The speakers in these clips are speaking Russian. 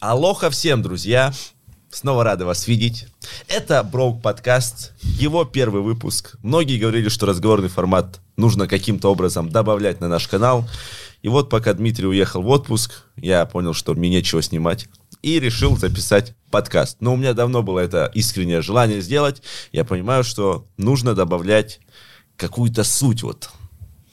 Алоха всем, друзья! Снова рады вас видеть. Это Броук подкаст, его первый выпуск. Многие говорили, что разговорный формат нужно каким-то образом добавлять на наш канал. И вот пока Дмитрий уехал в отпуск, я понял, что мне нечего снимать. И решил записать подкаст. Но у меня давно было это искреннее желание сделать. Я понимаю, что нужно добавлять какую-то суть. Вот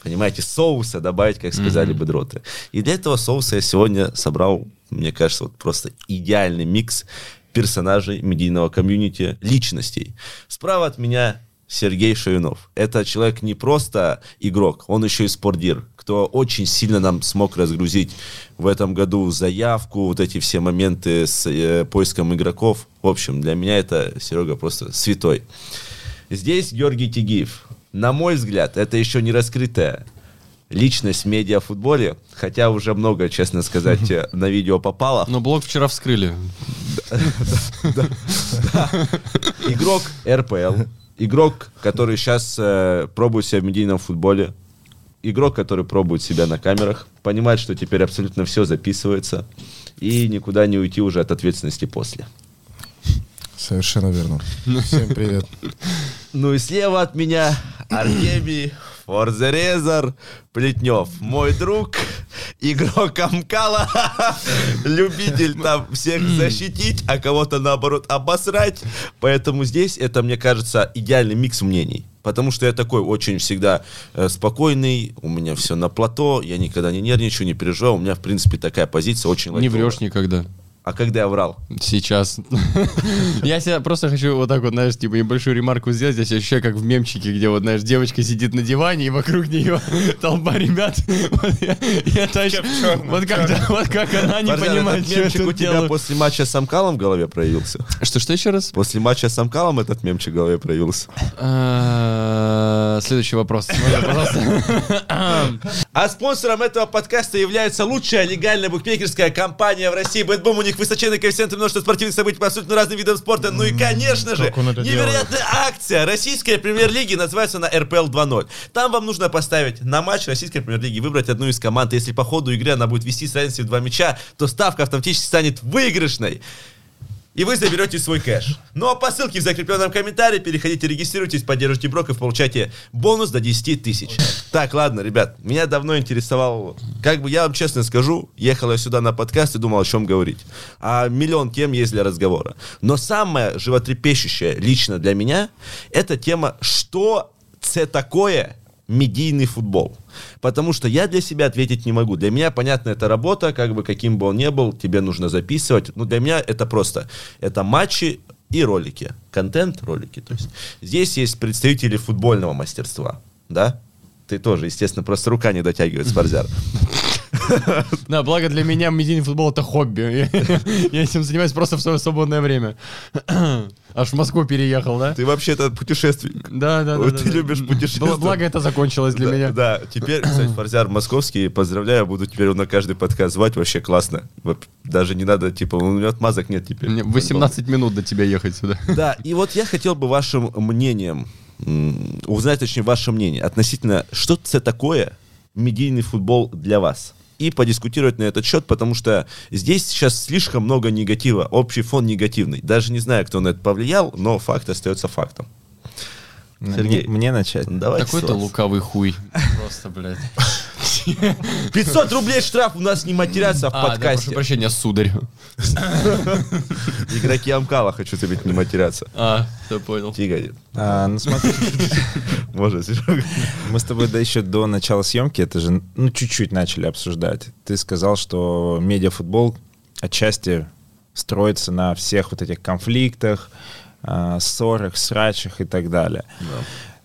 понимаете, соуса добавить, как сказали mm-hmm. бы дроты. И для этого соуса я сегодня собрал, мне кажется, вот просто идеальный микс персонажей медийного комьюнити, личностей. Справа от меня Сергей Шаюнов. Это человек не просто игрок, он еще и спортдир, кто очень сильно нам смог разгрузить в этом году заявку, вот эти все моменты с э, поиском игроков. В общем, для меня это, Серега, просто святой. Здесь Георгий Тигиев. На мой взгляд, это еще не раскрытая личность в медиафутболе, хотя уже много, честно сказать, на видео попало. Но блог вчера вскрыли. Игрок РПЛ, игрок, который сейчас э, пробует себя в медийном футболе, игрок, который пробует себя на камерах, понимает, что теперь абсолютно все записывается, и никуда не уйти уже от ответственности после. Совершенно верно. Всем привет. Ну и слева от меня Артемий Форзерезер Плетнев. Мой друг, игрок Амкала, любитель там всех защитить, а кого-то наоборот обосрать. Поэтому здесь это, мне кажется, идеальный микс мнений. Потому что я такой очень всегда э, спокойный, у меня все на плато, я никогда не нервничаю, не переживаю. У меня, в принципе, такая позиция очень Не врешь никогда. А когда я врал? Сейчас. Я себя просто хочу вот так вот, знаешь, типа небольшую ремарку сделать. Я себя ощущаю, как в мемчике, где вот, знаешь, девочка сидит на диване, и вокруг нее толпа ребят. Вот я, как она не Парня, понимает, что я мемчик у тебя после матча с Амкалом в голове проявился? Что, что еще раз? После матча с Амкалом этот мемчик в голове проявился. А, Следующий вопрос. А спонсором этого подкаста является лучшая легальная букмекерская компания в России. BetBoom, у них высоченный коэффициент и множество спортивных событий по абсолютно разным видам спорта. Ну и, конечно же, невероятная акция. Российская премьер-лиги называется на РПЛ 2.0. Там вам нужно поставить на матч российской премьер-лиги, выбрать одну из команд. Если по ходу игры она будет вести с разницей в два мяча, то ставка автоматически станет выигрышной. И вы заберете свой кэш. Ну а по ссылке в закрепленном комментарии переходите, регистрируйтесь, поддержите броков, получайте бонус до 10 тысяч. Так, ладно, ребят, меня давно интересовал, как бы я вам честно скажу, ехал я сюда на подкаст и думал, о чем говорить. А миллион тем есть для разговора. Но самое животрепещущее лично для меня, это тема, что це такое медийный футбол. Потому что я для себя ответить не могу. Для меня, понятно, это работа, как бы каким бы он ни был, тебе нужно записывать. Но для меня это просто, это матчи и ролики. Контент, ролики. То есть здесь есть представители футбольного мастерства, да? Ты тоже, естественно, просто рука не дотягивает, Спарзяр. Да, благо для меня медийный футбол это хобби. Я, этим занимаюсь просто в свое свободное время. Аж в Москву переехал, да? Ты вообще-то путешественник. Да, да, да. Ты любишь путешествовать. Бл- Благо это закончилось для меня. Да, теперь, кстати, Фарзяр московский, поздравляю, буду теперь на каждый подкаст звать, вообще классно. Даже не надо, типа, у меня отмазок нет теперь. Мне 18 минут до тебя ехать сюда. Да, и вот я хотел бы вашим мнением, узнать, точнее, ваше мнение относительно, что это такое медийный футбол для вас? И подискутировать на этот счет, потому что здесь сейчас слишком много негатива, общий фон негативный. Даже не знаю, кто на это повлиял, но факт остается фактом. Сергей. Мне, мне начать. С вас. лукавый хуй. Просто, блядь. 500 рублей штраф у нас не матерятся в А, да, прошу подкасте. прощения, сударь. Игроки Амкала, хочу тебе не матеряться. А, все понял. Тигорит. А, ну смотри, Серега. мы с тобой да, еще до начала съемки это же ну чуть-чуть начали обсуждать. Ты сказал, что медиафутбол отчасти строится на всех вот этих конфликтах, а, ссорах, срачах и так далее.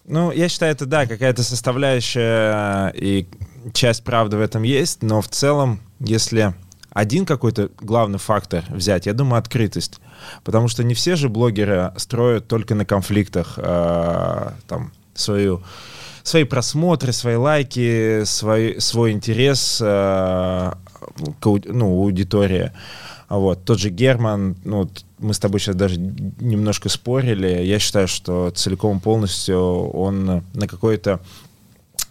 Ну, я считаю, это да, какая-то составляющая и часть правды в этом есть, но в целом, если один какой-то главный фактор взять, я думаю, открытость. Потому что не все же блогеры строят только на конфликтах э, там, свою, свои просмотры, свои лайки, свой, свой интерес э, к ау- ну, аудитории. Вот. Тот же Герман, ну, мы с тобой сейчас даже немножко спорили. Я считаю, что целиком полностью он на какой-то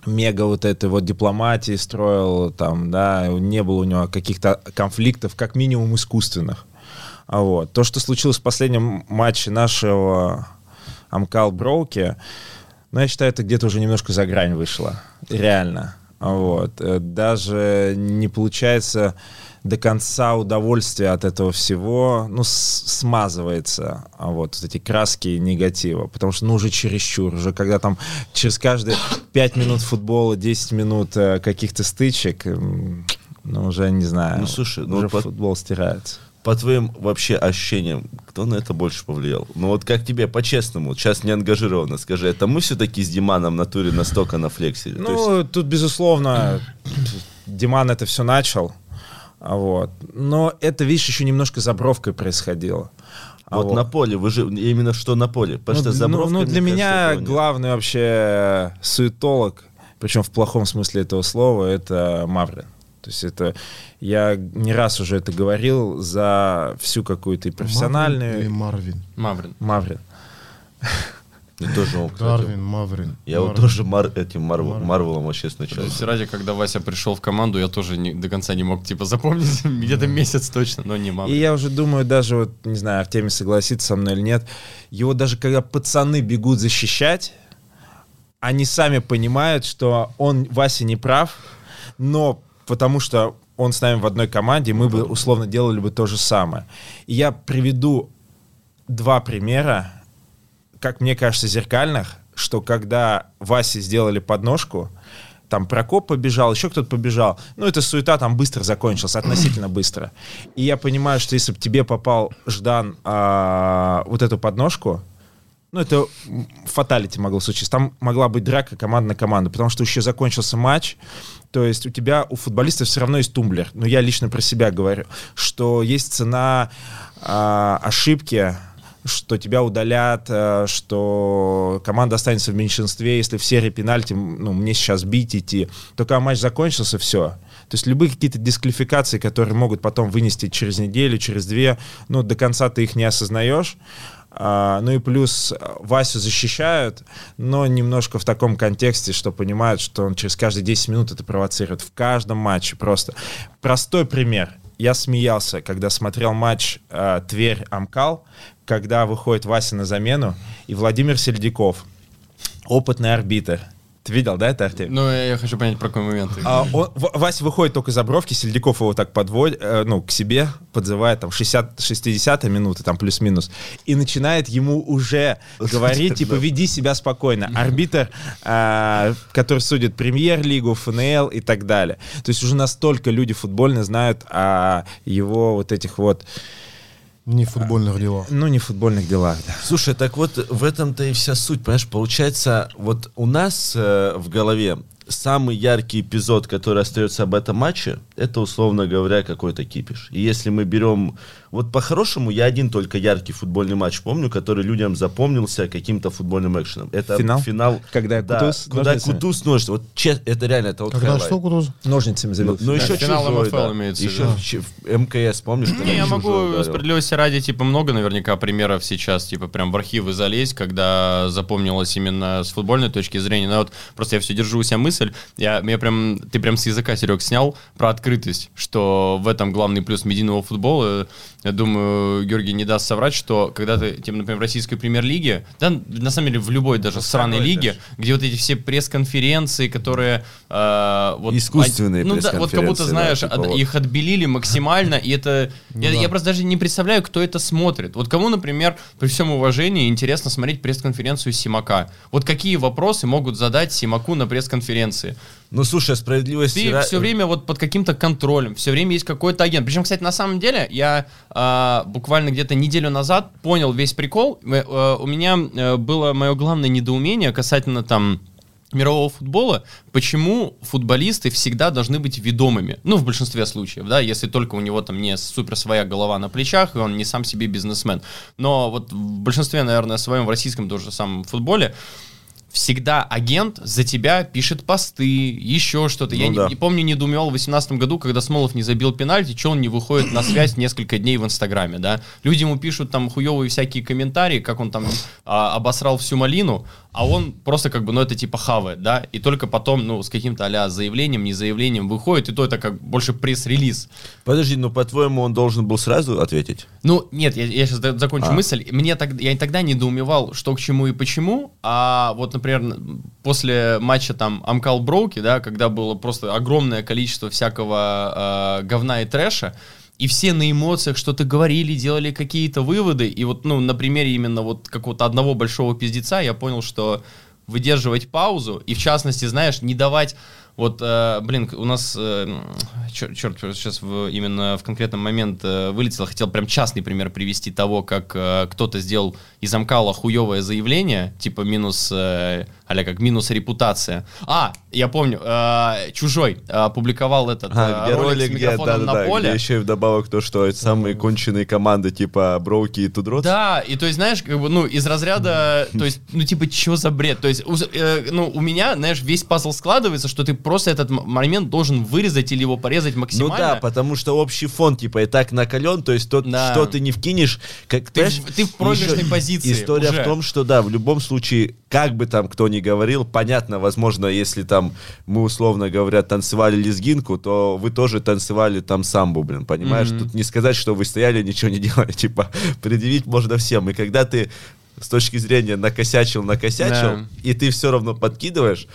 мега вот этой вот дипломатии строил, там, да, не было у него каких-то конфликтов, как минимум искусственных. А вот. То, что случилось в последнем матче нашего Амкал Броуки, ну, я считаю, это где-то уже немножко за грань вышло. Реально. Вот. Э, Даже не получается до конца удовольствия от этого всего, ну, смазывается, а вот, вот эти краски негатива, потому что, ну, уже чересчур, уже когда там через каждые 5 минут футбола, 10 минут э, каких-то стычек, ну, уже не знаю, Ну, слушай, ну, уже по- футбол стирается. По твоим вообще ощущениям, кто на это больше повлиял? Ну вот как тебе по-честному, сейчас не ангажированно скажи, это мы все-таки с Диманом в натуре настолько нафлексили? То есть- Ну, тут, безусловно, Диман это все начал. А Вот. Но это, видишь, еще немножко за бровкой происходило. А вот, на поле, вы же именно что на поле. Потому Ну, что за ну, ну, для кажется, меня нет. главный вообще суетолог, причем в плохом смысле этого слова, это Маврин. То есть это, я не раз уже это говорил, за всю какую-то и Маврин или профессиональную... Марвин? Маврин. Маврин. Я тоже он, кстати. Дарвин, Маврин. Я вот Марвин. тоже Мар- этим Марвел- Марвел. Марвелом вообще То сначала. есть ради, когда Вася пришел в команду, я тоже не- до конца не мог, типа, запомнить, где-то месяц точно, но не И Маврин. я уже думаю, даже вот, не знаю, Артемий согласится со мной или нет, его даже когда пацаны бегут защищать, они сами понимают, что он, Вася, не прав, но потому что он с нами в одной команде, мы бы условно делали бы то же самое. И я приведу два примера, как мне кажется, зеркальных, что когда Васе сделали подножку, там Прокоп побежал, еще кто-то побежал. Ну, эта суета там быстро закончилась, относительно быстро. И я понимаю, что если бы тебе попал Ждан а, вот эту подножку, ну, это фаталити могло случиться. Там могла быть драка команда на команду, потому что еще закончился матч. То есть у тебя, у футболиста все равно есть тумблер. Но я лично про себя говорю, что есть цена а, ошибки, что тебя удалят, э, что команда останется в меньшинстве, если в серии пенальти, ну, мне сейчас бить идти. Только матч закончился, все. То есть любые какие-то дисквалификации, которые могут потом вынести через неделю, через две, ну, до конца ты их не осознаешь. А, ну и плюс а, Васю защищают, но немножко в таком контексте, что понимают, что он через каждые 10 минут это провоцирует. В каждом матче просто. Простой пример. Я смеялся, когда смотрел матч э, Тверь-Амкал, когда выходит Вася на замену, и Владимир Сельдяков, опытный арбитр. Ты видел, да, это, Артем? Ну, я я хочу понять, про какой момент. А он, Вася выходит только за бровки, Сельдяков его так подводит, э, ну, к себе, подзывает, там, 60, 60 минуты, там, плюс-минус, и начинает ему уже говорить, типа, веди себя спокойно. Арбитр, э, который судит премьер-лигу, ФНЛ и так далее. То есть уже настолько люди футбольно знают о его вот этих вот, Не в футбольных делах. ну, не футбольных делах, да. Слушай, так вот в этом-то и вся суть, понимаешь, получается, вот у нас э, в голове самый яркий эпизод, который остается об этом матче, это, условно говоря, какой-то кипиш. И если мы берем... Вот по-хорошему я один только яркий футбольный матч помню, который людям запомнился каким-то футбольным экшеном. Это Финал? финал... Когда да, Кутуз куда ножницами? Кутуз ножницы. Вот че- это реально, это вот Когда хайлайт. что, Кутуз? Ножницами Ну, забил. ну, еще Финал чужой, МФЛ да. имеется Еще виду. ч- в МКС, помнишь? когда Не, я могу справедливости ради, типа, много наверняка примеров сейчас, типа, прям в архивы залезть, когда запомнилось именно с футбольной точки зрения. Но вот просто я все держу у себя мысль, я, я прям, ты прям с языка, Серег, снял про открытость, что в этом главный плюс медийного футбола. Я думаю, Георгий не даст соврать, что когда ты, типа, например, в российской премьер-лиге, да, на самом деле в любой даже сраной второй лиге, даже. где вот эти все пресс-конференции, которые... э, вот, Искусственные Ну да, вот как будто, пресс-конференции, да, знаешь, типа от- вот. их отбелили максимально, и это... Я, да. я просто даже не представляю, кто это смотрит. Вот кому, например, при всем уважении, интересно смотреть пресс-конференцию Симака? Вот какие вопросы могут задать Симаку на пресс-конференции? Ну, слушай, справедливости... Ты ра- все время вот под каким-то контролем, все время есть какой-то агент. Причем, кстати, на самом деле, я а, буквально где-то неделю назад понял весь прикол. Э, э, у меня э, было мое главное недоумение касательно там мирового футбола, почему футболисты всегда должны быть ведомыми. Ну, в большинстве случаев, да, если только у него там не супер своя голова на плечах, и он не сам себе бизнесмен. Но вот в большинстве, наверное, своем в российском тоже самом футболе всегда агент за тебя пишет посты, еще что-то. Я Ну не, да. не помню, недоумевал в 2018 году, когда Смолов не забил пенальти, что он не выходит на связь несколько дней в Инстаграме, да. Люди ему пишут там хуевые всякие комментарии, как он там а, обосрал всю малину, а он просто как бы, ну, это типа хавает, да, и только потом, ну, с каким-то а заявлением, не заявлением выходит, и то это как больше пресс-релиз. Подожди, ну по-твоему он должен был сразу ответить? Ну, нет, я, я сейчас закончу А. мысль. Мне так, я тогда недоумевал, что к чему и почему, а вот, например, после матча там Амкал Броуки, да, когда было просто огромное количество всякого э, говна и трэша, и все на эмоциях что-то говорили, делали какие-то выводы, и вот, ну, на примере именно вот какого-то одного большого пиздеца я понял, что выдерживать паузу, и в частности, знаешь, не давать вот, э, блин, у нас, э, черт, черт, сейчас в, именно в конкретном момент э, вылетел, хотел прям частный пример привести того, как э, кто-то сделал из Амкала хуевое заявление, типа минус, э, а как минус репутация. А, я помню, э, Чужой э, опубликовал этот А, э, ролик ролик, с где, микрофоном на да-да-да, поле. где еще и вдобавок то, что это самые конченые команды, типа Броуки и Тудрот. Да, и то есть, знаешь, как бы, ну, из разряда, то есть, ну, типа, что за бред? То есть, у- э, ну, у меня, знаешь, весь пазл складывается, что ты просто этот момент должен вырезать или его порезать Ну максимально. да, потому что общий фон, типа, и так накален, то есть то, Да. что ты не вкинешь, как Ты в- ты в проигрышной еще позиции История уже. в том, что да, в любом случае, как бы там кто ни говорил, понятно, возможно, если там мы условно говоря танцевали лезгинку, то вы тоже танцевали там самбу, блин, понимаешь? Мгм. Тут не сказать, что вы стояли, ничего не делали, типа, предъявить можно всем. И когда ты с точки зрения накосячил, накосячил, Да. и ты все равно подкидываешь,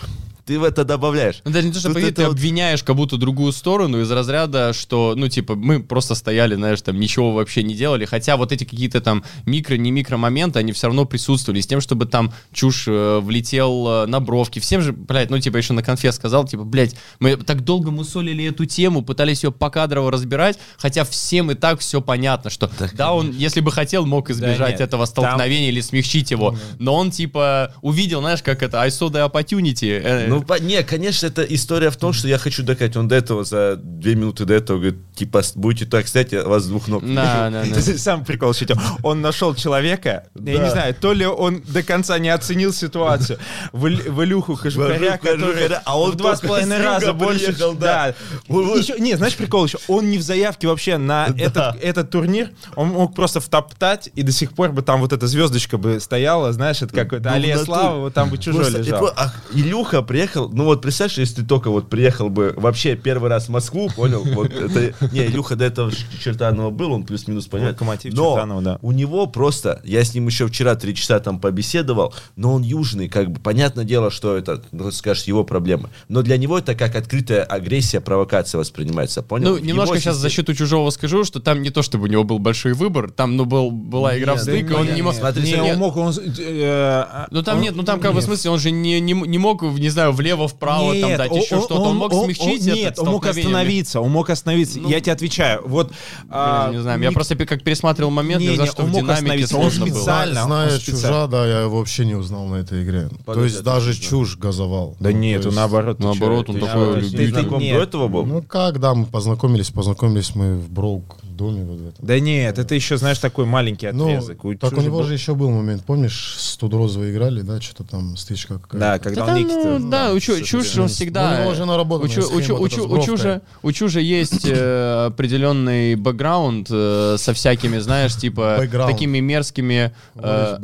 ты в это добавляешь. Ну, даже не то, что это ты вот- обвиняешь как будто другую сторону из разряда, что, ну, типа, мы просто стояли, знаешь, там, ничего вообще не делали, хотя вот эти какие-то там микро, не микро моменты, они все равно присутствовали, с тем, чтобы там чушь э, влетел э, на бровки, всем же, блядь, ну, типа, еще на конфе сказал, типа, блядь, мы так долго мусолили эту тему, пытались ее покадрово разбирать, хотя всем и так все понятно, что, да, он, если бы хотел, мог избежать нет, этого столкновения или смягчить его, но он, типа, увидел, знаешь, как это, I saw the opportunity, э, Ну, по- не, конечно, это история в том, что я хочу доказать. Он до этого, за две минуты до этого, говорит, типа, будете так, кстати, вас с двух ног. Да, да, да. Сам прикол шутил. Он нашел человека, я Да. не знаю, то ли он до конца не оценил ситуацию, в, в Илюху Кожухаря, который а он в два с половиной раза больше... приехал, да. Вот. Еще- не, знаешь, прикол еще, он не в заявке вообще на этот, этот турнир, он мог просто втоптать, и до сих пор бы там вот эта звездочка бы стояла, знаешь, это какой-то Ну, аллея в натуре. славы, вот там бы чужой Просто, лежал. а, Илюха приехал, ну вот представь, что если ты только вот приехал бы вообще первый раз в Москву, понял, вот это, не, Илюха до этого в Чертанова был, он плюс-минус понятно. Локомотив но Чертанова, да. у него просто, я с ним еще вчера три часа там побеседовал, но он южный, как бы, понятное дело, что это, ну, скажешь, его проблемы, но для него это как открытая агрессия, провокация воспринимается, понял? Ну, В немножко его сейчас за счету чужого скажу, что там не то, чтобы у него был большой выбор, там, ну, был, была игра в Нет, стык, и да он нет, не мог... смотри, не, он мог, он... э, Ну там он- нет, ну там как бы в смысле, он же не, не, не мог, не знаю, влево-вправо там Нет, дать еще что-то, он, мог смягчить он- это Нет, он мог остановиться, он мог остановиться. Ну, я тебе отвечаю. Вот, а, не знаю, я просто как пересматривал момент, Не, не, что он в мог динамике остановиться, он сложно было. специально. Зная он специально. чужа, да, я его вообще не узнал на этой игре. То Подожди, есть даже чужа. чушь газовал. Да Ну, нет, то он есть- наоборот. Наоборот, он такой ты- знаком до этого был? Ну как, да, мы познакомились, познакомились мы в Броук доме вот в этом. Да нет, это еще, знаешь, такой маленький Ну, отрезок. так у него был- же еще был момент, помнишь, с Тудорозовой играли, да, что-то там стычка какая-то. Да, когда Да, он Никита... ну, да, у Чу- да. он Ну, всегда... у него же наработанная у, Чу- у, Чу- схема у, вот Чу- эта с у. Чужа, у Чужа есть э, определенный бэкграунд э, со всякими, знаешь, типа такими мерзкими... Э?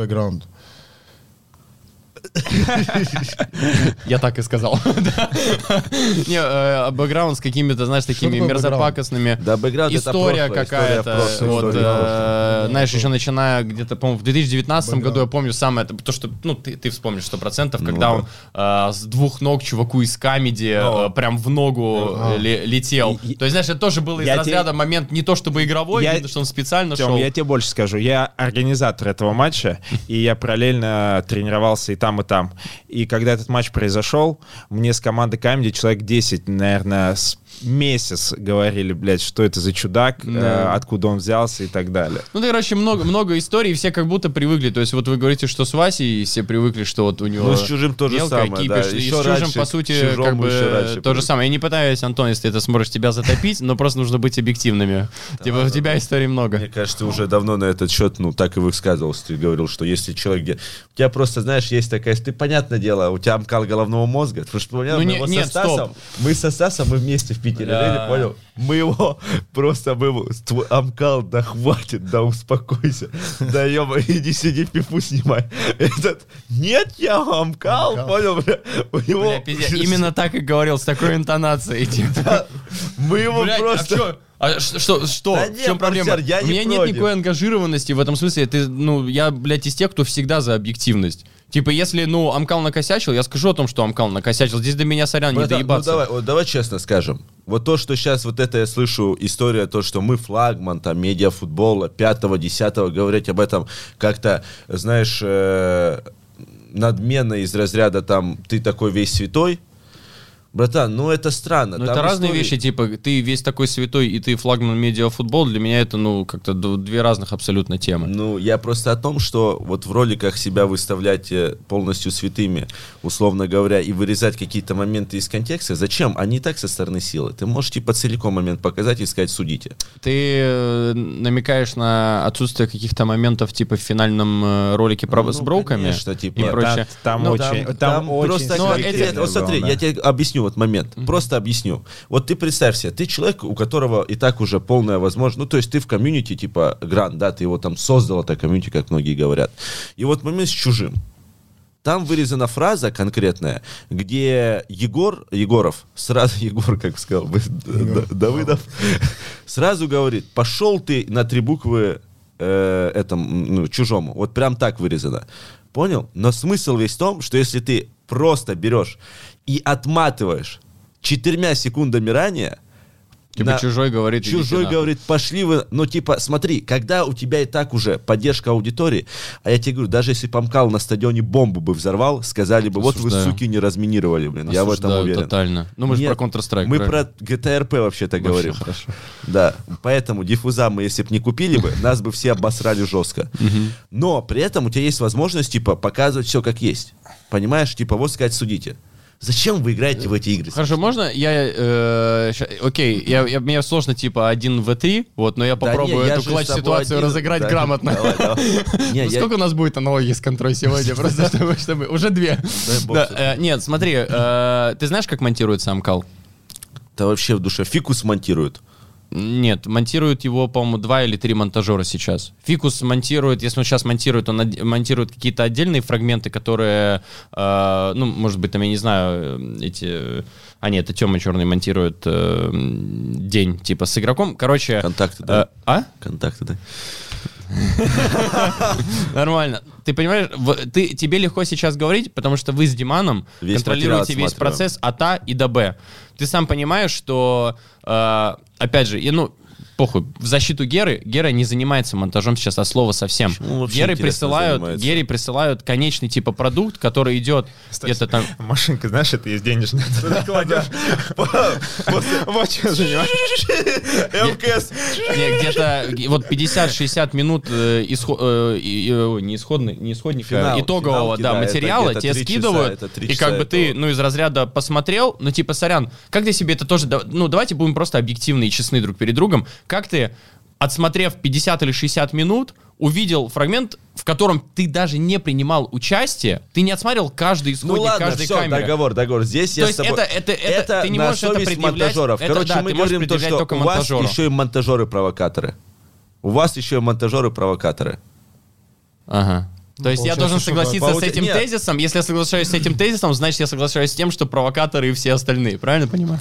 Я так и сказал. Не, э, бэкграунд с какими-то, знаешь, такими мерзопакостными. Да, бэкграунд это История какая-то, вот, э, знаешь, еще начиная где-то, по-моему, в 2019 году, я помню самое, то, что, ну, ты, вспомнишь сто процентов, Ну когда да. он э, с двух ног чуваку из камеди прям в ногу ле- летел. То есть, знаешь, это тоже было из разряда момент не то чтобы игровой, видно, что он специально шел. я тебе больше скажу. Я организатор этого матча, и я параллельно тренировался и там, и там. И когда этот матч произошел, мне с команды Камеди человек 10, наверное, с месяц говорили, блядь, что это за чудак, Да. э, откуда он взялся и так далее. Ну, да, короче, много, много историй, все как будто привыкли. То есть, вот вы говорите, что с Васей все привыкли, что вот у него Ну, с чужим то же самое, да. кипиш, и Еще с чужим, раньше по сути, как бы раньше то же самое. Я не пытаюсь, Антон, если это сможешь тебя затопить, но просто нужно быть объективными. Типа, у тебя историй много. Мне кажется, ты уже давно на этот счет, ну, так и высказывался. Ты говорил, что если человек... У тебя просто, знаешь, есть такая ты, понятное дело, у тебя амкал головного мозга, потому что понял, Ну, мы не- со нет, стоп. Стасом, мы со Стасом, мы вместе в Питере жили, понял? Мы его просто, мы его, амкал, да хватит, да успокойся, да ё иди сиди пифу снимай. Этот, нет, я амкал, понял, бля, у него... Именно так и говорил, с такой интонацией. типа. Мы его Блядь, просто... а? А что, что? Да в нет, чем проблема? Марсиар, я У не меня нет против. никакой ангажированности в этом смысле. Ты, ну, я, блядь, из тех, кто всегда за объективность. Типа, если, ну, Амкал накосячил, я скажу о том, что Амкал накосячил. Здесь до меня, сорян, не Братан, доебаться. Ну, давай, вот давай честно скажем. Вот то, что сейчас вот это я слышу, история, то, что мы флагман, там, медиафутбола, 5-10 говорить об этом как-то, знаешь, э, надменно из разряда там, ты такой весь святой. Братан, ну это странно. Ну, Там это разные истории- вещи, типа, ты весь такой святой, и ты флагман медиафутбол, для меня это, ну, как-то две разных абсолютно темы. Ну, я просто о том, что вот в роликах себя выставлять э, полностью святыми, условно говоря, и вырезать какие-то моменты из контекста, зачем? Они так со стороны силы. Ты можешь, типа, целиком момент показать и сказать, судите. Ты э, намекаешь на отсутствие каких-то моментов, типа, в финальном э, ролике про- Ну, с броуками конечно, типа. и Нет, прочее. Там Ну, очень, там, очень просто но конкретно. эти- вот смотри, было, я да. тебе объясню вот момент. Просто объясню. Вот ты представь себе, ты человек, у которого и так уже полная возможность, ну то есть ты в комьюнити типа гранд, да, ты его там создал это комьюнити, как многие говорят. И вот момент с чужим. Там вырезана фраза конкретная, где Егор, Егоров, сразу, Егор, как сказал, бы, Давыдов, сразу говорит, пошел ты на три буквы э, этому, ну, чужому. Вот прям так вырезано. Понял? Но смысл весь в том, что если ты просто берешь и отматываешь четырьмя секундами ранее, Типа, на- чужой говорит, Чужой говорит, пошли вы. Ну, типа, смотри, когда у тебя и так уже поддержка аудитории, а я тебе говорю, даже если Памкал на стадионе бомбу бы взорвал, сказали бы, вот вы, Осуждаю. суки, не разминировали, блин. Я в этом Осуждаю уверен. тотально. Ну, мы же про Counter-Strike. Мы правильно? про GTRP вообще-то Вообще говорим. хорошо. Да, поэтому диффуза мы, если бы не купили бы, нас бы все обосрали жестко. Но при этом у тебя есть возможность, типа, показывать все как есть. Понимаешь? Типа, вот сказать, судите. Зачем вы играете в эти игры? Хорошо, можно я... э, ща- окей, я, я- мне сложно типа 1 в 3, вот, но я Да попробую не, эту же с клатч-ситуацию тобой один. разыграть Да, грамотно. давай, давай. Не, Ну, я- Сколько у нас будет аналогии с контрой сегодня? Просто чтобы... чтобы- Уже две. Да, э, Нет, смотри, э, ты знаешь, как монтируется Амкал? Да вообще в душе фикус монтируют. Нет, монтируют его, по-моему, два или три монтажера сейчас. Фикус монтирует, если он сейчас монтирует, он монтирует какие-то отдельные фрагменты, которые, э, ну, может быть, там, я не знаю, э, эти... э, А нет, это Тёма Черный монтирует э, день, типа, с игроком. Короче... Контакты, да? э, а? Контакты, да. Нормально. Ты понимаешь, ты, тебе легко сейчас говорить, потому что вы с Диманом Весь контролируете весь отсматриваем. процесс от А и до Б. Ты сам понимаешь, что, э, опять же, и, ну, похуй, в защиту Геры, Гера не занимается монтажом сейчас от слова совсем. Геры присылают? Гере присылают конечный типа продукт, который идет где-то там... Машинка, знаешь, это есть денежная. Вот чем занимаюсь. МКС. Где-то вот 50-60 минут э, э, не исходный, не исходника, Финал, итогового да, материала тебе скидывают, и как бы ты, ну, из разряда посмотрел, ну, типа, сорян, как ты себе это тоже, ну, давайте будем просто объективны и честны друг перед другом, как ты, отсмотрев 50 или 60 минут, увидел фрагмент, в котором ты даже не принимал участие, ты не отсмотрел каждый Ну исходник ладно, каждой все, камеры. договор, договор. Здесь То я есть с тобой... это- это- это- ты не на можешь это предъявлять. монтажеров. Это Короче, да, мы ты можешь говорим то, что у вас еще и монтажеры-провокаторы. У вас еще и монтажеры-провокаторы. Ага. То есть я должен согласиться с этим Нет. тезисом. Если я соглашаюсь с этим тезисом, значит я соглашаюсь с тем, что провокаторы и все остальные. Правильно понимаю?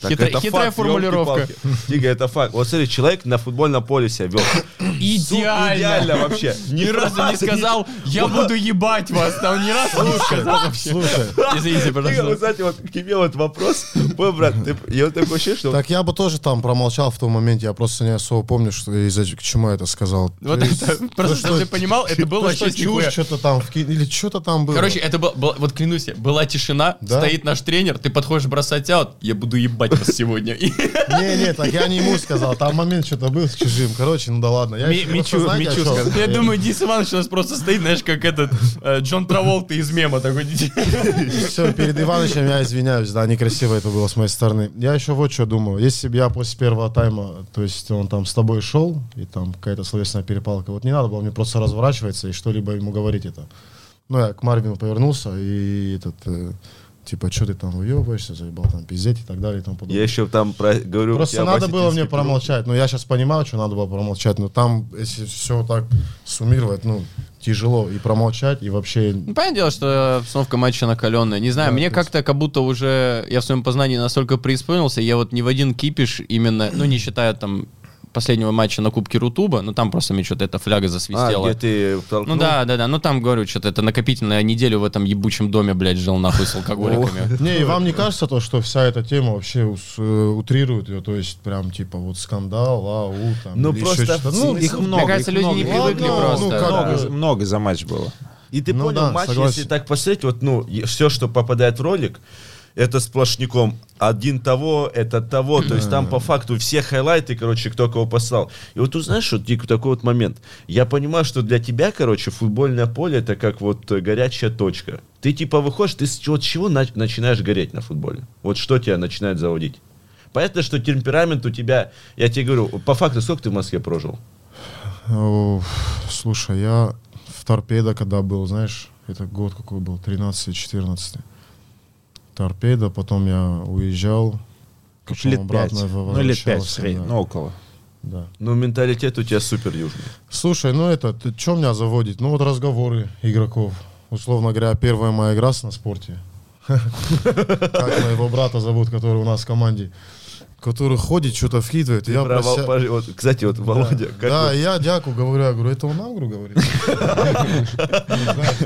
Так Хитра- это хитрая факт, формулировка. Дига, это факт. Вот смотри, человек на футбольном поле себя вел. Идеально. Идеально вообще. Ни разу не сказал, я буду ебать вас. Там ни разу не сказал вообще. Слушай, Извините, пожалуйста. кстати, вот к тебе вот вопрос. Мой брат, ты, я вот такое ощущение, что... так я бы тоже там промолчал в том моменте, я просто не особо помню, что из-за к чему я это сказал. Вот это, просто то, чтобы ты понимал, это было вообще нихуя. что-то там или что-то там было. Короче, это был, был- вот клянусь, была тишина, стоит наш тренер, ты подходишь бросать аут, я буду ебать вас сегодня. Не, не, так я не ему сказал, там момент что-то был с чужим. Короче, ну да ладно. Я Мичу- сказал. Я думаю, Дис Иванович у нас просто стоит, знаешь, как этот э, Джон Траволта из мема такой. Все, перед Иванычем я извиняюсь, да, некрасиво это было с моей стороны. Я еще вот что думаю. Если бы я после первого тайма, то есть он там с тобой шел, и там какая-то словесная перепалка, вот не надо было мне просто разворачиваться и что-либо ему говорить это. Ну, я к Марвину повернулся, и этот, э, типа, что ты там выебываешься, заебал там пиздеть и так далее и тому подобное. Я еще там про- говорю... Просто надо было мне промолчать. Но я сейчас понимаю, что надо было промолчать. Но там, если все так суммировать, ну, тяжело и промолчать, и вообще... Ну, понятное дело, что обстановка матча накаленная. Не знаю, Да, мне как-то как будто уже я в своем познании настолько преисполнился, я вот ни в один кипиш именно, ну, не считая там последнего матча на Кубке Рутуба, ну, там просто мне что-то эта фляга А, засвистела. где ты толкнул? Ну да, да, да. Ну там говорю, что-то это накопительная неделю в этом ебучем доме, блядь, жил нахуй с алкоголиками. Не, и вам не кажется то, что вся эта тема вообще э, утрирует ее, то есть прям типа вот скандал, ау, там, Ну, просто. Ну, Их много. кажется, их люди не много. привыкли просто. ну, да. Много, за матч было. И ты Ну понял, да, матч, согласен. если так посмотреть, вот, ну, все, что попадает в ролик, это сплошняком. Один того, это того. То есть там по факту все хайлайты, короче, кто кого послал. И вот тут, знаешь, вот Дик, такой вот момент. Я понимаю, что для тебя, короче, футбольное поле это как вот э, горячая точка. Ты типа выходишь, ты с чего, с чего нач- начинаешь гореть на футболе? Вот что тебя начинает заводить? Понятно, что темперамент у тебя, я тебе говорю, по факту, сколько ты в Москве прожил? О, слушай, я в торпедо, когда был, знаешь, это год какой был, 13-14. Торпедо, потом я уезжал, потом Лет обратно пять. Ну, лет пять среднем. да, Ну, около. да. Ну, менталитет у тебя супер южный. Слушай, ну это, что меня заводит? Ну вот разговоры игроков. Условно говоря, первая моя игра на спорте. Как моего брата зовут, который у нас в команде. Который ходит, что-то вкидывает. и Я Про прося- пожи- вот, кстати, вот Володя, Да, вот- и я дяку говорю, я говорю, это он нам, говорю, говорит.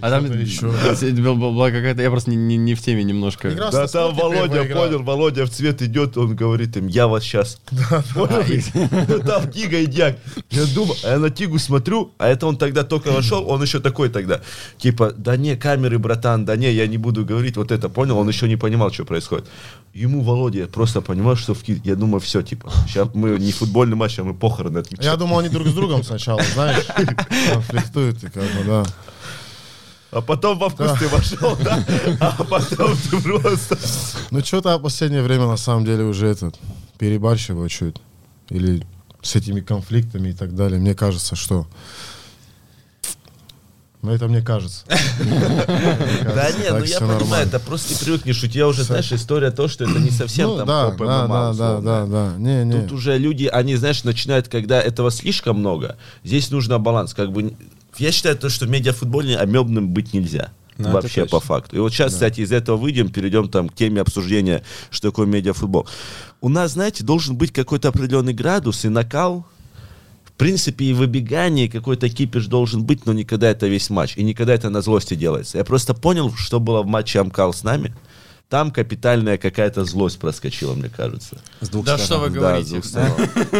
А там была какая-то, я просто не- в теме немножко. Да там Володя, понял, Володя в цвет идет, он говорит им, я вас сейчас. Там Тига и Дяк. Я думаю, а я на Тигу смотрю, а это он тогда только вошел, он еще такой тогда. Типа, да не, камеры, братан, да не, я не буду говорить вот это, понял? Он еще не понимал, что происходит. Ему Володя, просто понимаю, что в ки- я думаю, все, типа, сейчас мы не футбольный матч, а мы похороны отмечаем. Я думал, они друг с другом сначала, знаешь, конфликтуют, и как бы, да. А потом во вкус ты вошел, да? А потом ты просто... Ну, что-то в последнее время, на самом деле, уже этот, перебарщиваю чуть. Или с этими конфликтами и так далее. Мне кажется, что... Ну, это мне кажется. Да нет, ну я понимаю, это просто ты привыкнешь, у тебя уже, знаешь, история то, что это не совсем Ну, там да, да, да, да, да, да. Не, не. Тут уже люди, они, знаешь, начинают, когда этого слишком много, здесь нужно баланс. Как бы, я считаю, то, что медиафутбольный амебным быть нельзя. Ну, Вообще по факту. И вот сейчас, кстати, из этого выйдем, перейдем там к теме обсуждения, что такое медиафутбол. У нас, знаете, должен быть какой-то определенный градус и накал. В принципе, и выбегание, какой-то кипиш должен быть, но никогда это весь матч. И никогда это на злости делается. Я просто понял, что было в матче Амкал с нами. Там капитальная какая-то злость проскочила, мне кажется. С двух Да сторон. что вы Да, с говорите? двух сторон.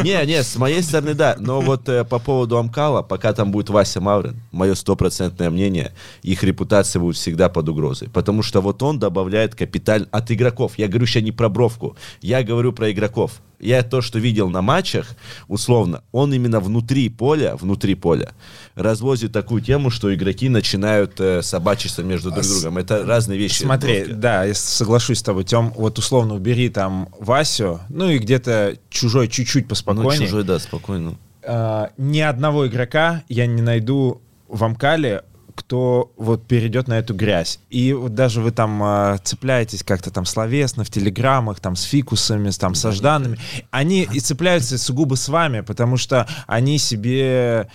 Не, не, с моей стороны, да. Но вот э, по поводу Амкала, пока там будет Вася Маврин, мое стопроцентное мнение, их репутация будет всегда под угрозой. Потому что вот он добавляет капиталь от игроков. Я говорю сейчас не про бровку, я говорю про игроков. Я то, что видел на матчах, условно, он именно внутри поля, внутри поля, развозит такую тему, что игроки начинают э, собачиться между друг другом. Это разные вещи. Смотри, Бровки. да, я соглашусь с тобой, Тем, вот условно убери там Васю, ну и где-то чужой чуть-чуть Ну, поспокойнее. чужой, да, спокойно. А, ни одного игрока я не найду в Амкале, кто вот перейдет на эту грязь. И вот даже вы там а, цепляетесь как-то там словесно в телеграммах, там с фикусами, с, там со Жданами. Они и цепляются сугубо с вами, потому что они себе...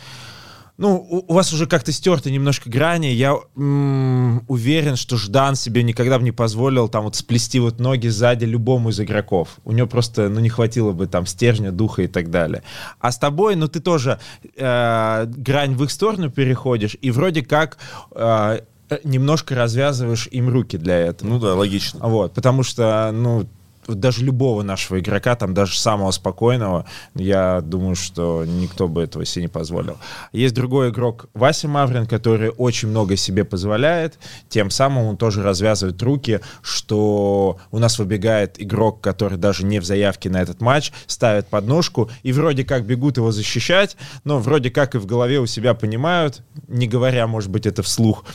Ну, у, у вас уже как-то стерты немножко грани. Я м, уверен, что Ждан себе никогда бы не позволил там вот сплести вот ноги сзади любому из игроков. У него просто, ну, не хватило бы там стержня, духа и так далее. А с тобой, ну, ты тоже э, грань в их сторону переходишь и вроде как э, немножко развязываешь им руки для этого. Ну да, логично. Вот, потому что, ну, даже любого нашего игрока, там даже самого спокойного, я думаю, что никто бы этого себе не позволил. Есть другой игрок Вася Маврин, который очень много себе позволяет, тем самым он тоже развязывает руки, что у нас выбегает игрок, который даже не в заявке на этот матч, ставит подножку и вроде как бегут его защищать, но вроде как и в голове у себя понимают, не говоря, может быть, это вслух,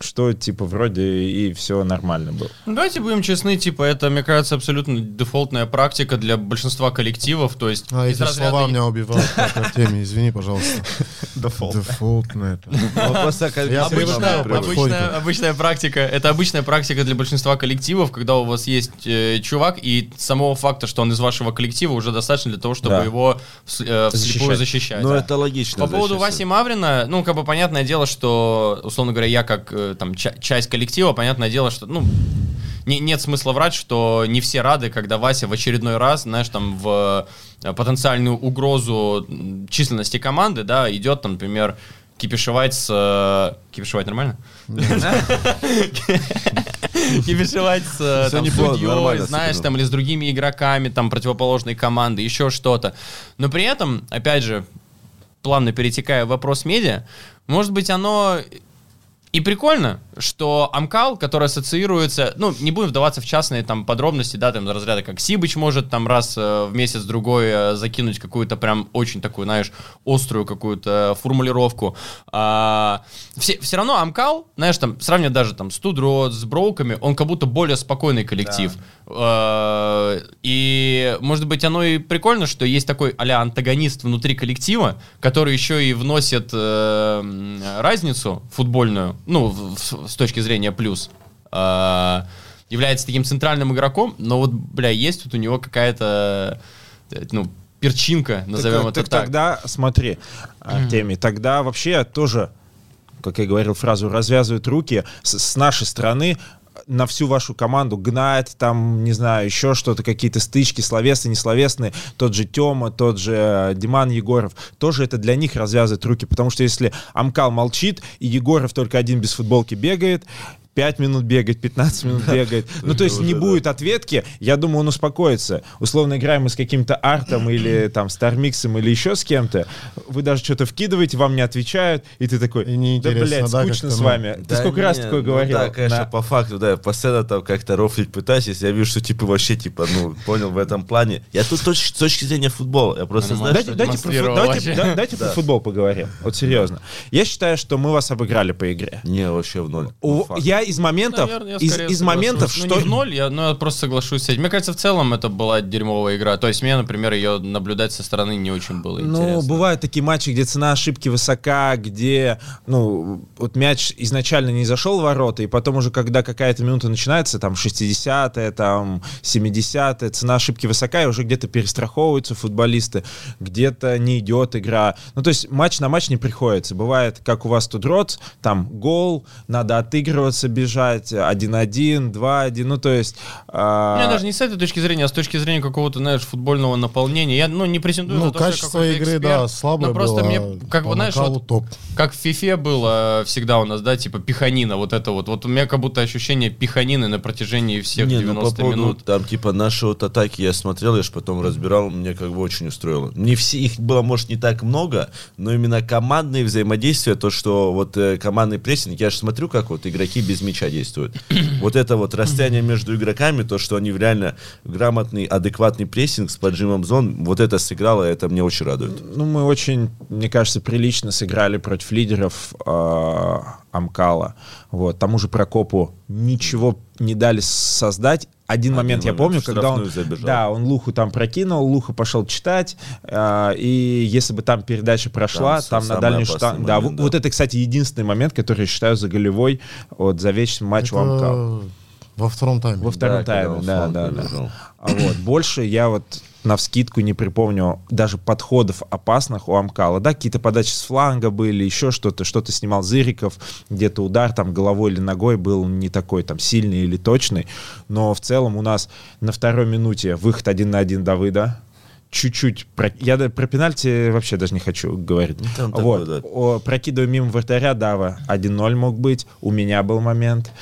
что, типа, вроде и все нормально было. Ну, давайте будем честны, типа, это, мне кажется, абсолютно дефолтная практика для большинства коллективов, то есть... А эти разряда- слова меня убивают на теме, извини, пожалуйста. Дефолт. Дефолтное это. Вот просто как Я обычно Обычная, практика. Это обычная практика для большинства коллективов, когда у вас есть э, чувак, и самого факта, что он из вашего коллектива, уже достаточно для того, чтобы его э, вслепую Защищать. Ну, это логично. По поводу. Васи Маврина, ну, как бы понятное дело, что, условно говоря, я как э, там ча- часть коллектива, понятное дело, что, ну, не- нет смысла врать, что не все рады, когда Вася в очередной раз, знаешь, там, в э, потенциальную угрозу численности команды, да, идет, там, например, кипишевать с... э, Кипишевать нормально? Кипишевать с э, судьей, знаешь, там, или с другими игроками, там, противоположной команды, еще что-то. Но при этом, опять же, плавно перетекая в вопрос медиа, может быть, оно и прикольно, что Амкал, который ассоциируется, ну, не будем вдаваться в частные там подробности, да, там, разряда, как Сибыч может там раз э, в месяц-другой э, закинуть какую-то прям очень такую, знаешь, острую какую-то формулировку. А, все, все равно Амкал, знаешь, там, сравнивать даже там с Тудрот, с Броуками, он как будто более спокойный коллектив. А, и, может быть, оно и прикольно, что есть такой а антагонист внутри коллектива, который еще и вносит э, разницу футбольную, ну, в- в- с точки зрения плюс, а, является таким центральным игроком, но вот, бля, есть тут у него какая-то, ну, перчинка, назовем так, это так так. тогда, смотри, Артемий, тогда вообще тоже, как я говорил фразу, развязывают руки с, с нашей стороны на всю вашу команду гнать, там, не знаю, еще что-то, какие-то стычки, словесные, несловесные, тот же Тёма, тот же э, Диман Егоров, тоже это для них развязывает руки, потому что если Амкал молчит, и Егоров только один без футболки бегает, 5 минут бегает, 15 минут бегает. Ну, то есть не будет ответки, я думаю, он успокоится. Условно играем мы с каким-то артом или там Стармиксом или еще с кем-то, вы даже что-то вкидываете, вам не отвечают, и ты такой, да, блядь, скучно с ну. вами. Ты сколько раз такое ну говорил? Да, конечно, по факту, да, постоянно там как-то рофлить пытаюсь, если я вижу, что типа вообще, типа, ну, понял в этом плане. Я тут с точки зрения футбола, я просто, знаешь, Дайте, что- дайте, про, футбол поговорим. Вот серьезно. Я считаю, что мы вас обыграли по игре. Не, вообще в ноль. Ну, я из моментов, Наверное, я из, из моментов, Ну, что... не в ноль, я, ну, я просто соглашусь с этим. Мне кажется, в целом это была дерьмовая игра. То есть мне, например, ее наблюдать со стороны не очень было Ну, интересно. бывают такие матчи, где цена ошибки высока, где, ну, вот мяч изначально не зашел в ворота, и потом уже, когда какая-то минута начинается, там, 60-я, там, 70-я, цена ошибки высока, и уже где-то перестраховываются футболисты, где-то не идет игра. Ну, то есть матч на матч не приходится. Бывает, как у вас тут рот, там, гол, надо отыгрываться, бежать, 1-1, 2-1, ну, то есть... а, Не, даже не с этой точки зрения, а с точки зрения какого-то, знаешь, футбольного наполнения. Я, ну, не претендую Ну, на то, что я качество игры, эксперт, да, слабое но просто было, мне, как бы, знаешь, вот, топ. как в FIFA было всегда у нас, да, типа пиханина, вот это вот. Вот у меня как будто ощущение пиханины на протяжении всех не, ну, 90 по поводу, минут. там, типа, наши вот атаки я смотрел, я же потом разбирал, мне как бы очень устроило. Не все, их было, может, не так много, но именно командные взаимодействия, то, что вот э, командный прессинг, я же смотрю, как вот игроки без мяча действуют. вот это вот расстояние между игроками, то, что они реально грамотный, адекватный прессинг с поджимом зон, вот это сыграло, это мне очень радует. Ну, мы очень, мне кажется, прилично сыграли против лидеров э, Амкала. Вот, тому же Прокопу ничего не дали создать. Один, Один момент, я помню, когда он, забежал. да, он Луху там прокинул, Луха пошел читать, э, и если бы там передача прошла, Там там, на самый дальний опасный штанг, да, да. вот это, кстати, единственный момент, который я считаю за голевой вот, за весь матч. Это во втором тайме. Во втором когда тайме, да, да, да. А вот больше я вот на вскидку не припомню даже подходов опасных у Амкала. Да, какие-то подачи с фланга были, еще что-то, что-то снимал Зыриков, где-то удар там головой или ногой был не такой там сильный или точный. Но в целом у нас на второй минуте выход один на один Давыда, чуть-чуть, про- я про пенальти вообще даже не хочу говорить. Ну, там вот, такое, да. о, прокидываю мимо вратаря Дава, 1-0 мог быть, у меня был момент.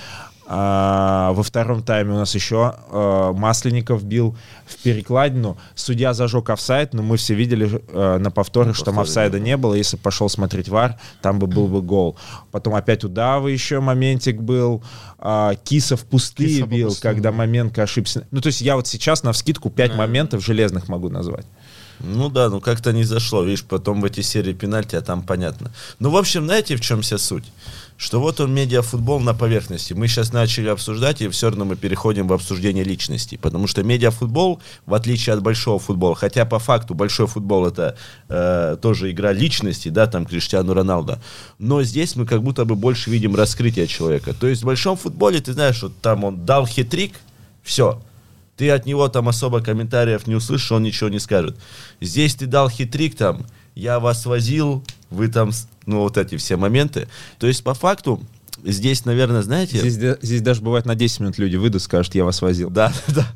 А, во втором тайме у нас еще э, Масленников бил в перекладину. Судья зажег офсайд, но мы все видели э, на повторах, что там офсайда не было. Если пошел смотреть ВАР, там бы был бы гол. Потом опять у Давы еще моментик был. А, Кисов пустые Киса по бил, пустым, когда да. Маменко ошибся. Ну, то есть я вот сейчас на вскидку 5 моментов железных могу назвать. Ну да, ну как-то не зашло. Видишь, потом в эти серии пенальти, а там понятно. Ну, в общем, знаете, в чем вся суть? Что вот он медиафутбол на поверхности. Мы сейчас начали обсуждать, и все равно мы переходим в обсуждение личностей. Потому что медиафутбол, в отличие от большого футбола, хотя по факту большой футбол это э, тоже игра личности, да, там Криштиану Роналдо, но здесь мы как будто бы больше видим раскрытие человека. То есть в большом футболе, ты знаешь, вот там он дал хитрик, все, ты от него там особо комментариев не услышишь, он ничего не скажет. Здесь ты дал хитрик там, я вас возил, вы там, ну вот эти все моменты. То есть по факту здесь, наверное, знаете... Здесь, да- здесь даже бывает на 10 минут люди выйдут, скажут, я вас возил. Да, да.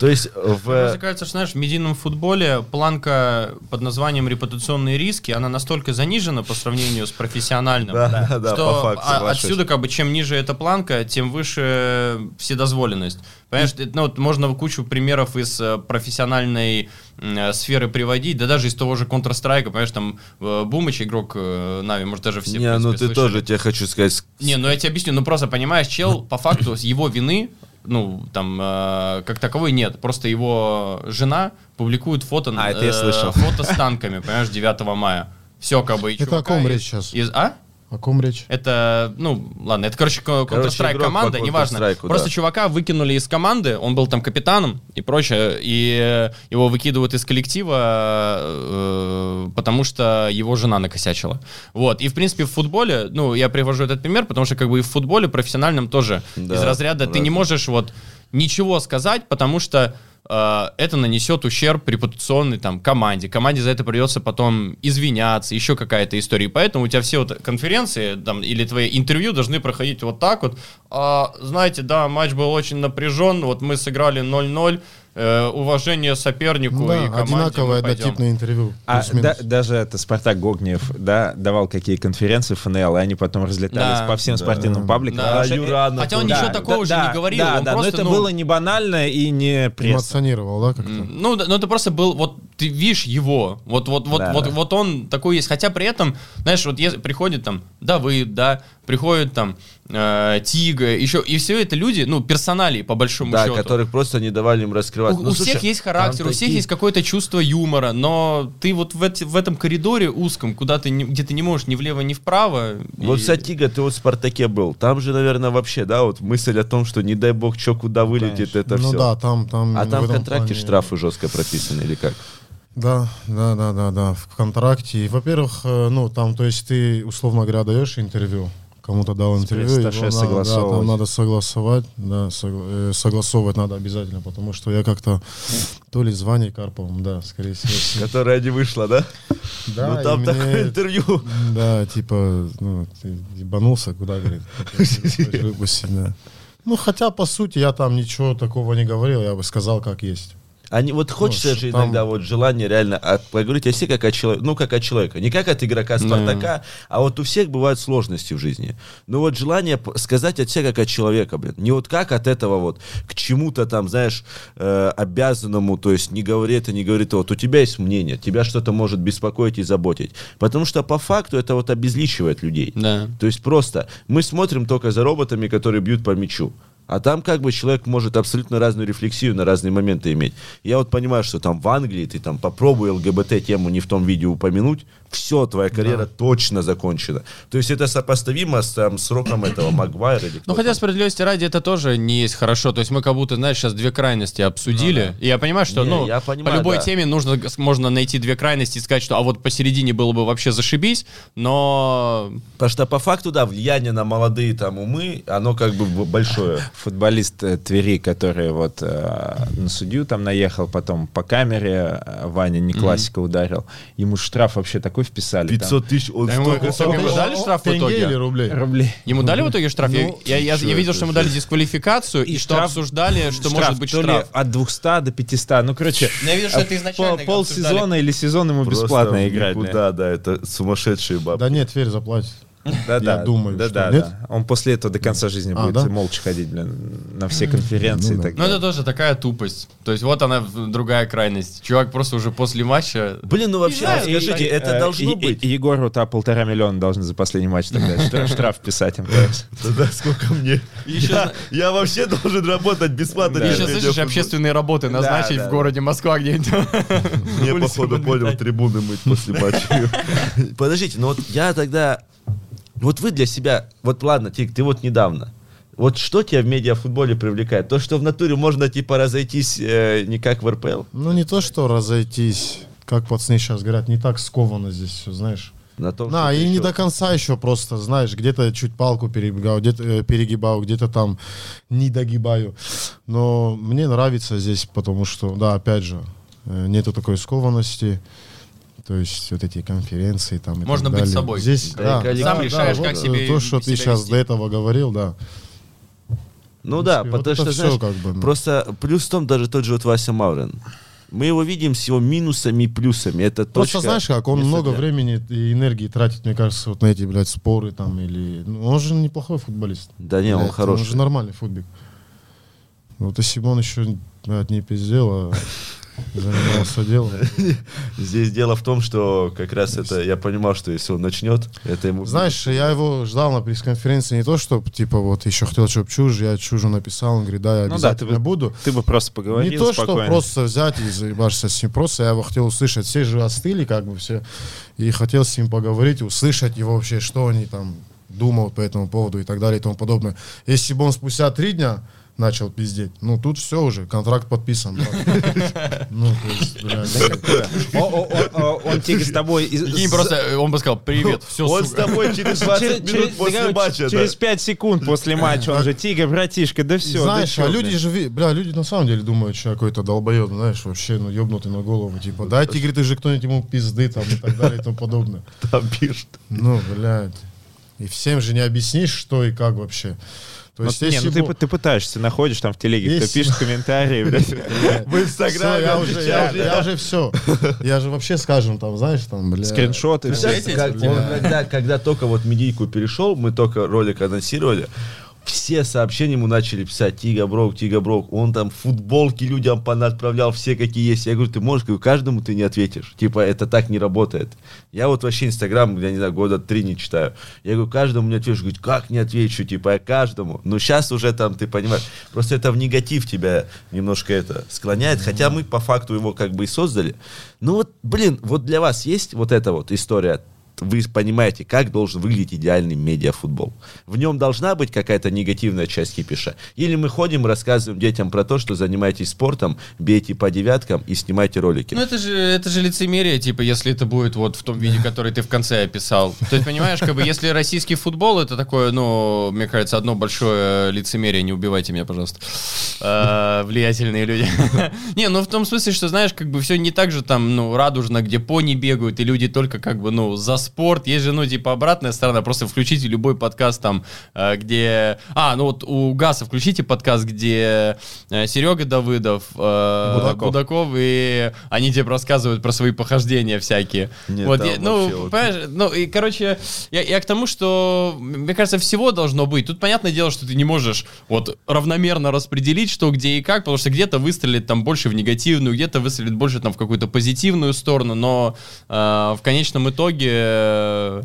То есть в... Мне кажется, что, знаешь, в медийном футболе планка под названием репутационные риски, она настолько занижена по сравнению с профессиональным, Да, да, да, что по факту, а- отсюда как бы чем ниже эта планка, тем выше вседозволенность. Понимаешь, ну, вот можно кучу примеров из э, профессиональной э, сферы приводить, да даже из того же Counter-Strike, понимаешь, там Бумыч, игрок э, Нави, может даже все Не, ну принципе, ты слышали. тоже, тебе хочу сказать, Не, ну я тебе объясню, ну просто понимаешь, чел по факту с его вины, ну там э, как таковой нет, просто его жена публикует фото, А, это я слышал. фото с танками, понимаешь, 9 мая. Все как бы. и Это о ком речь сейчас? из- а? О ком речь? Это, ну, ладно, это, короче, ко- Короче, Counter-Strike команда, по неважно. Counter-Strike, Просто да. чувака выкинули из команды, он был там капитаном и прочее, и э, его выкидывают из коллектива, э, потому что его жена накосячила. Вот, и в принципе в футболе, ну, я привожу этот пример, потому что как бы и в футболе профессиональном тоже Да, из разряда ты не можешь вот ничего сказать, потому что э, это нанесет ущерб репутационной там команде. Команде за это придется потом извиняться, еще какая-то история. И поэтому у тебя все вот конференции там, или твои интервью должны проходить вот так вот. А, знаете, да, матч был очень напряжен, вот мы сыграли 0-0, э, уважение сопернику Ну и да, команде. одинаковое однотипное интервью. А да- даже это Спартак Гогнев, да, давал какие конференции ФНЛ, и они потом разлетались Да. по всем Да. спортивным пабликам. Да. А что, э, Юрана Хотя он ничего такого уже не говорил, Да, он да, но просто, это ну- было не банально и не прессно. Эмоционировал, да, как-то? Ну, да, ну это просто был, вот ты видишь его, вот, вот, вот, Да, вот, да. вот он такой есть. Хотя при этом, знаешь, вот если приходит там Давыд, да, приходит там э, Тига, еще, и все это люди, ну, персонали по большому да, счету. которых просто не давали им У, раскрываться. у Ну, всех слушай, есть характер, у всех такие- есть какое-то чувство юмора, но ты вот в, эти- в этом коридоре узком, куда ты не- где ты не можешь ни влево, ни вправо. Вот, и- кстати, Тига, ты вот в «Спартаке» был. Там же, наверное, вообще, да, вот мысль о том, что не дай бог, что куда вылетит, это ну все. да, там, там. А там в контракте плане- штрафы жестко прописаны или как? Да, да, да, да, да, в контракте. Во-первых, э, ну, там, то есть ты, условно говоря, даешь интервью, кому-то дал интервью, его надо, да, там надо согласовать, да, согла- э, согласовывать надо обязательно, потому что я как-то то ли с Ваней Карповым, да, скорее всего. Которая не вышла, да? Да, ну там такое интервью. Да, типа, ну, ты ебанулся, куда, говорит, выпустить, да. Ну, хотя, по сути, я там ничего такого не говорил, я бы сказал, как есть. Они, вот хочется Ну, же там- иногда вот желание реально от- поговорить о себе как о человеке, ну как о человека, не как от игрока Спартака, а вот у всех бывают сложности в жизни. Ну вот желание сказать от себя как от человека, блин, не вот как от этого вот к чему-то там, знаешь, э, обязанному, то есть не говори это, не говори то, вот у тебя есть мнение, тебя что-то может беспокоить и заботить, потому что по факту это вот обезличивает людей. Да. То есть просто мы смотрим только за роботами, которые бьют по мячу. А там как бы человек может абсолютно разную рефлексию на разные моменты иметь. Я вот понимаю, что там в Англии ты там попробуй ЛГБТ-тему не в том видео упомянуть, все, твоя карьера точно закончена. То есть это сопоставимо с там, сроком этого Магуайра Ну, хотя справедливости ради это тоже не есть хорошо. То есть мы как будто, знаешь, сейчас две крайности обсудили. И я понимаю, что, Не, ну, я по понимаю, любой да. теме нужно, можно найти две крайности и сказать, что а вот посередине было бы вообще зашибись, но... Потому что по факту, да, влияние на молодые там умы, оно как бы большое. Футболист э, Твери, который вот э, на судью там наехал, потом по камере э, Ваня не классика ударил. Ему штраф вообще такой вписали. там, 500 тысяч, он Да ему- собрал. ему дали штраф в итоге? или рублей? рублей. Ему дали в итоге штраф? Я- Ну, я, я- я видел, это что ему дали дисквалификацию, и, И что штраф- обсуждали, что Штраф может быть то ли штраф. от 200 до 500. Ну, короче, я вижу, что это а, изначально пол- полсезона обсуждали. или сезон ему Просто бесплатно играть. Никуда, да, это сумасшедшие бабы. Да нет, Тверь заплатит. Да, Я да, думаю, да, что да, нет. да. Он после этого до конца жизни А, будет да? молча ходить, блин, на все конференции Ну и да. так Ну, это тоже такая тупость. То есть вот она, другая крайность. Чувак просто уже после матча... Блин, ну вообще, знаю, скажите, и- это Э, должно и- быть. и- Егору та полтора миллиона должны за последний матч тогда штраф- писать им. кажется. Да сколько мне? Я, вообще должен работать бесплатно. Еще, слышишь, общественные работы назначить в городе Москва где-нибудь. Мне, походу, понял, трибуны мыть после матча. Подождите, ну вот я тогда... Вот вы для себя... Вот ладно, Тик, ты вот недавно. Вот что тебя в медиафутболе привлекает? То, что в натуре можно, типа, разойтись э, не как в РПЛ? Ну, не то, что разойтись, как пацаны сейчас говорят, не так сковано здесь все, знаешь. На том, Да, ты и не еще- до конца еще просто, знаешь, где-то чуть палку перебегал, где-то э, перегибал, где-то там не догибаю. Но мне нравится здесь, потому что, да, опять же, э, нету такой скованности. То есть вот эти конференции там и Можно так быть далее. собой. Здесь, Да, да, коллектив. да, Сам да, решаешь, вот, как э, себе- То, что ты себя сейчас вести. до этого говорил, да. Ну да, вот потому что, знаешь, как бы, ну. просто плюс в том, даже тот же вот Вася Маврин. Мы его видим с его минусами и плюсами. Это Просто точка знаешь как, он много для- времени и энергии тратит, мне кажется, вот на эти, блядь, споры там или... Ну, он же неплохой футболист. Да не, он хороший. Он же нормальный футбик. Вот если бы он еще, блядь, не пиздел, а занимался делом. Здесь дело в том, что как раз это, я понимал, что если он начнет, это ему... Знаешь, я его ждал на пресс-конференции не то, чтобы, типа, вот еще хотел, чтобы чушь, я чужу написал, он говорит, да, я Ну да, обязательно ты бы- буду. Ты бы просто поговорил Не то, что спокойно. просто взять и заебашься с ним, просто я его хотел услышать. Все же остыли, как бы все. И хотел с ним поговорить, услышать его вообще, что они там думают по этому поводу и так далее и тому подобное. Если бы он спустя три дня начал пиздеть, ну тут все уже, контракт подписан. Ну, Он тебе с тобой... просто э, он бы сказал, привет, все, Он с тобой через 20 Через- минут через- после матча. да. Через 5 секунд после матча он же, Тига, братишка, да все. Знаешь, а люди же, бля, люди на самом деле думают, что какой-то долбоеб, знаешь, вообще, ну, ебнутый на голову, типа, дайте, говорит, ты же кто-нибудь ему пизды, там, и так далее, и тому подобное. Там пишут. Ну, блядь. И всем же не объяснишь, что и как вообще. То есть, не, если ну ты, бы- ты пытаешься, находишь там в телеге, кто Если- пишет комментарии, блядь. В Инстаграме я уже, я, уже все. Я же вообще, скажем, там, знаешь, там, бля. скриншоты. Когда только вот медийку перешел, мы только ролик анонсировали, все сообщения ему начали писать Тига Брок, Тига Брок. Он там футболки людям отправлял все, какие есть. Я говорю, ты можешь, говорю, каждому ты не ответишь. Типа, это так не работает. Я вот вообще Инстаграм, я не знаю, года три не читаю. Я говорю, каждому не отвечу. Говорит, как не отвечу? Типа, я каждому. Но сейчас уже там, ты понимаешь, просто это в негатив тебя немножко это склоняет. Хотя мы по факту его как бы и создали. Ну вот, блин, вот для вас есть вот эта вот история вы понимаете, как должен выглядеть идеальный медиафутбол. В нем должна быть какая-то негативная часть кипиша. Или мы ходим, рассказываем детям про то, что занимаетесь спортом, бейте по девяткам и снимайте ролики. Ну это же, это же лицемерие, типа, если это будет вот в том виде, который ты в конце описал. То есть, понимаешь, как бы, если российский футбол, это такое, ну, мне кажется, одно большое лицемерие, не убивайте меня, пожалуйста. Э, Влиятельные люди. Не, ну в том смысле, что, знаешь, как бы все не так же там, ну, радужно, где пони бегают, и люди только как бы, ну, за спорт. Есть же, ну, типа, обратная сторона. Просто включите любой подкаст там, э, где... А, ну вот у Гаса включите подкаст, где э, Серега Давыдов, э, Будаков. Будаков, и они тебе рассказывают про свои похождения всякие. Нет, вот, я- ну, вообще вот- ну, и, короче, я, я к тому, что, мне кажется, всего должно быть. Тут понятное дело, что ты не можешь вот равномерно распределить, что где и как, потому что где-то выстрелит там больше в негативную, где-то выстрелит больше там в какую-то позитивную сторону, но э, в конечном итоге, э,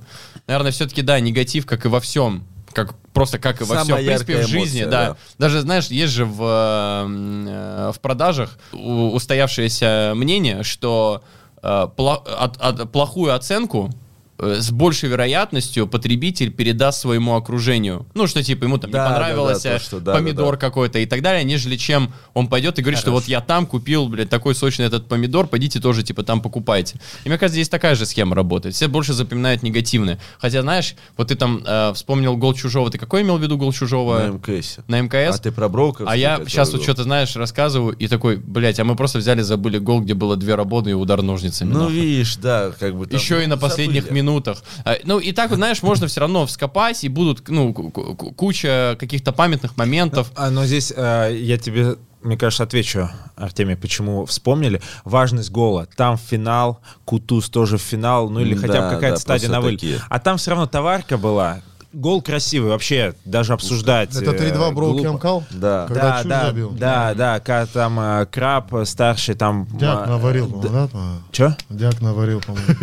наверное, все-таки, да, негатив, как и во всем. Как, просто как и во Самая всем, в принципе, в жизни, эмоция, да. да. Даже, знаешь, есть же в, э, в продажах устоявшееся мнение, что э, пла- от- от- плохую оценку с большей вероятностью потребитель передаст своему окружению. Ну, что типа ему там Да, не да, понравился да, то, что да, помидор да, да. какой-то и так далее, нежели чем он пойдет и говорит, что вот я там купил, блядь, такой сочный этот помидор, пойдите тоже, типа, там покупайте. И мне кажется, здесь такая же схема работает. Все больше запоминают негативное. Хотя, знаешь, вот ты там э, вспомнил гол чужого. Ты какой имел в виду гол чужого? На МКС. На МКС? А ты про Брока? А я сейчас вот что-то, знаешь, рассказываю, и такой, блядь, а мы просто взяли, забыли гол, где было две работы и удар ножницами. Ну, нахуй. видишь, да, как бы Еще и на последних забыли. Минутах. А, Ну, и так вот, знаешь, можно все равно вскопать, и будут, ну, ку- ку- куча каких-то памятных моментов. А, но здесь э, я тебе мне кажется, отвечу, Артемий, почему вспомнили. Важность гола. Там финал, Кутуз тоже в финал, ну или хотя бы Да, какая-то да, стадия на вылет. А там все равно товарка была. Гол красивый, вообще даже обсуждать. Это 3-2 э, Броуки глупо. Амкал? Да. Когда Да, да, забил? да, да, когда там э, Краб э, старший там... Дяк наварил, по-моему, да? Че? Дяк наварил, по-моему.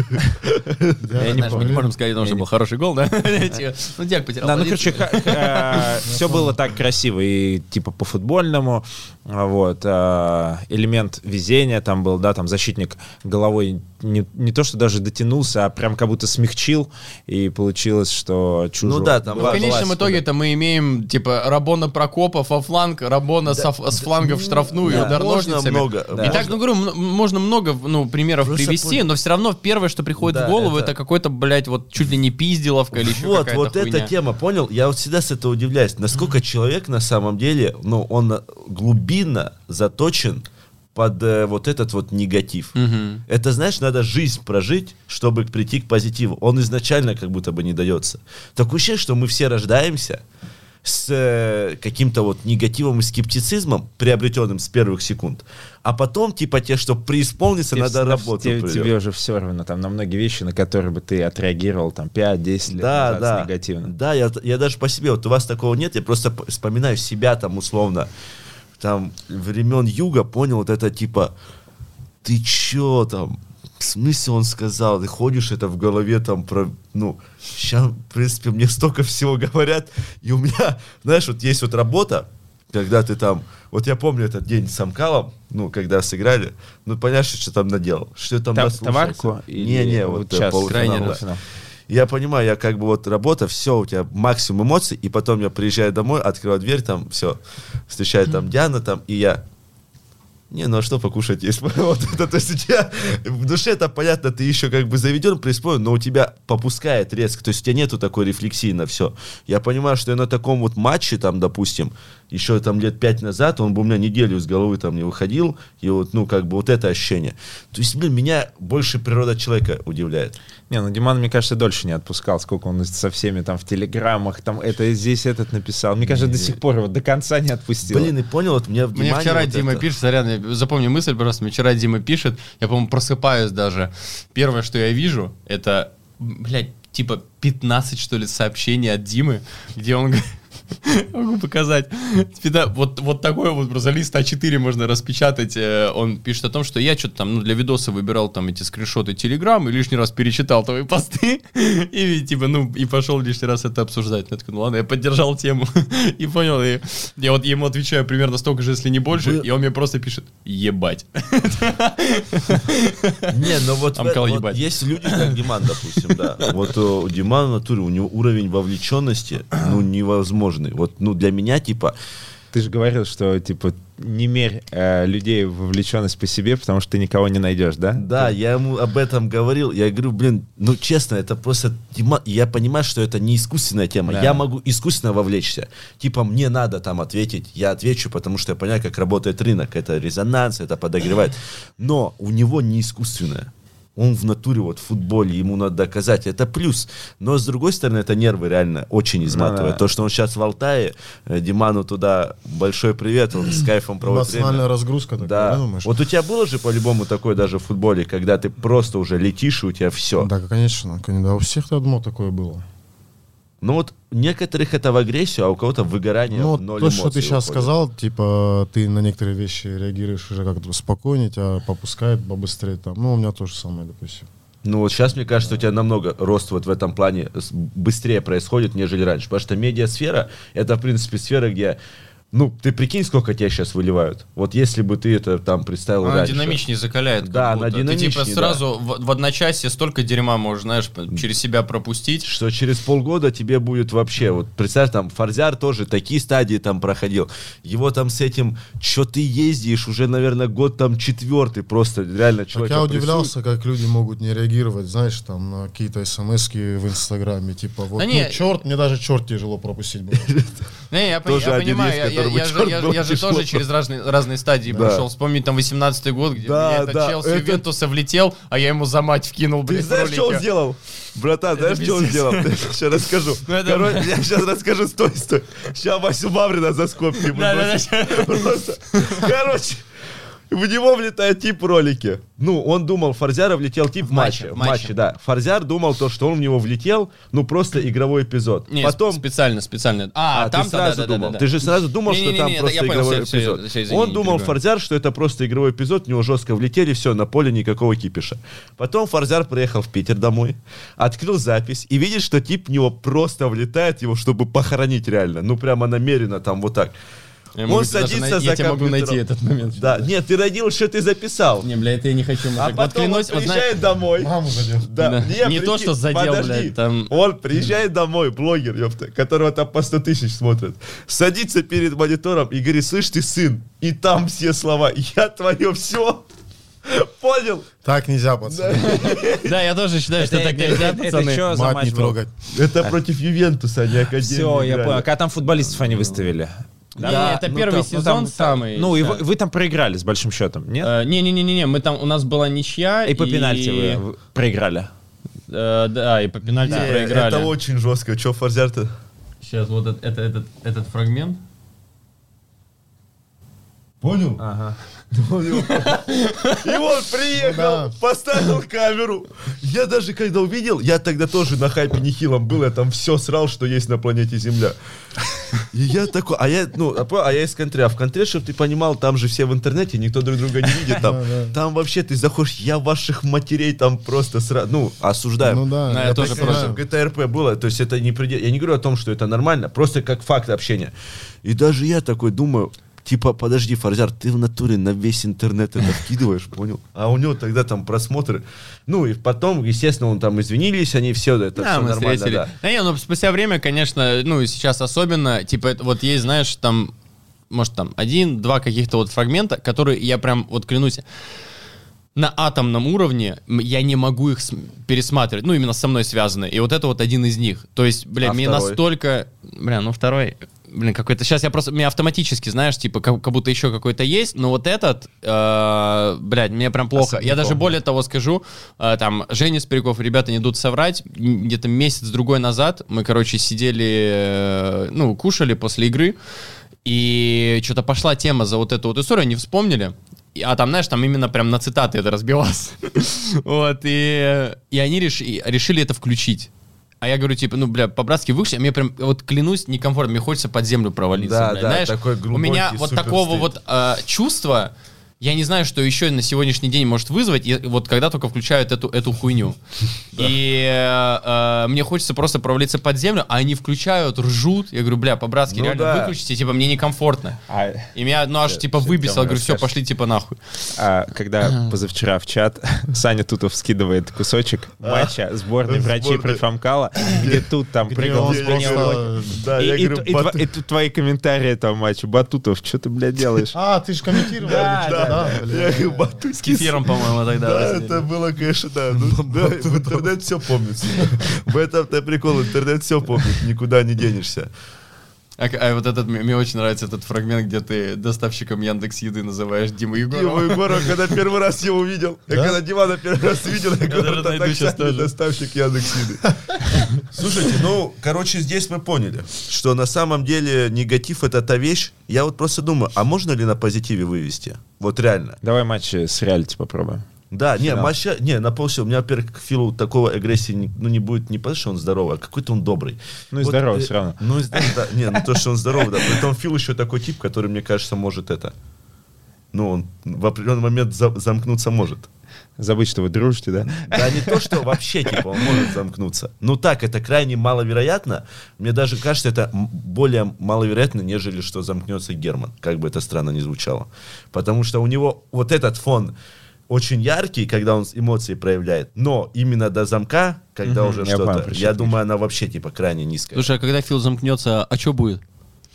Я не, Дяк мы не наварил. можем сказать, потому что был хороший гол, да? Ну, Дяк потерял. Да, ну, короче, все было так красиво, и типа по-футбольному, вот, а, элемент везения там был, да, там защитник головой не, не то, что даже дотянулся, а прям как будто смягчил, и получилось, что чужой. Ну да, там Ну, в конечном ситуация. итоге-то мы имеем, типа, Рабона Прокопов во фланг, Рабона со- с фланга в штрафную, да, удар можно ножницами. много, И да. так, ну, говорю, можно много, ну, примеров Просто привести, пон- но все равно первое, что приходит Да, в голову, это- это, какой-то, блядь, вот чуть ли не пизделовка или еще Вот, вот хуйня. эта тема, понял? Я вот всегда с этого удивляюсь, насколько человек на самом деле, ну, он э, глубинно заточен под э, вот этот вот негатив. Мгм. Это, знаешь, надо жизнь прожить, чтобы прийти к позитиву. Он изначально как будто бы не дается. Такое ощущение, что мы все рождаемся с э, каким-то вот негативом и скептицизмом, приобретенным с первых секунд. А потом, типа, те, что преисполниться, Тебе надо на- работу тебе, тебе уже все равно, там, на многие вещи, на которые бы ты отреагировал, там, 5-10 лет Да, назад да. негативно. Да, я, я даже по себе, вот у вас такого нет, я просто вспоминаю себя там условно, там, времен юга, понял, вот это типа, ты чё там, в смысле он сказал, ты ходишь это в голове там про, ну, сейчас, в принципе, мне столько всего говорят, и у меня, знаешь, вот есть вот работа, когда ты там, вот я помню этот день с Амкалом, ну, когда сыграли, ну, понятно, что там наделал, что я там Та- наслушался. товарку Не-не, вот вот э, сейчас крайне, да. Я понимаю, я как бы вот работа, все, у тебя максимум эмоций, и потом я приезжаю домой, открываю дверь, там все, встречает там Диана, там, и я, не, ну а что покушать есть? Вот это, то есть у тебя в душе это понятно, ты еще как бы заведен, преисполнен, но у тебя попускает резко, то есть у тебя нету такой рефлексии на все. Я понимаю, что я на таком вот матче, там, допустим, еще там лет пять назад, он бы у меня неделю из головы там не выходил, и вот, ну, как бы вот это ощущение. То есть, блин, меня больше природа человека удивляет. Не, ну Диман, мне кажется, дольше не отпускал, сколько он со всеми там в телеграммах, там это здесь этот написал. Мне кажется, до сих пор его до конца не отпустил. Блин, и понял, вот мне Мне внимание вчера вот Дима это. пишет, сорян, я запомни мысль просто, мне вчера Дима пишет, я, по-моему, просыпаюсь даже. Первое, что я вижу, это, блядь, типа 15, что ли, сообщений от Димы, где он говорит, Могу показать. Вот, вот такой вот просто лист А4 можно распечатать. Э, Он пишет о том, что я что-то там ну, для видоса выбирал там эти скриншоты Телеграм и лишний раз перечитал твои посты. И типа, ну, и пошел лишний раз это обсуждать. Я такой, ну ладно, я поддержал тему. И понял. И я вот ему отвечаю примерно столько же, если не больше. Вы- И он мне просто пишет, ебать. Не, ну вот, Амкал вот ебать. есть люди, как Диман, допустим, да. Вот э, у Димана в натуре, у него уровень вовлеченности, ну, невозможный. Вот, ну, для меня, типа, Ты же говорил, что типа не мерь э, людей вовлеченность по себе, потому что ты никого не найдешь, да? да, я ему об этом говорил. Я говорю, блин, ну, честно, это просто я понимаю, что это не искусственная тема. Да. Я могу искусственно вовлечься. Типа, мне надо там ответить, я отвечу, потому что я понимаю, как работает рынок. Это резонанс, это подогревает. Но у него не искусственное. Он в натуре, вот в футболе, ему надо доказать, это плюс. Но с другой стороны, это нервы реально очень изматывает. да. То, что он сейчас в Алтае, э, Диману туда большой привет, он с кайфом проводит время. Эмоциональная разгрузка такая, Да. да, думаешь? Вот у тебя было же по-любому такое даже в футболе, когда ты просто уже летишь, и у тебя все. Да, конечно, конечно. Да, у всех, я думал, такое было. Ну вот некоторых это в агрессию, а у кого-то в выгорание. Ну, ноль то, что ты сейчас уходит. сказал, типа, ты на некоторые вещи реагируешь уже как-то спокойнее, тебя попускает побыстрее там. Ну, у меня то же самое, допустим. Ну вот сейчас, мне кажется, у тебя намного рост вот в этом плане быстрее происходит, нежели раньше. Потому что медиасфера, это, в принципе, сфера, где... Ну, ты прикинь, сколько тебя сейчас выливают. Вот если бы ты это там представил Она раньше. динамичнее закаляет. как Да, она будто. Ты типа динамичнее, да. сразу в, в одночасье столько дерьма можешь, знаешь, через себя пропустить. что через полгода тебе будет вообще, вот представь, там, Фарзяр тоже такие стадии там проходил, его там с этим, что ты ездишь, уже, наверное, год там четвертый, просто реально Так человек я удивлялся, как люди могут не реагировать, знаешь, там, на какие-то смс в Инстаграме, типа, вот, Да ну, не- черт, мне даже черт тяжело пропустить было. Не, я, понимаю, которому я, же, черт я, было я же тяжело. тоже через разные, разные стадии Да. прошел. Вспомнить там 18-й год, где Да, мне этот да, чел с это- Ювентуса влетел, а я ему за мать вкинул, Ты блядь, в знаешь, что он сделал? Братан, знаешь, что он сделал? Сейчас расскажу. Ну, Короче, я сейчас расскажу, стой, стой. Сейчас Васю Маврина за скобки. Короче, в него влетает тип в ролике. Ну, он думал, Фарзяра влетел тип в матче. В матче. матче, да. Фарзяр думал то, что он в него влетел, ну, просто игровой эпизод. Не, Потом... специально, специально. А, А, там ты сразу думал. Ты же сразу думал, что Не-не-не, там это просто понял, игровой всё, эпизод. всё, извини, Он не думал, перебивай. Фарзяр, что это просто игровой эпизод, в него жестко влетели, все, на поле никакого кипиша. Потом Фарзяр приехал в Питер домой, открыл запись и видит, что тип в него просто влетает его, чтобы похоронить реально. Ну, прямо намеренно там вот так. Я он садится за Я тебе могу компьютером. найти этот момент. Да, нет, ты родил, что ты записал. Не, бля, это я не хочу. А потом клянусь, он приезжает домой. Маму задел. Да, Да. Не, Не то, что задел, подожди. блядь, там- Он приезжает домой, блогер, ёпта, которого там по 100 тысяч смотрят, садится перед монитором и говорит, слышь ты, сын, и там все слова, я твое все, понял? Так нельзя, пацаны. да, я тоже считаю, что так нельзя, это пацаны. что за матч не трогать. Это против Ювентуса, а не Академии. Все, я понял. Когда там футболистов они выставили. Не, Да, это ну первый там- Ну, сезон там- самый. Ну, и да. вы, вы там проиграли с большим счетом, нет? Э, Не-не-не-не, мы там, у нас была ничья. И по пенальти вы проиграли. э, Да, и по пенальти Не, проиграли. Это очень жестко. Че, Фарзяр-то? Сейчас вот это, это- этот, этот фрагмент. Понял? Ага. И он приехал, поставил камеру. Я даже когда увидел, я тогда тоже на хайпе нехилом был, я там все срал, что есть на планете Земля. И я такой, а я, ну, а а я из контре, а в контре, чтобы ты понимал, там же все в интернете, никто друг друга не видит, там, там вообще ты заходишь, я ваших матерей там просто сразу, ну, осуждаю. Ну да. Да, я я тоже Просто в ГТРП было, то есть это не предел... Я не говорю о том, что это нормально, просто как факт общения. И даже я такой думаю, типа, подожди, Фарзяр, ты в натуре на весь интернет это вкидываешь, понял? А у него тогда там просмотры. Ну и потом, естественно, он там извинились, они все, это Да, все мы нормально, встретили. да. Да не, ну спустя время, конечно, ну и сейчас особенно, типа, это вот есть, знаешь, там, может, там один-два каких-то вот фрагмента, которые я прям, вот клянусь, на атомном уровне я не могу их пересматривать, ну, именно со мной связаны. И вот это вот один из них. То есть, бля, А мне второй? настолько... Бля, ну второй... Блин, какой-то... Сейчас я просто... Мне автоматически, знаешь, типа, как, как будто еще какой-то есть, но вот этот, э, блядь, мне прям плохо. Я даже более того скажу, э, там, Женя Спиряков, ребята не идут соврать, где-то месяц-другой назад мы, короче, сидели, э, ну, кушали после игры, и что-то пошла тема за вот эту вот историю, они вспомнили. А там, знаешь, там именно прям на цитаты это разбилось. Вот, и, и они реши- решили это включить. А я говорю, типа, ну, бля, по-братски выключи, а мне прям, вот клянусь, некомфортно, мне хочется под землю провалиться. Да, бля. да, Знаешь, такой у меня вот такого стыд. вот а, чувства, я не знаю, что еще на сегодняшний день может вызвать, и вот когда только включают эту, эту хуйню. И э, э, мне хочется просто провалиться под землю, а они включают, ржут. Я говорю, бля, по-братски, Ну реально да. выключите, типа, мне некомфортно. А, И меня, ну, аж Щас- типа выбесило, Тёма говорю, все, пошли типа нахуй. а когда позавчера в чат Саня Тутов скидывает кусочек матча сборной врачей Сборной. предфамкала, где тут там прыгал. Да, И, я твои комментарии этого матча. Батутов, что ты, блядь, делаешь? А, ты же комментировал. Да, или да, я бля. С Батуйский кефиром, по-моему, тогда. Да, это было, конечно, да. Ну, да, в интернет все помнится. В этом-то прикол, интернет все помнит, никуда не денешься. А, а вот этот, мне, мне очень нравится этот фрагмент, где ты доставщиком Яндекс Еды называешь Диму Дима Егорова. Егорова, когда первый раз его увидел, я Да? когда Димана первый раз видел, я говорю, доставщик Яндекс Еды. Слушайте, ну, короче, здесь мы поняли, что на самом деле негатив это та вещь. Я вот просто думаю, а можно ли на позитиве вывести? Вот реально. Давай матч с реалити попробуем. Да, не, матча, не, на полсилы. У меня, во-первых, к Филу такого агрессии не, ну, не будет не потому, что он здоровый, а какой-то он добрый. Ну и здоровый э, всё равно. Ну, да, не, ну то, что он здоровый, да. Притом Фил еще такой тип, который, мне кажется, может это. Ну, он в определенный момент за- замкнуться может. Забыть, что вы дружите, да? Да не то, что вообще, типа, он может замкнуться. Ну так, это крайне маловероятно. Мне даже кажется, это более маловероятно, нежели что замкнется Герман, как бы это странно ни звучало. Потому что у него вот этот фон очень яркий, когда он эмоции проявляет, но именно до замка, когда Мгм, уже что-то, я думаю, она вообще, типа, крайне низкая. Слушай, а когда Фил замкнется, а что будет?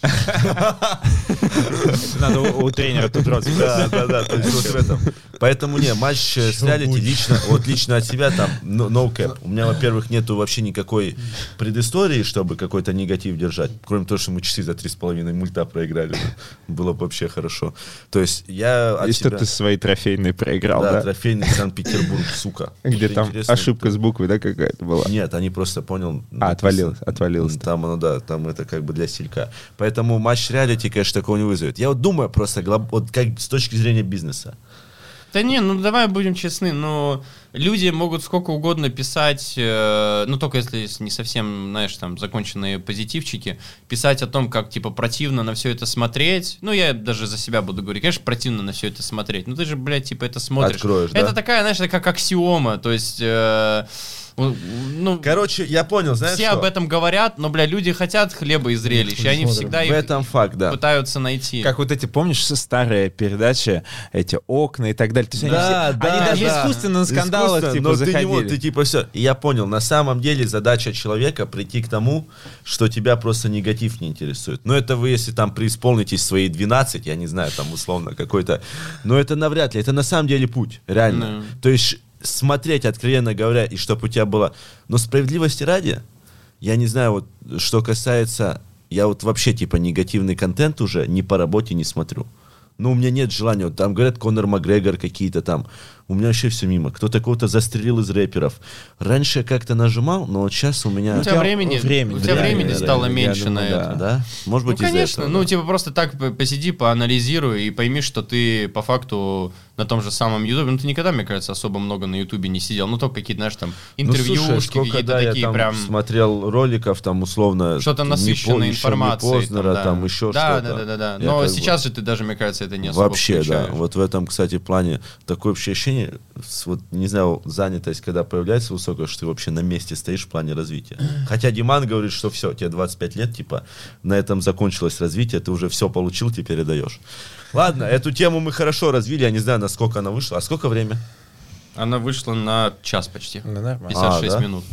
Надо у тренера тут рот Да, да, да, то есть вот в этом. Поэтому не, матч э, с реалити лично, вот лично от себя там, no, cap. У меня, во-первых, нету вообще никакой предыстории, чтобы какой-то негатив держать, кроме того, что мы часы за три с половиной мульта проиграли. Было бы вообще хорошо. То есть я от И что себя... ты свои трофейные проиграл, Да, да? трофейный Санкт-Петербург, сука. Где там ошибка с буквой, да, какая-то была? Нет, они просто понял. А, отвалилось, отвалилось. Там оно, да, там это как бы для стилька. Поэтому матч реалити, конечно, такого не вызовет. Я вот думаю просто, вот как с точки зрения бизнеса. Да не, ну давай будем честны, но люди могут сколько угодно писать, э, ну только если не совсем, знаешь, там законченные позитивчики, писать о том, как типа противно на все это смотреть. Ну я даже за себя буду говорить, конечно, противно на все это смотреть. Ну ты же, блядь, типа это смотришь. Откроешь, да? это такая, знаешь, это как аксиома, то есть, э, ну. Короче, я понял, знаешь все что? об этом говорят, но, бля, люди хотят хлеба и зрелищ, и они всегда В их этом факт, да. пытаются найти. Как вот эти, помнишь, старые передачи, эти окна и так далее. То есть они, Да, все- да, они даже да. искусственно на скандалах Искусственно, типа но ты не заходили. ты типа все. И я понял, на самом деле задача человека прийти к тому, что тебя просто негатив не интересует. Но это вы, если там преисполнитесь свои 12, я не знаю, там условно какой-то, но это навряд ли, это на самом деле путь, реально. Да. То есть смотреть, откровенно говоря, и чтобы у тебя было... Но справедливости ради, я не знаю, вот что касается... Я вот вообще типа негативный контент уже ни по работе не смотрю. Ну, у меня нет желания. Вот там говорят Конор Макгрегор какие-то там. У меня вообще все мимо. Кто-то кого-то застрелил из рэперов. Раньше я как-то нажимал, но вот сейчас у меня... У тебя времени, времени, у тебя да, времени да, стало да, я меньше думаю, на да. это. Да? Может Ну, быть, из-за конечно. этого, ну, да. типа, просто так посиди, поанализируй и пойми, что ты по факту на том же самом Ютубе. Ну, ты никогда, мне кажется, особо много на Ютубе не сидел. Ну, только какие-то, знаешь, там, Ну, слушай, интервьюшки сколько, какие-то да, я такие там прям... смотрел роликов, там, условно... Что-то не еще не информацией. Познера, да. там, еще да, что-то. Да, да, да, Я Но как бы- сейчас же ты даже, мне кажется, это не особо Вообще, да. включаешь. Вот в этом, кстати, плане такое вообще ощущение, вот, не знаю, занятость, когда появляется высокая, что ты вообще на месте стоишь в плане развития. Хотя Диман говорит, что все, тебе 25 лет, типа, на этом закончилось развитие, ты уже все получил, теперь и даешь. Ладно, эту тему мы хорошо развили, я не знаю, насколько она вышла. А сколько время? Она вышла на час почти. Ну, нормально. 56 А, да? минут.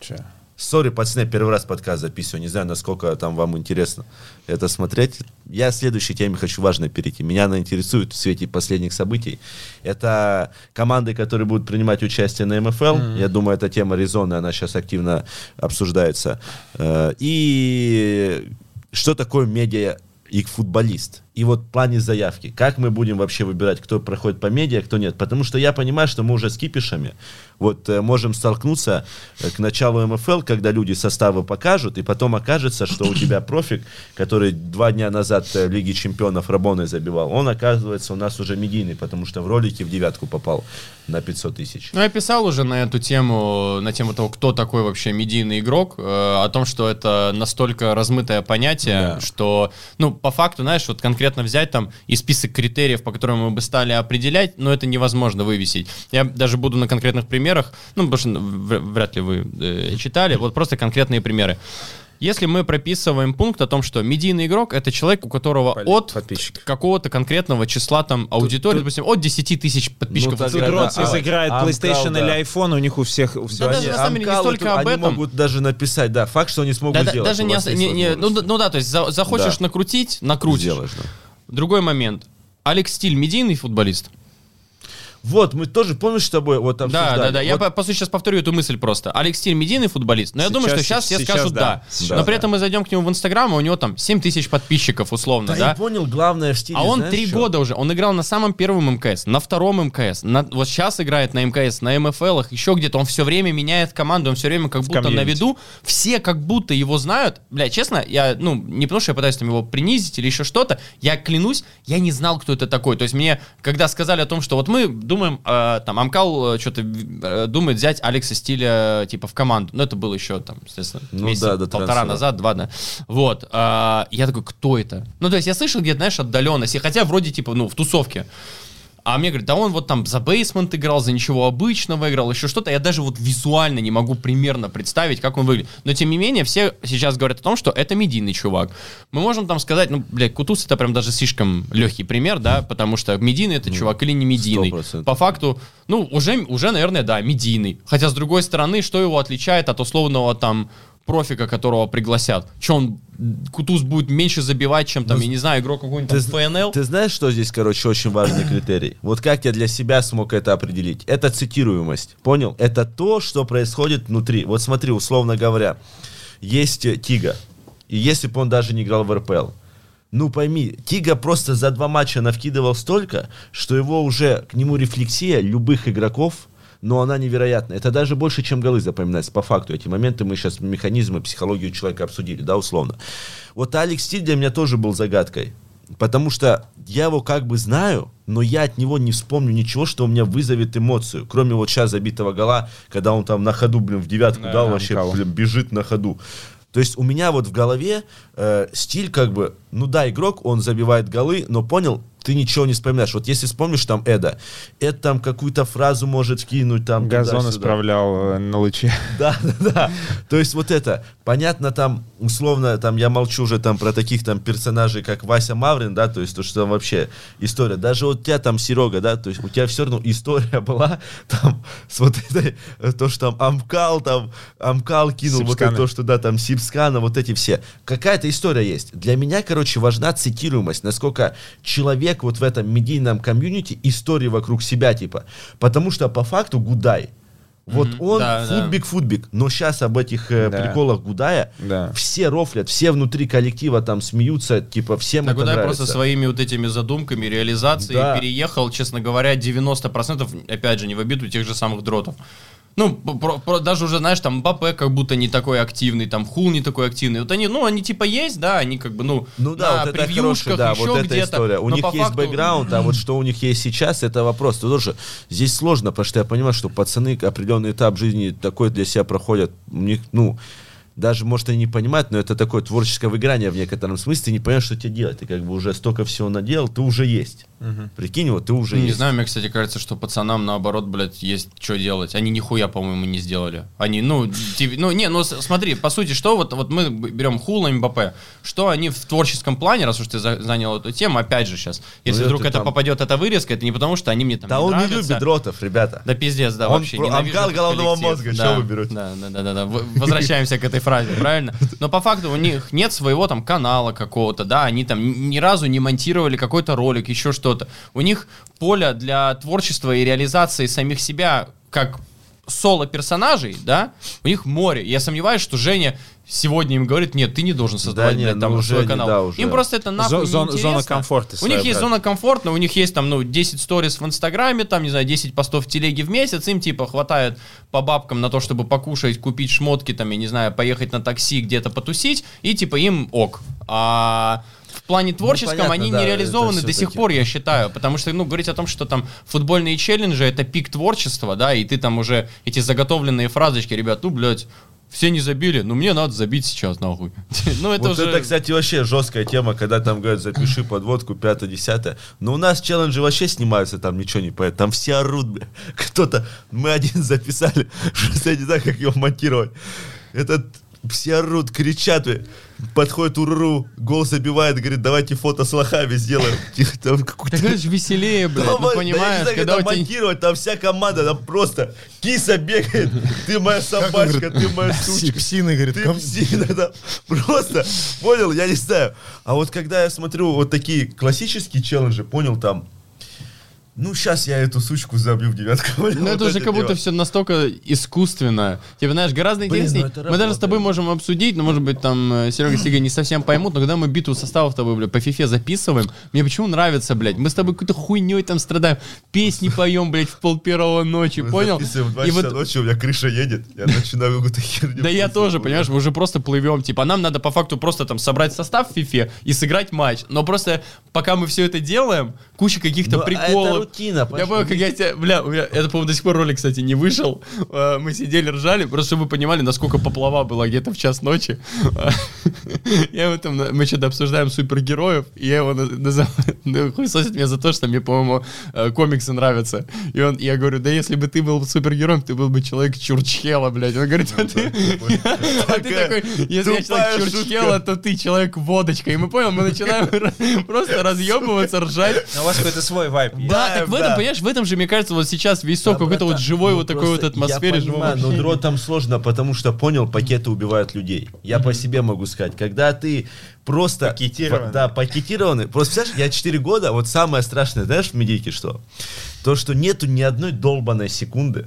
Чё? Сори, пацаны, первый раз подкаст записываю. Не знаю, насколько там вам интересно это смотреть. Я к следующей теме хочу важно перейти. Меня она интересует в свете последних событий. Это команды, которые будут принимать участие на МФЛ. Я думаю, эта тема резонная, она сейчас активно обсуждается. Э, И что такое медиа и футболист? И вот в плане заявки, как мы будем вообще выбирать, кто проходит по медиа, кто нет? Потому что я понимаю, что мы уже с кипишами вот э, можем столкнуться э, к началу МФЛ, когда люди составы покажут, и потом окажется, что у тебя профик, который два дня назад э, в Лиге Чемпионов Рабоной забивал, он оказывается у нас уже медийный, потому что в ролике в девятку попал на 500 тысяч. Ну, я писал уже на эту тему, на тему того, кто такой вообще медийный игрок, э, о том, что это настолько размытое понятие, Да. что, ну, по факту, знаешь, вот конкретно взять там и список критериев, по которым мы бы стали определять, но это невозможно вывесить. Я даже буду на конкретных примерах, ну, потому что в- вряд ли вы э, читали, вот просто конкретные примеры. Если мы прописываем пункт о том, что медийный игрок это человек, у которого Поле- от какого-то конкретного числа там аудитории, допустим, от 10 тысяч подписчиков. Ну, Тут да, Ротс а- изыграет Амкал, PlayStation да. или iPhone, у них у всех... у всех- даже на самом деле не столько тут- об они этом. могут даже написать, да, факт, что они смогут Да, да, сделать. даже не, не- не- ну, да- ну да, то есть за- захочешь Да. накрутить, накрутишь. Сделаешь, да. Другой момент. Алекс Стиль медийный футболист? Вот, мы тоже, помнишь, с тобой вот Да, обсуждали? да, да. Я Вот по, по сути сейчас повторю эту мысль просто. Алекс Стиль медийный футболист. Но я думаю, что Сейчас- сейчас все сейчас скажут да. да. Сейчас Но при да. этом мы зайдем к нему в Инстаграм, и у него там 7 тысяч подписчиков условно, Да, да? я понял, главное в стиле, А он три года уже. Он играл на самом первом МКС, на втором МКС. на- вот сейчас играет на МКС, на МФЛах, еще где-то. Он все время меняет команду, он все время как будто на комьюнити. виду. Все как будто его знают. Бля, честно, я, ну, не потому что я пытаюсь там его принизить или еще что-то. Я клянусь, я не знал, кто это такой. То есть мне, когда сказали о том, что вот мы думаем, э, там, Амкал что-то думает взять Алекса Стиля, типа, в команду. Ну, это было еще, там, естественно, Ну месяца да, до полтора трансфера. назад, два, да. Вот. а, я такой, кто это? Ну, то есть я слышал где-то, знаешь, отдаленность. И хотя вроде, типа, ну, в тусовке. А мне говорят, да он вот там за бейсмент играл, за ничего обычного играл, еще что-то. Я даже вот визуально не могу примерно представить, как он выглядит. Но тем не менее, все сейчас говорят о том, что это медийный чувак. Мы можем там сказать, ну, блядь, Кутус это прям даже слишком легкий пример, да, потому что медийный это чувак или не медийный. 100%. По факту, ну, уже, уже, наверное, да, медийный. Хотя, с другой стороны, что его отличает от условного там профика, которого пригласят. Че, он, Кутуз будет меньше забивать, чем там, я не знаю, игрок какой-нибудь Ты, ФНЛ? ты знаешь, что здесь, короче, очень важный критерий? Вот как я для себя смог это определить? Это цитируемость. Понял? Это то, что происходит внутри. Вот смотри, условно говоря, есть э, Тига. И если бы он даже не играл в РПЛ, ну пойми, Тига просто за два матча навкидывал столько, что его уже к нему рефлексия любых игроков, но она невероятная. Это даже больше, чем голы запоминается. По факту эти моменты мы сейчас механизмы, психологию человека обсудили, да, условно. Вот Алекс Стиль для меня тоже был загадкой. Потому что я его как бы знаю, но я от него не вспомню ничего, что у меня вызовет эмоцию. Кроме вот сейчас забитого гола, когда он там на ходу, блин, в девятку Да, дал, вообще, Амкал. блин, бежит на ходу. То есть у меня вот в голове э, стиль как бы, ну да, игрок, он забивает голы, но понял, ты ничего не вспоминаешь. Вот если вспомнишь там Эда, Эд там какую-то фразу может кинуть там Газон туда-сюда. исправлял э, на луче. Да, да, да. То есть вот это, понятно, там, условно, там, я молчу уже там про таких там персонажей, как Вася Маврин, да, то есть то, что там вообще история. Даже вот у тебя там Серега, да, то есть у тебя все равно история была там с вот этой, э, то, что там Амкал, там, Амкал кинул, вот Сипсканы. это то, что, да, там Сипскана, вот эти все. Какая-то история есть. Для меня, короче, важна цитируемость, насколько человек вот в этом медийном комьюнити истории вокруг себя, типа. Потому что по факту Гудай, вот Мгм. он Да, да. футбик, футбик, но сейчас об этих э, Да. приколах Гудая Да. все рофлят, все внутри коллектива там смеются, типа всем Так это Гудай нравится. просто своими вот этими задумками, реализацией Да. переехал, честно говоря, 90%, опять же, не в обиду тех же самых дротов. Ну, про- про- даже уже, знаешь, там Мбаппе как будто не такой активный, там Хул не такой активный. Вот они, ну, они типа есть, да, они как бы, ну, Ну да, на вот это превьюшках, хорошая, да, еще вот эта история. У них есть факту- бэкграунд, а вот что у них есть сейчас, это вопрос. Тут тоже здесь сложно, потому что я понимаю, что пацаны определенный этап жизни такой для себя проходят. У них, ну, даже, может, они не понимают, но это такое творческое выиграние в некотором смысле. Ты не понимаешь, что тебе делать. Ты как бы уже столько всего наделал, ты уже есть. Прикинь, вот ты уже Ну, не есть. знаю, мне, кстати, кажется, что пацанам, наоборот, блядь, есть что делать. Они нихуя, по-моему, не сделали. Они, ну, ти- ну, не, ну, смотри, по сути, что вот, вот мы берем Хула, МБП, что они в творческом плане, раз уж ты за- занял эту тему, опять же сейчас, если Ну, вдруг это там- попадет, эта вырезка, это не потому, что они мне там Да не он не нравятся. любит дротов, ребята. Да пиздец, да, Он вообще про- этот головного мозга, да, что вы берете? Да, да, да, да, да. Возвращаемся к этой фразе, правильно? Но по факту у них нет своего там канала какого-то, да, они там ни разу не монтировали какой-то ролик, еще что-то. У них поле для творчества и реализации самих себя как соло-персонажей, да, у них море. Я сомневаюсь, что Женя сегодня им говорит, нет, ты не должен создавать, не, блядь, там ну свой канал. да, уже. Им просто это нахуй Зо- зон- зона комфорта У них есть своя, зона комфортно, у них есть там, ну, 10 сториз в Инстаграме, там, не знаю, 10 постов в телеге в месяц, им, типа, хватает по бабкам на то, чтобы покушать, купить шмотки, там, я не знаю, поехать на такси, где-то потусить, и, типа, им ок. А в плане творческом понятно, они да, не реализованы до сих пор, я считаю, потому что, ну, говорить о том, что там футбольные челленджи — это пик творчества, да, и ты там уже эти заготовленные фразочки, ребят, ну, блядь, все не забили, ну мне надо забить сейчас, нахуй. Ну, это вот уже... это, кстати, вообще жесткая тема, когда там говорят, запиши подводку, пятое, десятое. Но у нас челленджи вообще снимаются, там ничего не поет. Там все орут, бля. Кто-то, мы один записали, что я не знаю, как его монтировать. Этот все орут, кричат, бля. подходит Уруру, гол забивает, говорит, давайте фото с лохами сделаем. Тихо, Там какой-то... Так это же веселее, блядь, Там, ну да понимаешь, знаю, когда тебя... монтировать, там вся команда, там просто киса бегает, ты моя собачка, ты моя сучка. Псины, говорит, Ты псина, да. Просто, понял, я не знаю. А вот когда я смотрю вот такие классические челленджи, понял, там, ну, сейчас я эту сучку забью в девятку. Ну, вот это уже как будто все настолько искусственно. Типа, знаешь, гораздо Блин, интереснее. ну это мы даже с тобой можем обсудить, но, может быть, там э, Серега Сига не совсем поймут, но когда мы битву составов с тобой, бля, по фифе записываем, мне почему нравится, блядь? Мы с тобой какой-то хуйней там страдаем, песни поем, блядь, в пол первого ночи, Мы понял? в 2 И часа вот ночи, у меня крыша едет, я начинаю какую-то херню. Да я тоже, понимаешь, мы уже просто плывем. Типа, нам надо по факту просто там собрать состав в фифе и сыграть матч. Но просто пока мы все это делаем, куча каких-то Ну, а приколов. Рутина, Я помню, как я тебя, бля, у меня, это, по-моему, до сих пор ролик, кстати, не вышел. Э, Мы сидели, ржали, просто чтобы вы понимали, насколько поплава была где-то в час ночи. Я в этом, мы что-то обсуждаем супергероев, и я его на- называю, ну, хуесосит меня за то, что мне, по-моему, э, комиксы нравятся. И он, я говорю, да если бы ты был супергероем, ты был бы человек Чурчхела, блядь. Он говорит, а ты, а ты такой, если я человек. Чурчхела, то ты человек водочка. И мы понял, мы начинаем просто разъебываться, ржать. Но у вас какой-то свой вайп есть. Да, так в этом, да. понимаешь, в этом же, мне кажется, вот сейчас весь сок Да, какой-то вот живой ну вот такой вот атмосфере Я живого понимаю, но общения. дротом сложно, потому что, понял, пакеты убивают людей. Я по себе могу сказать. Когда ты просто... Пакетированный. Да, пакетированный. Просто, представляешь, я 4 года, вот самое страшное, знаешь, в медийке что? То, что нету ни одной долбанной секунды,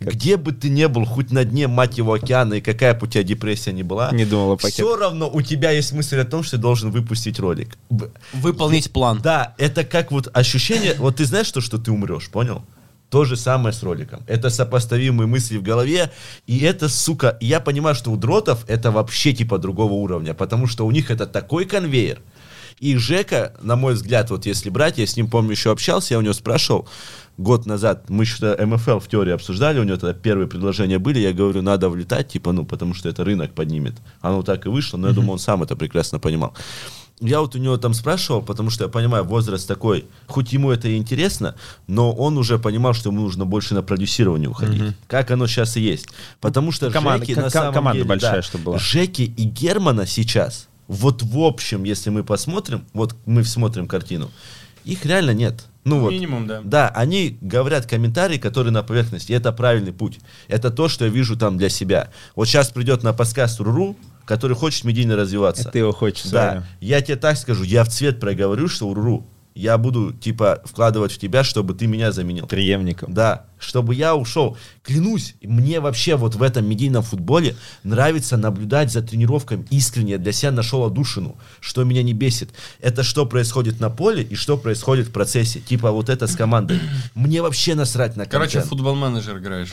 где бы ты не был, хоть на дне, мать его, океана, и какая бы у тебя депрессия ни была, Не думал о пакетах. все равно у тебя есть мысль о том, что ты должен выпустить ролик. Выполнить план. да, это как вот ощущение, вот ты знаешь то, что ты умрешь, понял? То же самое с роликом. Это сопоставимые мысли в голове, и это, сука, я понимаю, что у дротов это вообще типа другого уровня, потому что у них это такой конвейер. И Жека, на мой взгляд, вот если брать, я с ним, помню, еще общался, я у него спрашивал год назад, мы что-то МФЛ в теории обсуждали, у него тогда первые предложения были, я говорю, надо влетать, типа, ну, потому что это рынок поднимет. Оно так и вышло, но я думаю, он сам это прекрасно понимал. Я вот у него там спрашивал, потому что я понимаю, возраст такой, хоть ему это и интересно, но он уже понимал, что ему нужно больше на продюсирование уходить. Как оно сейчас и есть. Потому что Команда- Жеки ко- на ко- самом команда деле, большая, да, чтобы была. Жеки и Германа сейчас, вот в общем, если мы посмотрим, вот мы смотрим картину, их реально нет. Ну вот, Минимум, да. да, они говорят комментарии, которые на поверхности. И это правильный путь. Это то, что я вижу там для себя. Вот сейчас придет на подкаст Руру, который хочет медийно развиваться. Ты его хочешь Да, я тебе так скажу, я в цвет проговорю, что Уруру, я буду, типа, вкладывать в тебя, чтобы ты меня заменил. преемником. Да, чтобы я ушел. Клянусь, мне вообще вот в этом медийном футболе нравится наблюдать за тренировками искренне. Я для себя нашел одушину, что меня не бесит. Это что происходит на поле и что происходит в процессе. Типа вот это с командой. Мне вообще насрать на Короче, контент. футбол-менеджер играешь.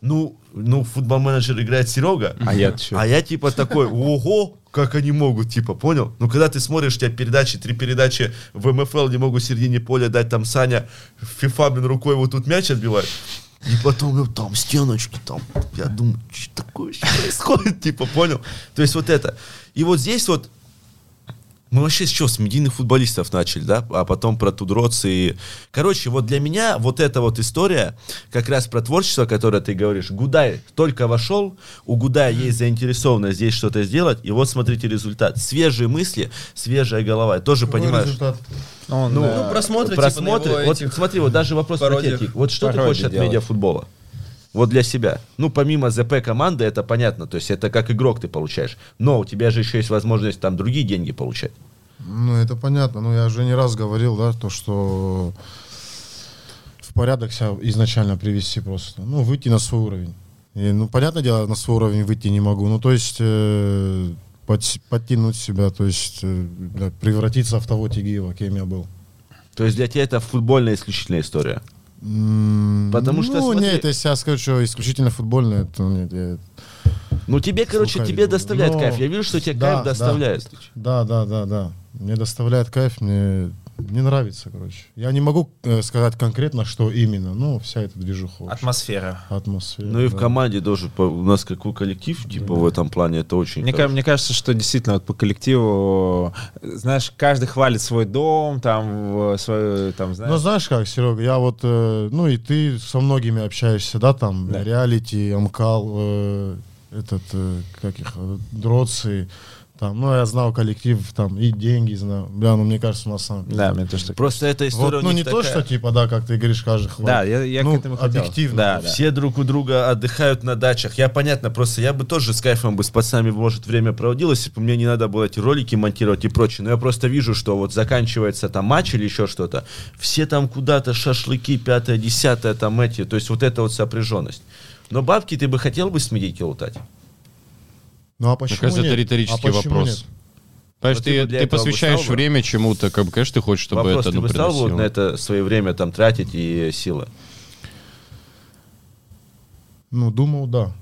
Ну, ну, футбол-менеджер играет Серега. А я? А я типа такой, ого, как они могут, типа, понял? Ну, когда ты смотришь, у тебя передачи, три передачи в МФЛ, не могу в середине поля дать, там Саня фифа, блин, рукой вот тут мяч отбивает. И потом, ну, там стеночки, там, я думаю, что такое происходит, типа, понял? То есть вот это. И вот здесь вот мы вообще с чего, с медийных футболистов начали, да, а потом про Тудроц и... Короче, вот для меня вот эта вот история, как раз про творчество, которое ты говоришь, Гудай только вошел, у Гудая есть заинтересованность здесь что-то сделать, и вот смотрите результат. Свежие мысли, свежая голова. Я тоже Какой понимаешь... результат? Он, Ну, э, просмотры, типа, просмотры. на его вот этих смотри, вот даже вопрос про. Вот что ты хочешь от медиафутбола? Вот для себя. Ну, помимо ЗП команды, это понятно. То есть это как игрок ты получаешь. Но у тебя же еще есть возможность там другие деньги получать. Ну, это понятно. Ну, я уже не раз говорил, да, то, что в порядок себя изначально привести просто. Ну, выйти на свой уровень. И, ну, понятное дело, на свой уровень выйти не могу. Ну, то есть э, подс- подтянуть себя, то есть э, превратиться в того Тигиева, кем я был. То есть для тебя это футбольная исключительная история. Потому что, Ну, смотри- нет, если я скажу, что исключительно футбольное, то нет. я- Ну, тебе, короче, тебе доставляет ну, кайф. Я вижу, что тебе да, кайф да. доставляет. Да, да, да, да. Мне доставляет кайф, мне не нравится, короче. Я не могу э, сказать конкретно, что именно, но вся эта движуха. вообще. Атмосфера. Атмосфера. Ну и в да. команде тоже по- у нас какой коллектив, типа в этом плане это очень. Мне, хорошо. мне кажется, что действительно вот по коллективу, знаешь, каждый хвалит свой дом, там, в- свою, там, знаешь. Ну, знаешь как, Серега, я вот, э, ну и ты со многими общаешься, да, там, Да. реалити, Амкал, э, этот, э, как их, э, Дроцы, там, ну, я знал коллектив, там, и деньги знал. Бля, ну, мне кажется, у нас сам... да, мне тоже так. Просто эта история Вот, ну, не то, такая. что, типа, да, как ты говоришь, каждый хвалит. Да, я, я Ну, к этому хотел. объективно. Да, да. Все друг у друга отдыхают на дачах. Я понятно, просто я бы тоже с кайфом бы с пацанами, может, время проводил, если бы мне не надо было эти ролики монтировать и прочее. Но я просто вижу, что вот заканчивается там матч или еще что-то. Все там куда-то шашлыки, пятое, десятое, там эти. То есть вот эта вот сопряженность. Но бабки ты бы хотел бы с медийки лутать? Ну, а Мне почему кажется, это нет? риторический А почему вопрос. нет? Понимаешь, ты ты, ты посвящаешь бы время чему-то, как бы, конечно, ты хочешь, чтобы Вопрос, это ты ну, бы стал бы вот на это свое время там тратить и силы? Ну, думал, да.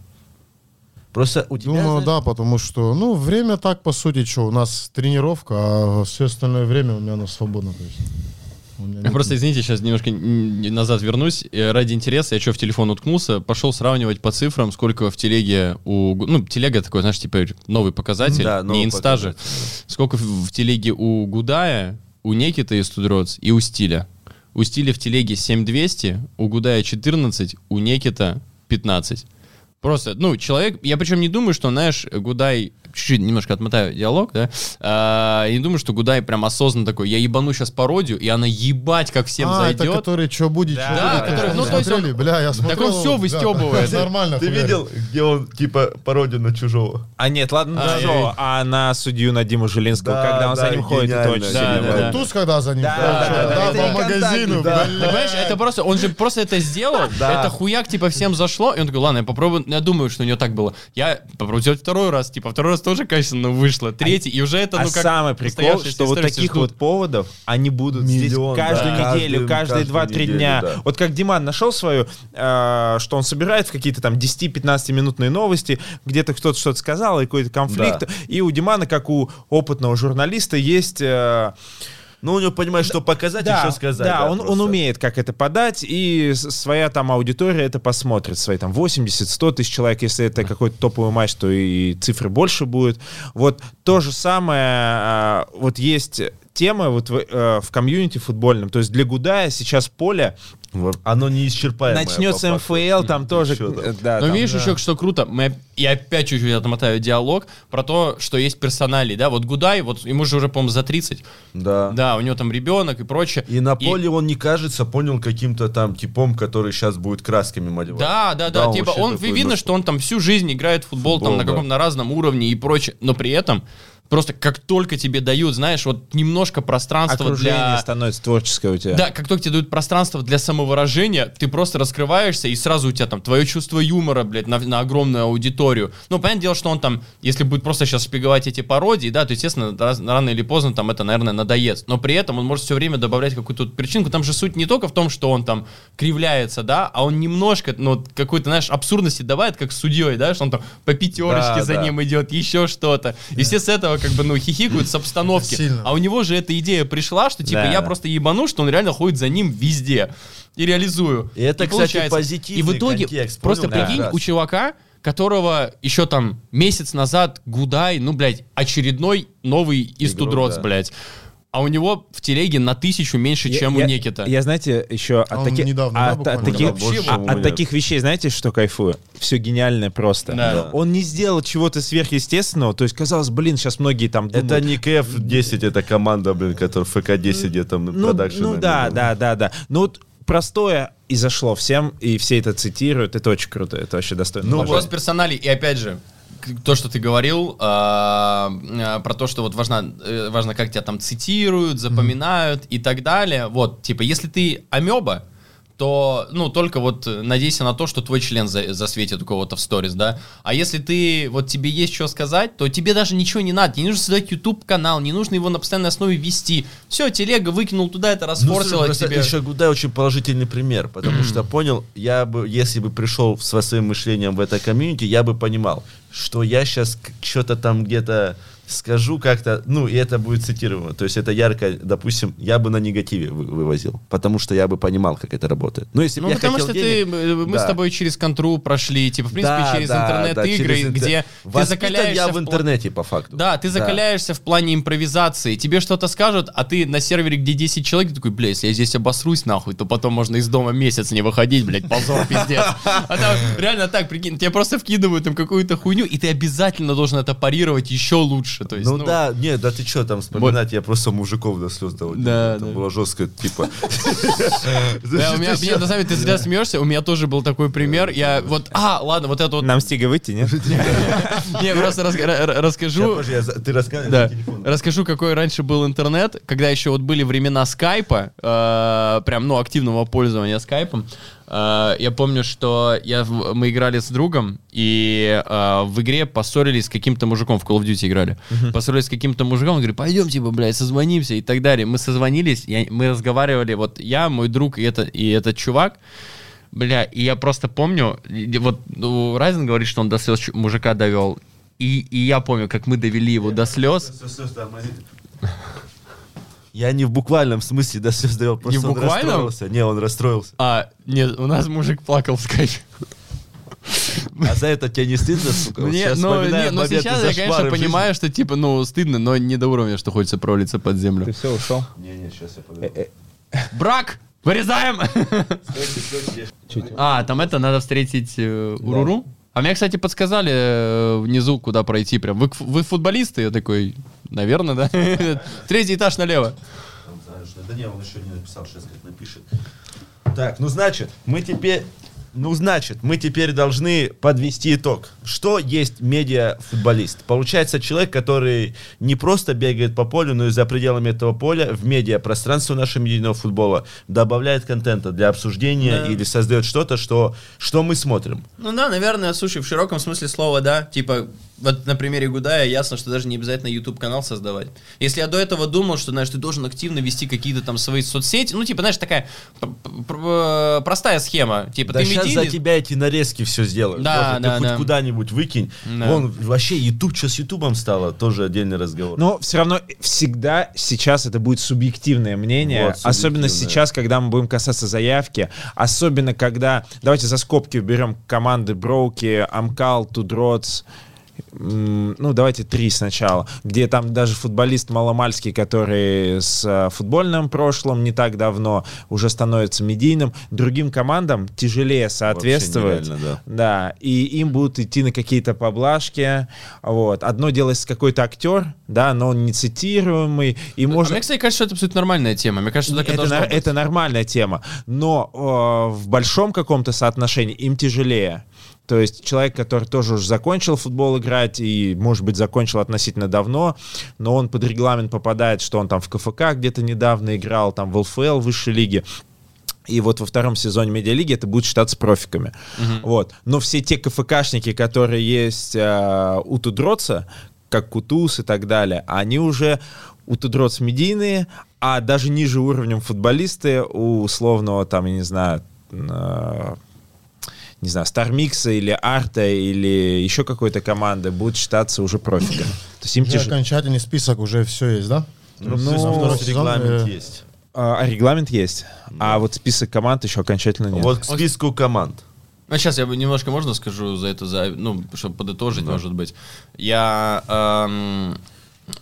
Просто у тебя, Думаю, знаешь, да, потому что, ну, время так, по сути, что, у нас тренировка, а все остальное время у меня оно свободно, то есть. Я просто, извините, сейчас немножко назад вернусь. Э, Ради интереса, я что, в телефон уткнулся, пошел сравнивать по цифрам, сколько в телеге у... Ну, телега такой, знаешь, типа новый показатель, Да, новый не инста же. показатель. Сколько в, в телеге у Гудая, у Некита из Тудроц и у Стиля. У Стиля в телеге 7200, у Гудая 14, у Некита 15. Просто, ну, человек, я причем не думаю, что, знаешь, Гудай чуть-чуть немножко отмотаю диалог, да, а, и думаю, что Гудай прям осознанно такой, я ебану сейчас пародию, и она ебать как всем а, это зайдет. который что будет, что Да, будет. который- ну, то есть он-? Бля, я смотрел. он всё да, выстёбывает. Нормально. Ты видел, где он, типа, пародию на чужого? А нет, ладно, А, Жо, а на судью на Диму Жилинского, Да, когда он да, за ним ходит, это очень Да, да, да. Туз, когда за ним Да, ходит, да, да, да, да, это по магазину, да. понимаешь, это просто, он же просто это сделал, Да. это хуяк, типа, всем зашло, и он такой, ладно, я попробую, я думаю, что у него так было. Я попробую сделать второй раз, типа, второй раз тоже качественно вышло, третий, и уже это, А ну, как самый прикол, что вот таких ждут. вот поводов, они будут здесь Миллион, каждую да. неделю, каждые каждую 2-3 неделю, дня. да. Вот как Диман нашел свою, э, что он собирает в какие-то там 10-15 минутные новости, где-то кто-то что-то сказал, и какой-то конфликт. Да. И у Димана, как у опытного журналиста, есть... э, Ну, у него понимаешь, что показать и что сказать. Да, он, он просто. умеет как это подать, и своя там аудитория это посмотрит. Свои там 80-100 тысяч человек, если это какой-то топовый матч, то и цифры больше будет. Вот то же самое, а, вот есть тема вот в, э, в комьюнити футбольном, то есть для Гудая сейчас поле. Оно неисчерпаемое. начнется. МФЛ, там тоже... Да. да, Но там- видишь еще, что круто, мы, я опять чуть-чуть отмотаю диалог про то, что есть персонали, да, вот Гудай, вот ему же уже, по-моему, за 30, Да. да, у него там ребенок и прочее. И на поле он не кажется, понял каким-то там типом, который сейчас будет красками малевать. Да, да, да, типа вообще он, такой, видно, ну, что он там всю жизнь играет в футбол, там Футбол, на да. каком-то на разном уровне и прочее, но при этом просто как только тебе дают, знаешь, вот немножко пространства окружение для... становится творческое у тебя. Да, как только тебе дают пространство для самовыражения, ты просто раскрываешься, и сразу у тебя там твое чувство юмора, блядь, на, на огромную аудиторию. Ну, понятное дело, что он там, если будет просто сейчас шпиговать эти пародии, да, то, естественно, раз- рано или поздно там это, наверное, надоест. Но при этом он может все время добавлять какую-то причинку. Там же суть не только в том, что он там кривляется, да, а он немножко, ну, какой-то, знаешь, абсурдности добавит, как с судьей, да, что он там по пятерочке Да, за да. ним идет, еще что-то. И все с этого как бы, ну, хихикают с обстановки. А у него же эта идея пришла, что типа Да, я просто ебану, что он реально ходит за ним везде. И реализую. И это, кстати, получается. позитивный И в итоге, контекст, просто понял? прикинь, Да. у чувака, которого еще там месяц назад Гудай, ну, блядь, очередной новый из Тудроц, да. блядь. А у него в телеге на тысячу меньше, Я- чем я- у Некита. Я, знаете, еще от, Он таки- недавно, да, от- от буквально? таких, Да, а- от таких вещей, знаете, что кайфую? Все гениальное просто. Да. Он не сделал чего-то сверхъестественного. То есть, казалось, блин, сейчас многие там думают... Это не КФ-10, это команда, блин, которая ФК-10 где там ну, продакшн. ну да, да, да, да. Ну вот простое и зашло всем, и все это цитируют. Это очень круто, это вообще достойно. Ну, уважения. Вопрос персоналей. И опять же, то, что ты говорил, а, а, про то, что вот важно, э, важно, как тебя там цитируют, запоминают и так далее. Вот, типа, если ты амеба, то, ну, только вот э, надейся на то, что твой член за- засветит у кого-то в сторис, да. А если ты, вот тебе есть что сказать, то тебе даже ничего не надо. Тебе не нужно создать YouTube-канал, не нужно его на постоянной основе вести. Все, телега выкинул туда, это Ну, расфорсило просто тебе. еще Гудай очень положительный пример, потому что понял, я бы, если бы пришел со своим мышлением в это комьюнити, я бы понимал, что я сейчас что-то там где-то скажу как-то, ну, и это будет цитировано. То есть это ярко, допустим, я бы на негативе вы- вывозил, потому что я бы понимал, как это работает. Ну, если Ну, я потому что денег- ты, э, мы с Да. тобой через контру прошли, типа, в принципе, Да, через да, интернет-игры, да, интер- где ты Воспитан закаляешься... я в в интернете, по факту. Да, ты закаляешься в плане импровизации. Тебе что-то скажут, а ты на сервере, где 10 человек, ты такой, бля, если я здесь обосрусь нахуй, то потом можно из дома месяц не выходить, блядь, позор, пиздец. А там реально так, прикинь, тебе просто вкидывают там какую-то хуйню, и ты обязательно должен это парировать еще лучше. То есть, Ну, да, нет, да ты что там вспоминать, я просто мужиков до слез доводил. Да, Это да. было жестко, типа. Да, у меня, на самом деле, ты зря смеешься, у меня тоже был такой пример. Я вот, а, ладно, вот это вот, Нам стига выйти, нет? не, просто рас- ра- ра- расскажу. Ты телефон. Расскажу, какой раньше был интернет, когда еще вот были времена скайпа, э, прям, ну, активного пользования скайпом. Э, я помню, что я, мы играли с другом, и э, в игре поссорились с каким-то мужиком, в Call of Duty играли. Поссорились с каким-то мужиком, он говорит, пойдем, типа, блядь, созвонимся и так далее. Мы созвонились, я- мы разговаривали, вот я, мой друг и, это, и этот чувак, Бля, и я просто помню, вот ну, Райзен говорит, что он до слез мужика довел. И, и я помню, как мы довели его до слез. Я не в буквальном смысле до слез довел, просто Не в он буквальном? расстроился. Не, он расстроился. А, нет, у нас мужик плакал в скайпе. А за это тебе не стыдно, сука? Вот ну, вспоминаю не, ну, моменты сейчас я, конечно, понимаю, что, типа, ну, стыдно, но не до уровня, что хочется провалиться под землю. Ты все, ушел? Не, не, сейчас я подойду. Брак! Вырезаем! А, там это, надо встретить э, Уруру? А мне, кстати, подсказали э, внизу, куда пройти прям. Вы, вы футболисты? Я такой, наверное, да. Третий этаж налево. Да не, он еще не написал, сейчас как напишет. Так, ну значит, мы теперь... Ну, значит, мы теперь должны подвести итог. Что есть медиа-футболист? Получается человек, который не просто бегает по полю, но и за пределами этого поля в медиа-пространство нашего медийного футбола добавляет контента для обсуждения Да. или создает что-то, что, что мы смотрим. Ну да, наверное, слушай, в широком смысле слова, да. Типа, вот на примере Гудая ясно, что даже не обязательно YouTube канал создавать. Если я до этого думал, что, знаешь, ты должен активно вести какие-то там свои соцсети, ну, типа, знаешь, такая п- простая схема. Типа, Да ты сейчас за тебя эти нарезки все сделают. Да, Просто да, ты хоть да. куда-нибудь выкинь. Да. Вон, вообще, YouTube, что с Ютубом стало, тоже отдельный разговор. Но все равно всегда сейчас это будет субъективное мнение, Вот, особенно субъективное. сейчас, когда мы будем касаться заявки, особенно когда, давайте за скобки берем команды Броуки, Амкал, Тудроц, ну давайте три сначала, где там даже футболист маломальский, который с э, футбольным прошлым не так давно уже становится медийным, другим командам тяжелее соответствовать. да. Да, и им будут идти на какие-то поблажки. Вот. Одно дело, если какой-то актер, да, но он не цитируемый, и А можно... мне, кстати, кажется, что это абсолютно нормальная тема. Мне кажется, Это, быть. это нормальная тема, но э, в большом каком-то соотношении им тяжелее. То есть человек, который тоже уже закончил футбол играть и, может быть, закончил относительно давно, но он под регламент попадает, что он там в КФК где-то недавно играл, там в ЛФЛ высшей лиги. И вот во втором сезоне медиалиги это будет считаться профиками. Вот. Но все те КФКшники, которые есть э, у Тудроца, как Кутуз и так далее, они уже у Тудроц медийные, а даже ниже уровнем футболисты у условного там, я не знаю, э, не знаю, Стармикса или Арта или еще какой-то команды будут считаться уже профиками. То есть им Уже тяжело. окончательный список уже все есть, да? Ну, Ну, регламент э, есть. А, а регламент есть, а вот список команд еще окончательно нет. Вот к списку команд. Ну, сейчас я бы немножко можно скажу за это, за, ну, чтобы подытожить, может быть. Я, эм,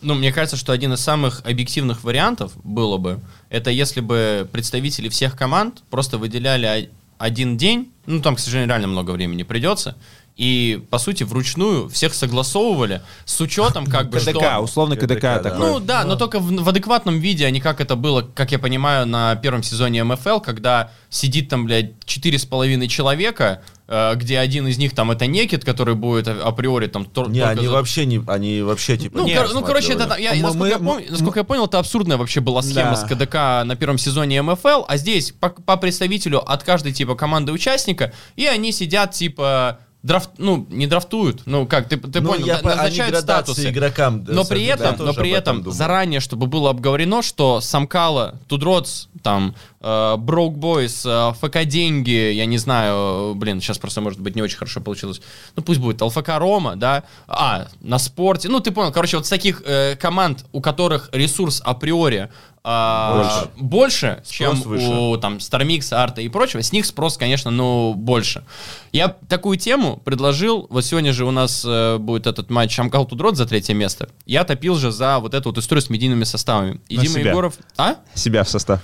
ну, мне кажется, что один из самых объективных вариантов было бы, это если бы представители всех команд просто выделяли один день, ну, там, к сожалению, реально много времени придется, и, по сути, вручную всех согласовывали с учетом, как бы, КДК, что... условно КДК, КДК, такой. Ну да, но только в, в адекватном виде, а не как это было, как я понимаю, на первом сезоне МФЛ, когда сидит там, блядь, четыре с половиной человека, где один из них там это Некит, который будет а- априори там Не, они за- вообще не, они вообще типа. ну, не кор- ну, короче, это, я, Мы- насколько, я мы- помню, насколько я понял, это абсурдная вообще была схема Да. с КДК на первом сезоне МФЛ, а здесь по, по представителю от каждой типа команды участника, и они сидят типа драфт, ну, не драфтуют, ну, как, ты, ты Ну, понял, я по- назначают статусы. игрокам, Но при этом, но при этом думаю. заранее, чтобы было обговорено, что Самкала, Тудроц, там, э, Boys, э, ФК Деньги, я не знаю, блин, сейчас просто, может быть, не очень хорошо получилось. Ну, пусть будет ЛФК Рома, да, а, на спорте, ну, ты понял, короче, вот с таких э, команд, у которых ресурс априори а, больше, чем выше. у там Стармикс, Арта и прочего, с них спрос, конечно, ну, больше. Я такую тему предложил, вот сегодня же у нас э, будет этот матч Амкал Тудрот за третье место. Я топил же за вот эту вот историю с медийными составами. И На Дима себя. Егоров... А? Себя в состав.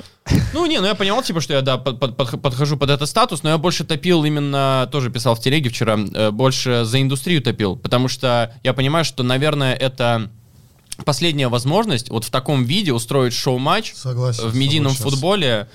Ну, не, ну я понимал, типа, что я, да, под- под- подхожу под этот статус, но я больше топил именно, тоже писал в телеге вчера, э, больше за индустрию топил, потому что я понимаю, что, наверное, это последняя возможность вот в таком виде устроить шоу-матч Согласен в медийном футболе.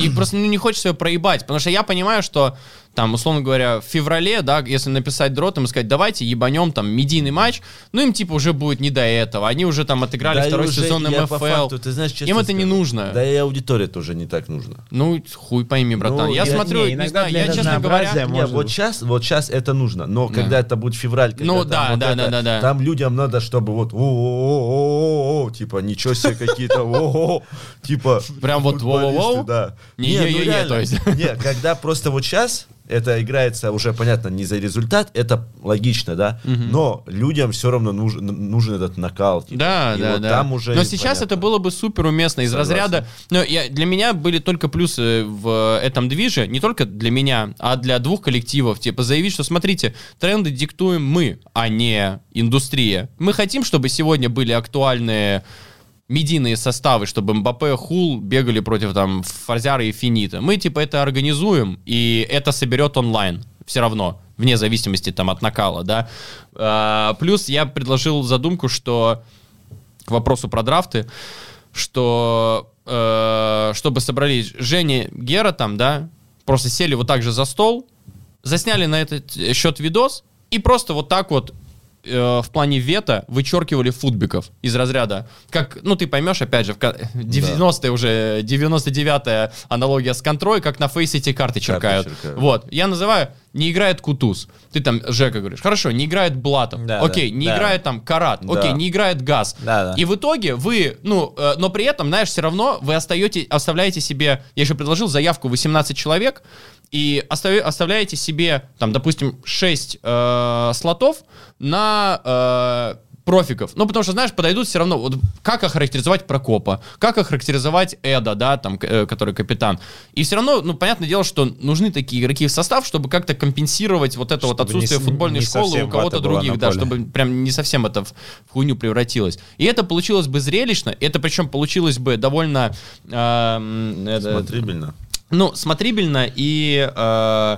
И просто ну, не хочется ее проебать, потому что я понимаю, что там, условно говоря, в феврале, да, если написать дротом и сказать, давайте ебанем там медийный матч, ну им типа уже будет не до этого. Они уже там отыграли Да второй уже сезон МФЛ. факту, ты знаешь, Им это не нужно. Да и аудитория тоже не так нужно. Ну, хуй пойми, братан. Ну, я, я- смотрю, не, не, иногда знаю, для я, честно говоря... Можно Не, вот сейчас, вот сейчас это нужно, но когда это будет февраль, когда Ну там да, вот да, это, да, да, да. там людям надо, чтобы вот о-о-о-о-о, типа ничего себе какие-то о типа Прям вот футболисты, воу-воу-воу? да. Не Не, ну е-е-е, реально. то есть. Не, когда просто вот сейчас это играется уже, понятно, не за результат, это логично, да, но людям все равно нужен, нужен этот типа. Да, И да, вот да. там уже Но сейчас непонятно. это было бы супер уместно из Согласен. разряда. Но я, для меня были только плюсы в этом движе, не только для меня, а для двух коллективов. Типа заявить, что смотрите, тренды диктуем мы, а не индустрия. Мы хотим, чтобы сегодня были актуальные медийные составы, чтобы Мбаппе, Хул бегали против там Фарзяра и Финита. Мы типа это организуем, и это соберет онлайн все равно. Вне зависимости там от накала, да. А, плюс я предложил задумку, что к вопросу про драфты, что э, чтобы собрались Женя, Гера там, да, просто сели вот так же за стол, засняли на этот счет видос и просто вот так вот э, в плане вета вычеркивали футбиков из разряда. Как, ну, ты поймешь, опять же, в ка- 90-е уже, 99-я аналогия с контрой, как на фейсе эти карты черкают. черкают. Вот, я называю, не играет Кутуз. Ты там, Жека, говоришь, хорошо, не играет Блатов. Да, Окей, да, не да. играет там Карат. Да. Окей, не играет Газ. Да, да. И в итоге вы, ну, э, но при этом, знаешь, все равно вы остаете, оставляете себе, я еще предложил заявку 18 человек, и оставя- оставляете себе, там, допустим, 6 э, слотов на э, профиков. Ну, потому что, знаешь, подойдут все равно, вот как охарактеризовать Прокопа, как охарактеризовать Эда, да, там, э, который капитан. И все равно, ну, понятное дело, что нужны такие игроки в состав, чтобы как-то компенсировать вот это вот Чтобы отсутствие не футбольной не школы у кого-то других, да, поле. чтобы прям не совсем это в, хуйню превратилось. И это получилось бы зрелищно, это причем получилось бы довольно... эм, это- Смотрибельно. Ну, смотрибельно и... Э,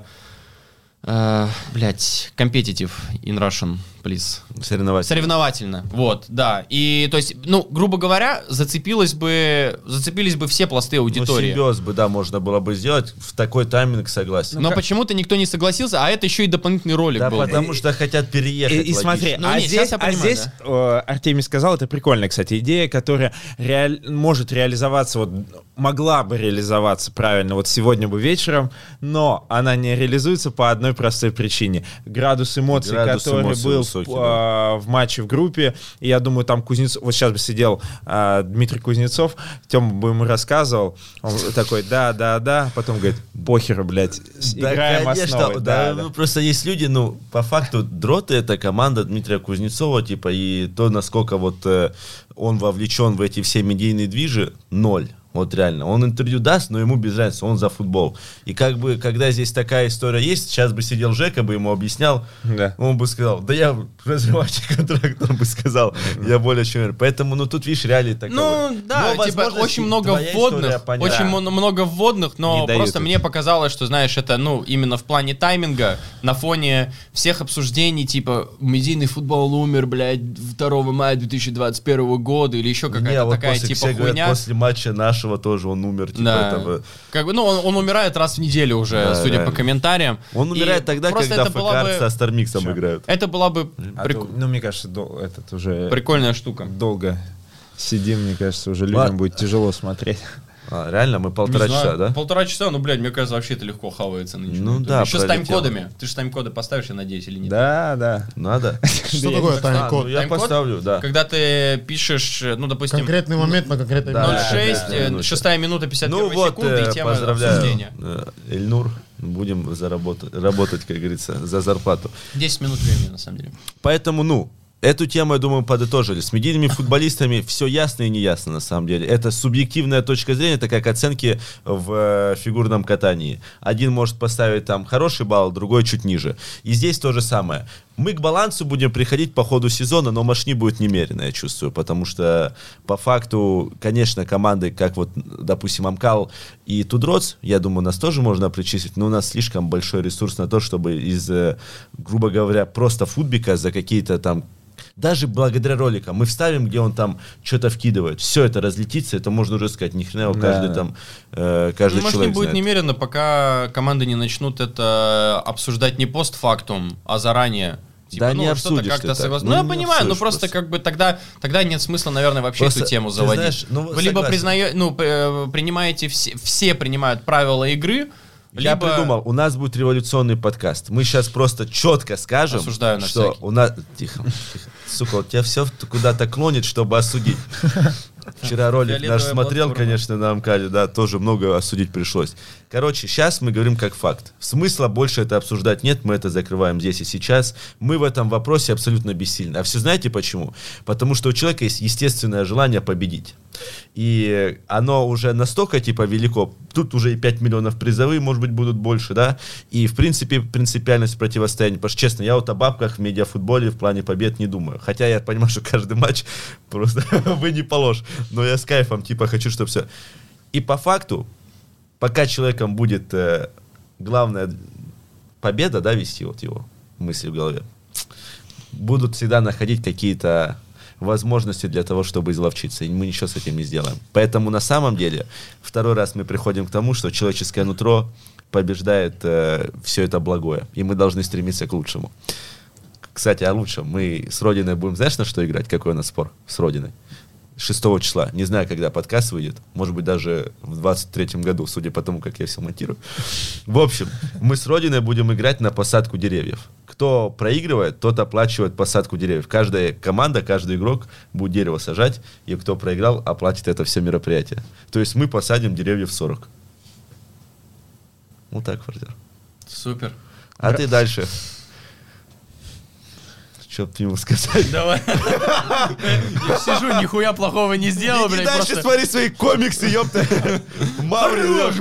э, блять, competitive in Russian, please. Соревновательно. Соревновательно, вот, да. И, то есть, ну, грубо говоря, зацепилось бы, зацепились бы все пласты Ну, аудитории. симбиоз бы, да, можно было бы сделать. В такой тайминг согласен. Но почему-то никто не согласился, а это еще и дополнительный ролик да, был. потому что хотят переехать. И, и смотри. Ну, а не, здесь, а понимаю, здесь э, Артемий сказал, это прикольная, кстати, идея, которая реаль- может реализоваться, вот могла бы реализоваться правильно вот сегодня бы вечером, но она не реализуется по одной простой причине. Градус эмоций, Градус который эмоций был высокий, э, в матче в группе, и я думаю, там Кузнецов, вот сейчас бы сидел э, Дмитрий Кузнецов, Тёма бы ему рассказывал, он такой, да, да, да, потом говорит, похер, блядь, Да, играем конечно, основой. да, Да, да. ну, просто есть люди, ну, по факту, Дроты это команда Дмитрия Кузнецова, типа, и то, насколько вот э, он вовлечен в эти все медийные движи, ноль. Вот реально. Он интервью даст, но ему без разницы, он за футбол. И как бы, когда здесь такая история есть, сейчас бы сидел Жека, бы ему объяснял, Да. он бы сказал, да я разрывающий контракт, он бы сказал, я более чем уверен. Поэтому, ну, тут, видишь, реалии таковы. Ну, да, Но, типа, очень много вводных, очень много вводных, но просто это. мне показалось, что, знаешь, это, ну, именно в плане тайминга, на фоне всех обсуждений, типа, медийный футбол умер, блядь, 2 мая 2021 года, или еще какая-то вот такая, после, типа, хуйня. после матча нашего тоже он умер. Типа, Да. этого. Как бы, ну, он, он умирает раз в неделю уже, Да, судя реально. по комментариям. Он И умирает тогда, просто когда ФК бы- со Стармиксом играют. Это была бы А прик- то, ну, мне кажется, дол- этот уже прикольная штука. долго сидим, мне кажется, уже людям Ладно. будет тяжело смотреть. А, реально, мы полтора знаю, часа, да? Полтора часа, ну, блядь, мне кажется, вообще это легко хавается нынче. Ну да, Еще с пролетело. тайм-кодами. Ты же тайм-коды поставишь, я надеюсь, или нет? Да, да. Надо. Что такое А, тайм-код? ну я поставлю, да. Когда ты пишешь, э, ну, допустим, Конкретный момент на конкретной Да, 0,6, да, э, да, шестая минута 51 Ну вот, секунды э, и тема поздравляю, обсуждения. э, Эльнур. Будем заработать, работать, как говорится, за зарплату. 10 минут времени, на самом деле. Поэтому, ну, эту тему, я думаю, подытожили. С медийными футболистами все ясно и не ясно, на самом деле. Это субъективная точка зрения, это как оценки в э, фигурном катании. Один может поставить там хороший балл, другой чуть ниже. И здесь то же самое. Мы к балансу будем приходить по ходу сезона, но мошни будет немерено, я чувствую, потому что по факту, конечно, команды, как вот, допустим, Амкал и Тудроц, я думаю, нас тоже можно причислить, но у нас слишком большой ресурс на то, чтобы из, э, грубо говоря, просто футбика за какие-то там даже благодаря роликам мы вставим, где он там что-то вкидывает, все это разлетится, это можно уже сказать, ни хрена его Да, каждый да. там, э, каждый Ну, может, не человек будет знает. немерено, пока команды не начнут это обсуждать не постфактум, а заранее. Типа, Да ну, не что-то обсудишь как-то ты так. соглас- Ну, Ну, я понимаю, ну обсудишь просто просто. как бы тогда, тогда нет смысла, наверное, вообще Просто, эту тему ты заводить. знаешь, ну, Вы либо согласен. признаете, ну, э, принимаете все, все принимают правила игры, Я либо... придумал, у нас будет революционный подкаст. Мы сейчас просто четко скажем, Осуждаю на что всякий. у нас... Тихо, тихо. Сука, вот тебя все куда-то клонит, чтобы осудить. Вчера ролик Фиолетовая наш смотрел, платформа. конечно, на Амкале, да, тоже много осудить пришлось. Короче, сейчас мы говорим как факт. Смысла больше это обсуждать нет, мы это закрываем здесь и сейчас. Мы в этом вопросе абсолютно бессильны. А все знаете почему? Потому что у человека есть естественное желание победить. И оно уже настолько, типа, велико. Тут уже и 5 миллионов призовые, может быть, будут больше, да? И, в принципе, принципиальность противостояния. Потому что, честно, я вот о бабках в медиафутболе в плане побед не думаю. Хотя я понимаю, что каждый матч просто вы не положь. Но я с кайфом, типа, хочу, чтобы все... И по факту, пока человеком будет э, главная победа, да, вести вот его, мысли в голове, будут всегда находить какие-то возможности для того, чтобы изловчиться. И мы ничего с этим не сделаем. Поэтому на самом деле второй раз мы приходим к тому, что человеческое нутро побеждает э, все это благое. И мы должны стремиться к лучшему. Кстати, о лучшем. Мы с Родиной будем, знаешь, на что играть? Какой у нас спор с Родиной? 6 числа. Не знаю, когда подкаст выйдет. Может быть, даже в 23 году, судя по тому, как я все монтирую. В общем, мы с Родиной будем играть на посадку деревьев. Кто проигрывает, тот оплачивает посадку деревьев. Каждая команда, каждый игрок будет дерево сажать, и кто проиграл, оплатит это все мероприятие. То есть мы посадим деревьев 40. Вот так, Фордер. Супер. А ты дальше. Что ты ему сказать? Давай. Я сижу, нихуя плохого не сделал, блядь, дальше смотри свои комиксы, ёпта. Марвел.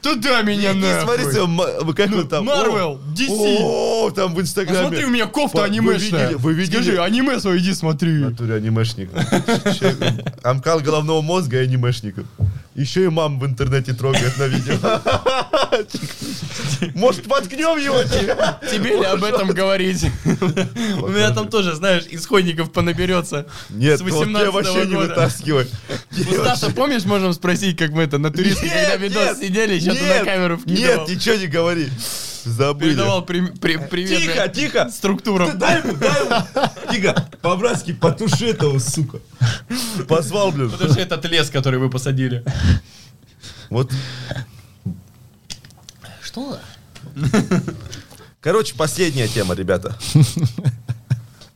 Туда меня Иди смотри свои, как он там? О, DC. О, там в Инстаграме. Посмотри, у меня кофта анимешная. Вы видели? Скажи, аниме свое иди смотри. Натуре анимешник. Амкал головного мозга и анимешников. Еще и мам в интернете трогает на видео. Может, воткнем его? Тебе ли об этом говорить? У меня там тоже, знаешь, исходников понаберется. Нет, с вот 18 я вообще не года. вытаскивай. У Стаса, помнишь, можем спросить, как мы это на туристе, когда видос сидели, еще ты на нет, камеру Нет, вкидывал. ничего не говори. Забыли. Передавал при- при- привет Тихо, тихо. структурам. Ты дай ему, дай ему. Тихо, по-братски потуши этого, сука. Позвал, блин. Же этот лес, который вы посадили. Вот. Что? Короче, последняя тема, ребята.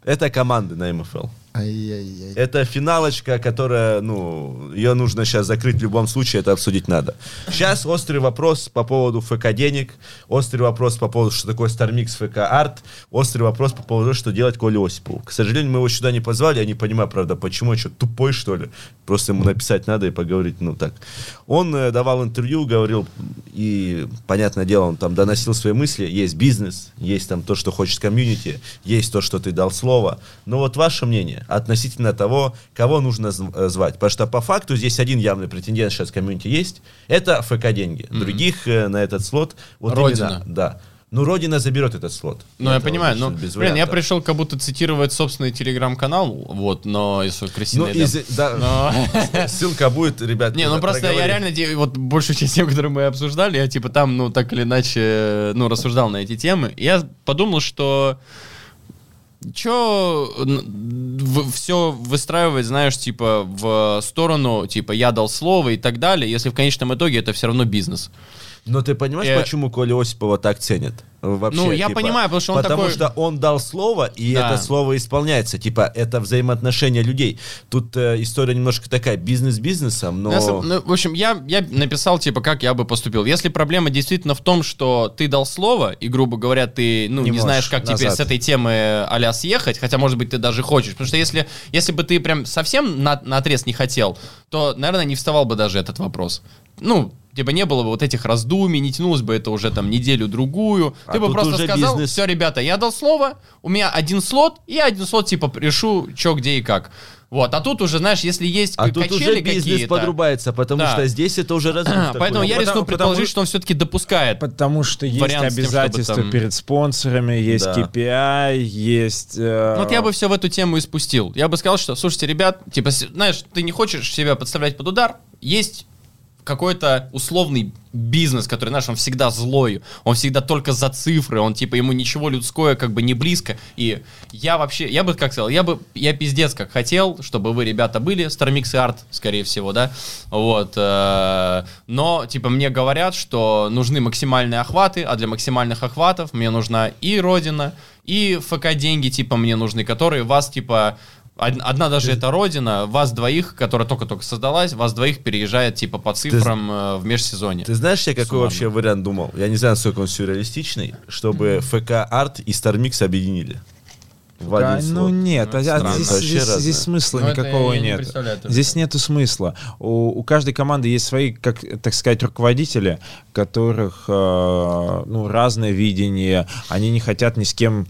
Это команды на МФЛ. Ай-яй-яй. Это финалочка, которая, ну, ее нужно сейчас закрыть в любом случае, это обсудить надо. Сейчас острый вопрос по поводу ФК денег, острый вопрос по поводу, что такое StarMix ФК Арт, острый вопрос по поводу, что делать Коле Осипову. К сожалению, мы его сюда не позвали, я не понимаю, правда, почему, что, тупой, что ли? Просто ему написать надо и поговорить, ну, так. Он э, давал интервью, говорил, и, понятное дело, он там доносил свои мысли, есть бизнес, есть там то, что хочет комьюнити, есть то, что ты дал слово, но вот ваше мнение относительно того, кого нужно э, звать, потому что по факту здесь один явный претендент сейчас в комьюнити есть, это ФК деньги, других э, на этот слот, вот Родина. именно, да. Ну, Родина заберет этот слот. Ну, я понимаю, вот ну, без блин, я вариантов. пришел как будто цитировать собственный телеграм-канал, вот, но если Ну, крысиный из- да, Но- ссылка будет, ребят. Не, ну про- просто я реально, вот большую часть тем, которые мы обсуждали, я типа там, ну, так или иначе, э, ну, рассуждал на эти темы. Я подумал, что Че все выстраивать, знаешь, типа в сторону, типа я дал слово и так далее, если в конечном итоге это все равно бизнес. Но ты понимаешь, Э, почему Коля Осипова так ценят? Вообще, Ну, я типа, понимаю, потому что он Потому такой- что он дал слово, и Да. это слово исполняется. Типа, это взаимоотношения людей. Тут э, история немножко такая, бизнес бизнесом, но... Если- ну, в общем, я, я написал, типа, как я бы поступил. Если проблема действительно в том, что ты дал слово, и, грубо говоря, ты, ну, не, Не знаешь, как теперь назад. с этой темы а съехать, хотя, может быть, ты даже хочешь. Потому что если, если бы ты прям совсем на, на отрез не хотел, то, наверное, не вставал бы даже этот вопрос. Ну, типа, не было бы вот этих раздумий, не тянулось бы это уже там неделю-другую. А ты бы просто уже сказал, бизнес. все, ребята, я дал слово, у меня один слот, и я один слот, типа, решу, что, где и как. Вот, а тут уже, знаешь, если есть А тут уже бизнес какие-то... подрубается, потому Да. что здесь это уже разрыв такой. Поэтому я Потому- рискну потому- предположить, что он все-таки допускает. Потому что есть с тем, обязательства там- перед спонсорами, есть Да. KPI, есть... э, Ну, Вот я бы все в эту тему и спустил. Я бы сказал, что, слушайте, ребят, типа, знаешь, ты не хочешь себя подставлять под удар, есть какой-то условный бизнес, который, знаешь, он всегда злой, он всегда только за цифры, он, типа, ему ничего людское как бы не близко. И я вообще, я бы как сказал, я бы, я пиздец как хотел, чтобы вы, ребята, были, Starmix и Art, скорее всего, да, вот, э, но, типа, мне говорят, что нужны максимальные охваты, а для максимальных охватов мне нужна и Родина, и ФК деньги, типа, мне нужны, которые вас, типа, Одна даже эта родина, вас двоих, которая только-только создалась, вас двоих переезжает типа по цифрам э, в межсезонье. Ты знаешь, я какой Суммарно. вообще вариант думал? Я не знаю, насколько он сюрреалистичный, чтобы ФК Арт и Стармикс объединили. В Да, один ну нет, Ну, а- это а здесь, здесь- разное. здесь смысла Ну, это никакого не нет. тоже. Здесь нету смысла. У, у каждой команды есть свои, как так сказать, руководители, которых э, ну разное видение, они не хотят ни с кем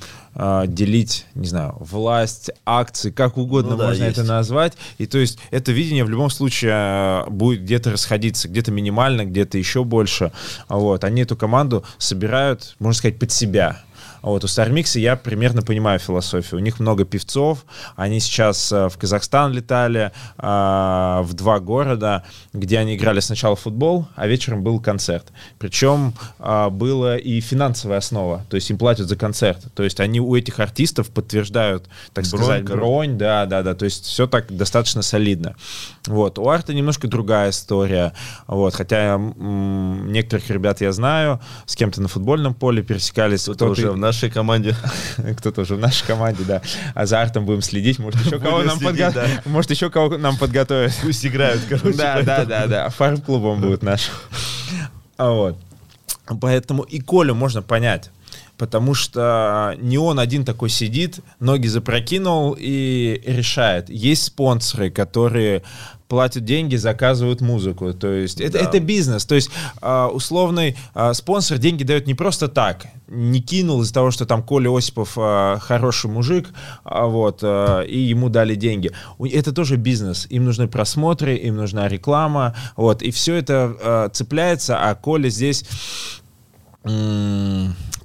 делить, не знаю, власть, акции, как угодно Ну да, можно есть. это назвать. И то есть это видение в любом случае э, будет где-то расходиться, где-то минимально, где-то еще больше. Вот они эту команду собирают, можно сказать, под себя. Вот, у Стармикса я примерно понимаю философию. У них много певцов, они сейчас э, в Казахстан летали, э, в два города, где они играли сначала в футбол, а вечером был концерт. Причем э, была и финансовая основа, то есть им платят за концерт. То есть они у этих артистов подтверждают, так Бронь, сказать, бронь, да, да, да, то есть все так достаточно солидно. Вот, у Арта немножко другая история, вот, хотя некоторых ребят я знаю, с кем-то на футбольном поле пересекались, Кто-то уже в нашей команде. кто-то уже в нашей команде, да. А за Артом будем следить, может еще кого нам следить, подго- да. может еще кого нам подготовят. Пусть играют, короче. Да, да, да, да. Фарм-клубом будет наш. А Вот. Поэтому и Колю можно понять. Потому что не он один такой сидит, ноги запрокинул и решает. Есть спонсоры, которые платят деньги, заказывают музыку. То есть это, Да. это бизнес. То есть а, условный а, спонсор деньги дает не просто так. Не кинул из-за того, что там Коля Осипов а, хороший мужик, а, вот, и ему дали деньги. Это тоже бизнес. Им нужны просмотры, им нужна реклама. Вот, и все это цепляется, а Коля здесь...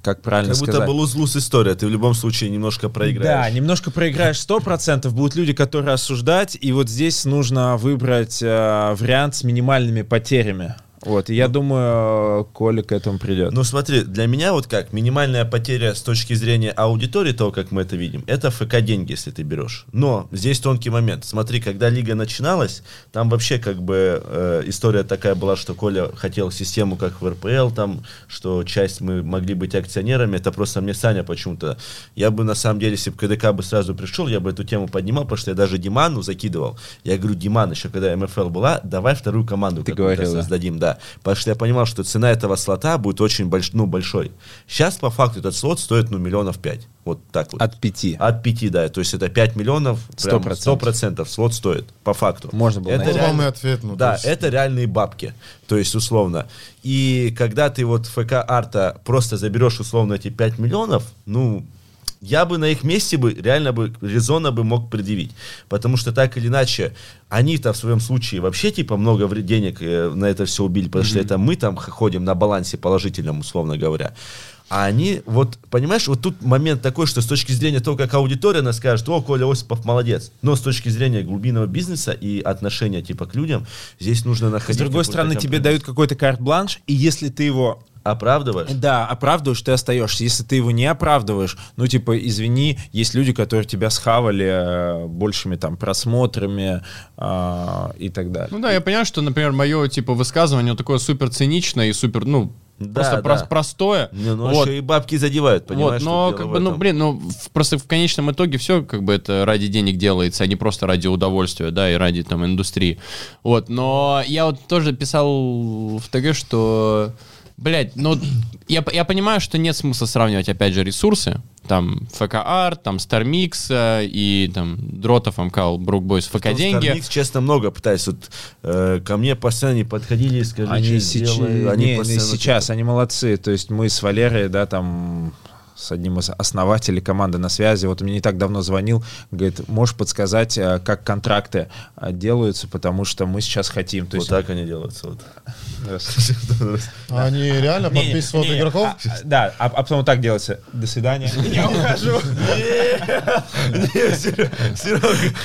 Как правильно Как будто сказать? бы луз-луз история, ты в любом случае немножко Да, проиграешь. немножко проиграешь 100%, будут люди, которые осуждать, и вот здесь нужно выбрать э, вариант с минимальными потерями. Вот, и я думаю, Коля к этому придет. Ну смотри, для меня вот как, минимальная потеря с точки зрения аудитории, того, как мы это видим, это ФК деньги, если ты берешь. Но здесь тонкий момент. Смотри, когда лига начиналась, там вообще как бы э, история такая была, что Коля хотел систему, как в РПЛ, там, что часть мы могли быть акционерами, это просто мне Саня почему-то. Я бы на самом деле, если бы КДК бы сразу пришел, я бы эту тему поднимал, потому что я даже Диману закидывал. Я говорю, Диман, еще когда МФЛ была, давай вторую команду Ты говорил, да. создадим, да. Потому что я понимал, что цена этого слота будет очень больш, ну, большой. Сейчас, по факту, этот слот стоит, ну, миллионов пять. Вот так вот. От пяти. От 5, да. То есть это 5 миллионов, Сто процентов. 100% слот стоит, по факту. Можно было это найти. Вот вам и реально- ответ. Ну, да, есть- это реальные бабки. То есть, условно. И когда ты вот ФК Арта просто заберешь, условно, эти 5 миллионов, ну, я бы на их месте бы реально бы резонно бы мог предъявить. Потому что так или иначе, они-то в своем случае вообще типа много денег э, на это все убили, потому что это мы там ходим на балансе положительном, условно говоря. А они, вот, понимаешь, вот тут момент такой, что с точки зрения того, как аудитория она скажет, о, Коля Осипов молодец. Но с точки зрения глубинного бизнеса и отношения типа к людям, здесь нужно находить... С другой стороны, тебе дают какой-то карт-бланш, и если ты его Оправдываешь? Да, оправдываешь, ты остаешься. Если ты его не оправдываешь, ну, типа, извини, есть люди, которые тебя схавали э, большими там просмотрами э, и так далее. Ну да, я понимаю, что, например, мое типа высказывание такое супер циничное и супер, ну, Да, просто да. прос- простое. Не, ну Вот. еще и бабки задевают, Вот, понимаешь? но тут дело как бы, ну, блин, ну, в- просто в конечном итоге все как бы это ради денег делается, а не просто ради удовольствия, да, и ради там индустрии. Вот, но я вот тоже писал в ТГ, что, блядь, ну, я, я понимаю, что нет смысла сравнивать, опять же, ресурсы, там, ФК Арт, там, Стармикс э, и там Дротов, Амкал, Брукбойс, ФК Тут Деньги. Starmix, честно, много пытаюсь. Вот, э, ко мне постоянно не подходили, скажи, Они, сделаю. Они не, не постоянно, сейчас, они молодцы. То есть мы с Валерой, да, там с одним из основателей команды на связи. Вот он мне не так давно звонил, говорит, можешь подсказать, э, как контракты э, делаются, потому что мы сейчас хотим. То Вот есть, так они делаются. Вот. А Они реально подписывают не, игроков? а, а, да, а, а потом вот так делается. До свидания. Я ухожу.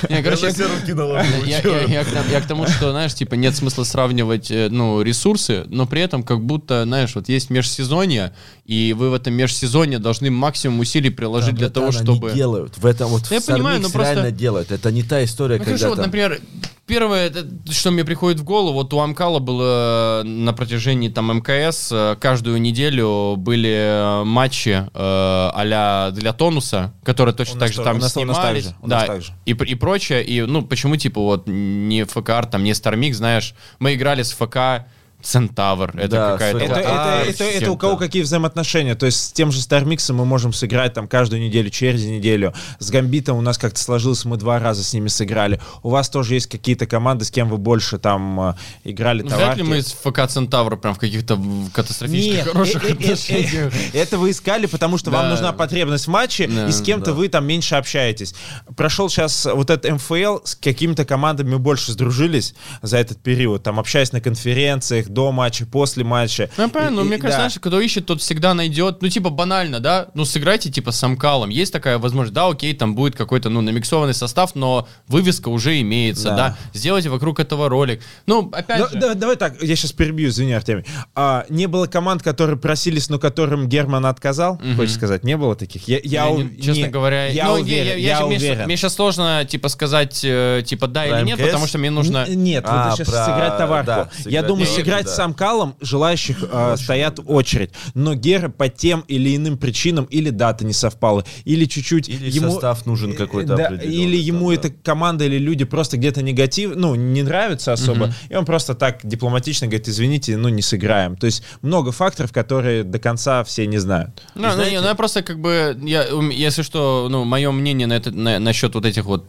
Не, короче, к тому- я к тому, что, знаешь, типа, нет смысла сравнивать, э, ну, ресурсы, но при этом как будто, знаешь, вот есть межсезонье, и вы в этом межсезонье должны максимум усилий приложить для того, чтобы... Они делают. В этом вот Да я в понимаю, но просто- реально делают. Это не та история, Ну, когда хорошо, вот, там- например, первое, это, что мне приходит в голову, вот у Амкала было на протяжении там МКС э, каждую неделю были э, матчи э, а для тонуса, которые точно У так же там у нас- у нас снимались. у нас да, так же. И, и прочее. И, ну, почему, типа, вот не ФКР, там, не Стармик, знаешь, мы играли с ФК Центавр. Это Да, какая-то... Это, это, а, это, с это у кого какие взаимоотношения. То есть с тем же Стармиксом мы можем сыграть там каждую неделю, через неделю. С Гамбитом у нас как-то сложилось, мы два раза с ними сыграли. У вас тоже есть какие-то команды, с кем вы больше там э, играли Ну, Вряд товарки? ли мы с ФК Центавр прям в каких-то в катастрофически Нет, хороших э, э, э, отношениях. э, это вы искали, потому что вам Да. нужна потребность в матче, Да, и с кем-то да. вы там меньше общаетесь. Прошел сейчас вот этот МФЛ, с какими-то командами мы больше сдружились за этот период, там общаясь на конференциях, всех до матча, после матча. Ну, я понимаю, И- но и- мне кажется, да. знаешь, кто ищет, тот всегда найдет. Ну, типа, банально, да? Ну, сыграйте, типа, с Амкалом. Есть такая возможность. Да, окей, там будет какой-то, ну, намиксованный состав, но вывеска уже имеется, Да. да? Сделайте вокруг этого ролик. Ну, опять Да- же... да- давай так, я сейчас перебью, извини, Артемий. А, не было команд, которые просились, но которым Герман отказал? Хочешь сказать, не было таких? Я, я Я у- не- честно не- говоря, я ну, уверен, я, я же- мне, уверен. мне сейчас сложно, типа, сказать, э, типа, да Про или нет, МКС? потому что мне нужно... Н- Нет, А, вот сейчас про- сыграть товарку. да, Я сыграть думаю, товарку, сыграть да. с Амкалом желающих э, стоят очередь. Но Гера по тем или иным причинам или дата не совпала, или чуть-чуть Или ему... состав нужен какой-то Да, определенный, или ему там, да. эта команда или люди просто где-то негатив, ну, не нравится особо, и он просто так дипломатично говорит, извините, ну, не сыграем. То есть много факторов, которые до конца все не знают. Ну, ну, знаете- ну, я просто как бы, я, если что, ну, мое мнение на это, на- насчет вот этих вот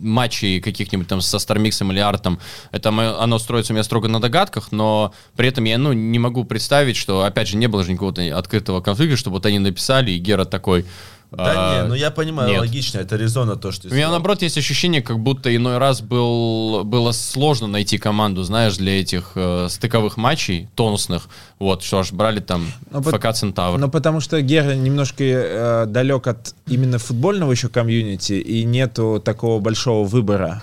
матчей каких-нибудь там со Стармиксом или Артом, это оно строится у меня строго на догадках, но при этом я, ну, не могу представить, что, опять же, не было же никакого открытого конфликта, чтобы вот они написали, и Гера такой... Да а, не, ну я понимаю, нет. логично, это резонно то, что У меня, наоборот, есть ощущение, как будто иной раз был, было сложно найти команду, знаешь, для этих э, стыковых матчей, тонусных, вот, что аж брали там Ну, пот- ФК Центавр. Ну, потому что Гера немножко э, далек от именно футбольного еще комьюнити, и нету такого большого выбора.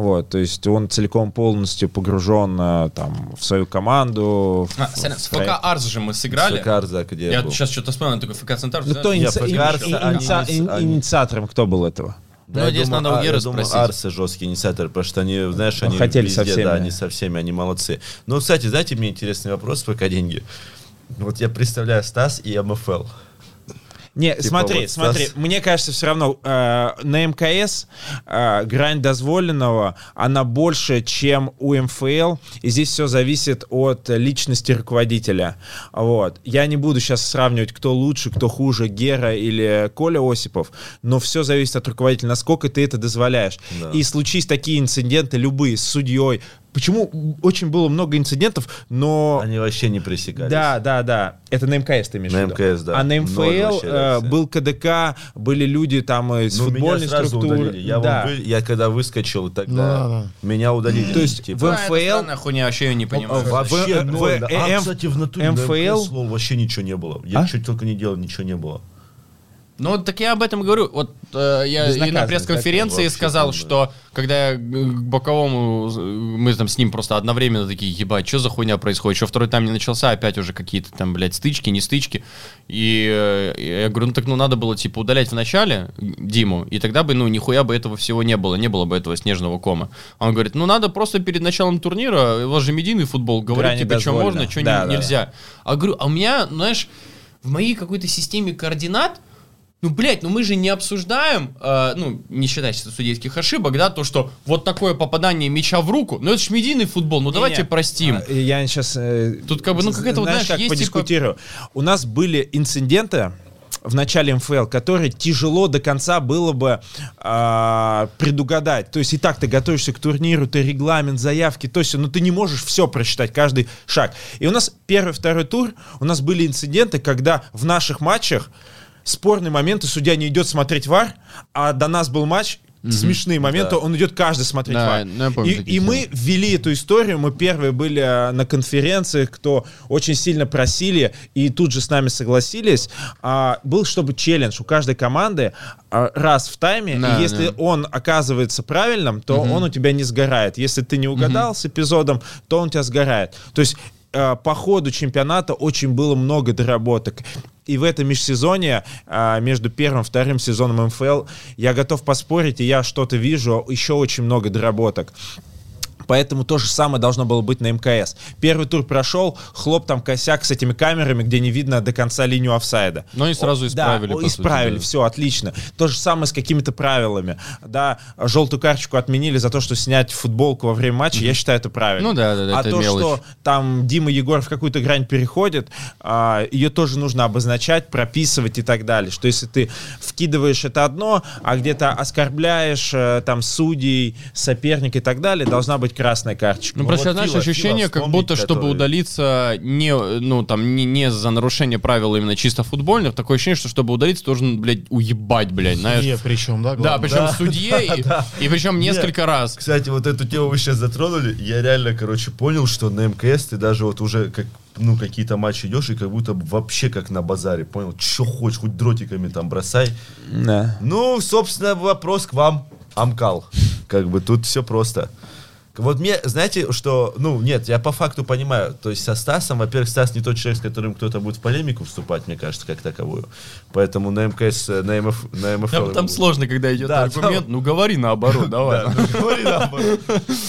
Вот, то есть он целиком полностью погружен э, там в свою команду. в- А, сорян, в с проект. ФК Арс же мы сыграли. Сокарза, где я Я был. сейчас что-то вспомнил, только ФК Центавр. Ну, кто иници- Арса, инициа- они- инициатором кто был этого? Ну, я здесь думаю, надо у а, Геры думаю, спросить. Арсы жесткий инициатор, потому что они, знаешь, они хотели везде, со всеми. да, они со всеми, они молодцы. Ну, кстати, знаете, мне интересный вопрос, пока деньги. Вот я представляю Стас и МФЛ. Не, Типа смотри, вот смотри, Стас- мне кажется, все равно э, на МКС э, грань дозволенного, она больше, чем у МФЛ, и здесь все зависит от личности руководителя. Вот. Я не буду сейчас сравнивать, кто лучше, кто хуже, Гера или Коля Осипов, но все зависит от руководителя, насколько ты это дозволяешь. Да. И случись такие инциденты, любые, с судьей, Почему очень было много инцидентов, но... Они вообще не пресекались. Да, да, да. Это на МКС ты имеешь На в виду? МКС, да. А на МФЛ э, был КДК, были люди там из Ну, меня футбольной сразу структуры. удалили. Я, да. вы- я когда выскочил, тогда Ну, да, да. меня удалили. То есть Типа, в Да, МФЛ странная хуйня, вообще я не понимаю. в- Вообще в- в- да. М- А, кстати, в натуре на МФЛ МКС, лол, вообще ничего не было. Я А? чуть только не делал, ничего не было. Ну, так я об этом говорю. Вот э, я и на пресс-конференции да, сказал, вообще, что когда я к боковому, мы там с ним просто одновременно такие, ебать, что за хуйня происходит? Что второй там не начался, опять уже какие-то там, блядь, стычки, не стычки. И э, я говорю, ну так ну надо было, типа, удалять в начале Диму, и тогда бы, ну, нихуя бы этого всего не было, не было бы этого снежного кома. А Он говорит, ну надо просто перед началом турнира, у вас же медийный футбол, говорить, Грани типа, что можно, что Да, да, да. нельзя. А говорю, а у меня, знаешь, в моей какой-то системе координат ну, блядь, ну мы же не обсуждаем, э, ну, не считая судейских ошибок, да, то, что вот такое попадание мяча в руку, ну это ж медийный футбол, ну давайте Не-не. простим. А, Я сейчас... Тут как бы, ну, какая-то вот, знаешь, как есть, типа- подискутирую. У нас были инциденты в начале МФЛ, которые тяжело до конца было бы а, предугадать. То есть и так ты готовишься к турниру, ты регламент, заявки, то есть, но ты не можешь все просчитать, каждый шаг. И у нас первый, второй тур, у нас были инциденты, когда в наших матчах спорные моменты, судья не идет смотреть вар, а до нас был матч, смешные моменты, Да. он идет каждый смотреть Да, вар. ну, помню и, и мы ввели эту историю, мы первые были э, на конференциях, кто очень сильно просили и тут же с нами согласились. А, был, чтобы челлендж у каждой команды а, раз в тайме, Да, и если да. он оказывается правильным, то он у тебя не сгорает. Если ты не угадал с эпизодом, то он у тебя сгорает. То есть э, по ходу чемпионата очень было много доработок. И в этом межсезонье, а, между первым и вторым сезоном МФЛ, я готов поспорить, и я что-то вижу, еще очень много доработок. Поэтому то же самое должно было быть на МКС. Первый тур прошел, хлоп там косяк с этими камерами, где не видно до конца линию офсайда. Но они сразу О, исправили, Да, исправили, сути, да. все, отлично. То же самое с какими-то правилами. Да, желтую карточку отменили за то, что снять футболку во время матча, я считаю это правильно. Ну да, да, да, А то, мелочь. что там Дима Егоров в какую-то грань переходит, а, ее тоже нужно обозначать, прописывать и так далее. Что если ты вкидываешь это одно, а где-то оскорбляешь э, там судей, соперника и так далее, должна быть быть красная карточка. Ну, Ну, просто, вот знаешь, Фила- ощущение, Фила как будто, чтобы который- удалиться не, ну, там, не, не за нарушение правил именно чисто футбольных, такое ощущение, что чтобы удалиться, должен, блядь, уебать, блядь, знаешь. Не, причем, да? Да, главное? причем судье, и, и причем несколько раз. Кстати, вот эту тему вы сейчас затронули. Я реально, короче, понял, что на МКС ты даже вот уже как ну, какие-то матчи идешь, и как будто бы вообще как на базаре, понял? Че хочешь, хоть дротиками там бросай. Да. Ну, собственно, вопрос к вам, Амкал. Как бы тут все просто. Вот мне, знаете, что, ну, нет, я по факту понимаю, то есть со Стасом, во-первых, Стас не тот человек, с которым кто-то будет в полемику вступать, мне кажется, как таковую. Поэтому на МКС, э, на МФ, на МФЛ... Там, там сложно, когда идет Да, аргумент. там- Ну, говори наоборот, давай. Да, ну, говори наоборот.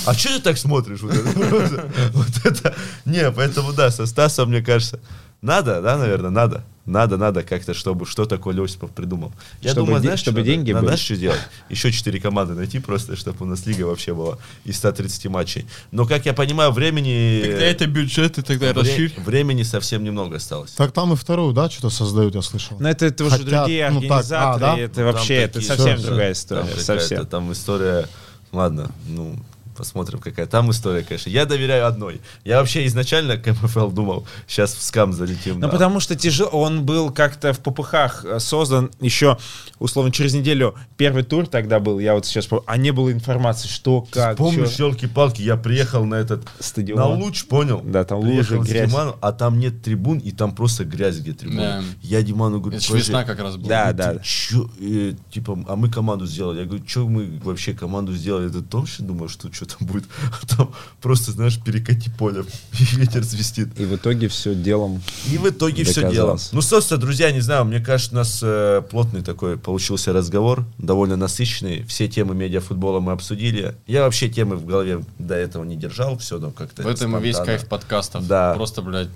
А что ты так смотришь? Вот это, вот это. Не, поэтому да, со Стасом, мне кажется, надо, да, наверное, надо. Надо, надо как-то, чтобы что такое Осипов придумал. Я Чтобы думаю, де- знаешь, чтобы что деньги надо, были. знаешь, что делать? Еще четыре команды найти просто, чтобы у нас лига вообще была из 130 матчей. Но, как я понимаю, времени... Тогда это бюджет, и тогда вре- расширь. Времени совсем немного осталось. Так там и вторую, да, что-то создают, я слышал. Но это, это уже Хотят, другие ну, так, организаторы, а, да? это Там вообще, это такие- совсем Всё, другая Там история, какая-то совсем. Там история... Ладно, ну, посмотрим, какая там история, конечно. Я доверяю одной. Я вообще изначально к МФЛ думал, сейчас в скам залетим. Ну, да. потому что тяжело, он был как-то в попыхах э, создан еще, условно, через неделю. Первый тур тогда был, я вот сейчас помню, а не было информации, что, как, Помнишь, елки-палки, я приехал на этот Стадион. на луч, понял? Да, там лужи, грязь. Диманом, а там нет трибун, и там просто грязь, где трибуны. Да. Я Диману говорю, Это ж «Подожди, весна как раз была. Да, да. чё, э, типа, а мы команду сделали. Я говорю, что мы вообще команду сделали? Ты точно думаешь, что что там будет? А там просто, знаешь, перекати поле, и ветер свистит. И в итоге все делом И в итоге все дело. Доказалось. Ну, собственно, друзья, не знаю, мне кажется, у нас э, плотный такой получился разговор, довольно насыщенный. Все темы медиафутбола мы обсудили. Я вообще темы в голове до этого не держал, все там как-то В этом и весь кайф подкастов. Да. Просто, блядь,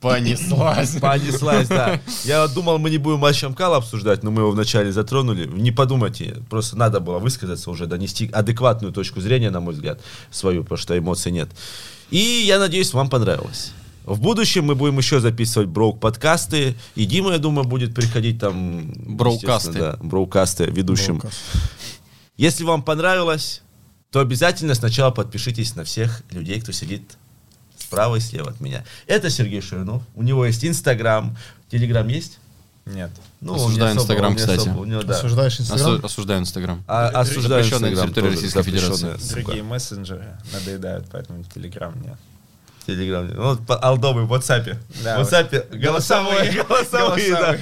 понеслась. Понеслась, да. Я думал, мы не будем матч Амкала обсуждать, но мы его вначале затронули. Не подумайте, просто надо было высказаться уже, донести адекватную точку зрения, на мой взгляд, свою, потому что эмоций нет. И я надеюсь, вам понравилось. В будущем мы будем еще записывать броук подкасты. И Дима, я думаю, будет приходить там... Броукасты. Да, броукасты ведущим. Броукаст. Если вам понравилось, то обязательно сначала подпишитесь на всех людей, кто сидит справа и слева от меня. Это Сергей Ширинов. У него есть Инстаграм. Телеграм есть? Нет. Ну, Осуждаю Инстаграм, кстати. особо, него, да. Осуждаешь Инстаграм? Осу- Осуждаю Инстаграм. А, осуждаю Запрещенная Инстаграм территория тоже, Российской Федерации. Другие мессенджеры надоедают, поэтому Телеграм нет. Телеграм. Ну, вот по- алдовый в WhatsApp. Да, в WhatsApp голосовые, голосовые, да.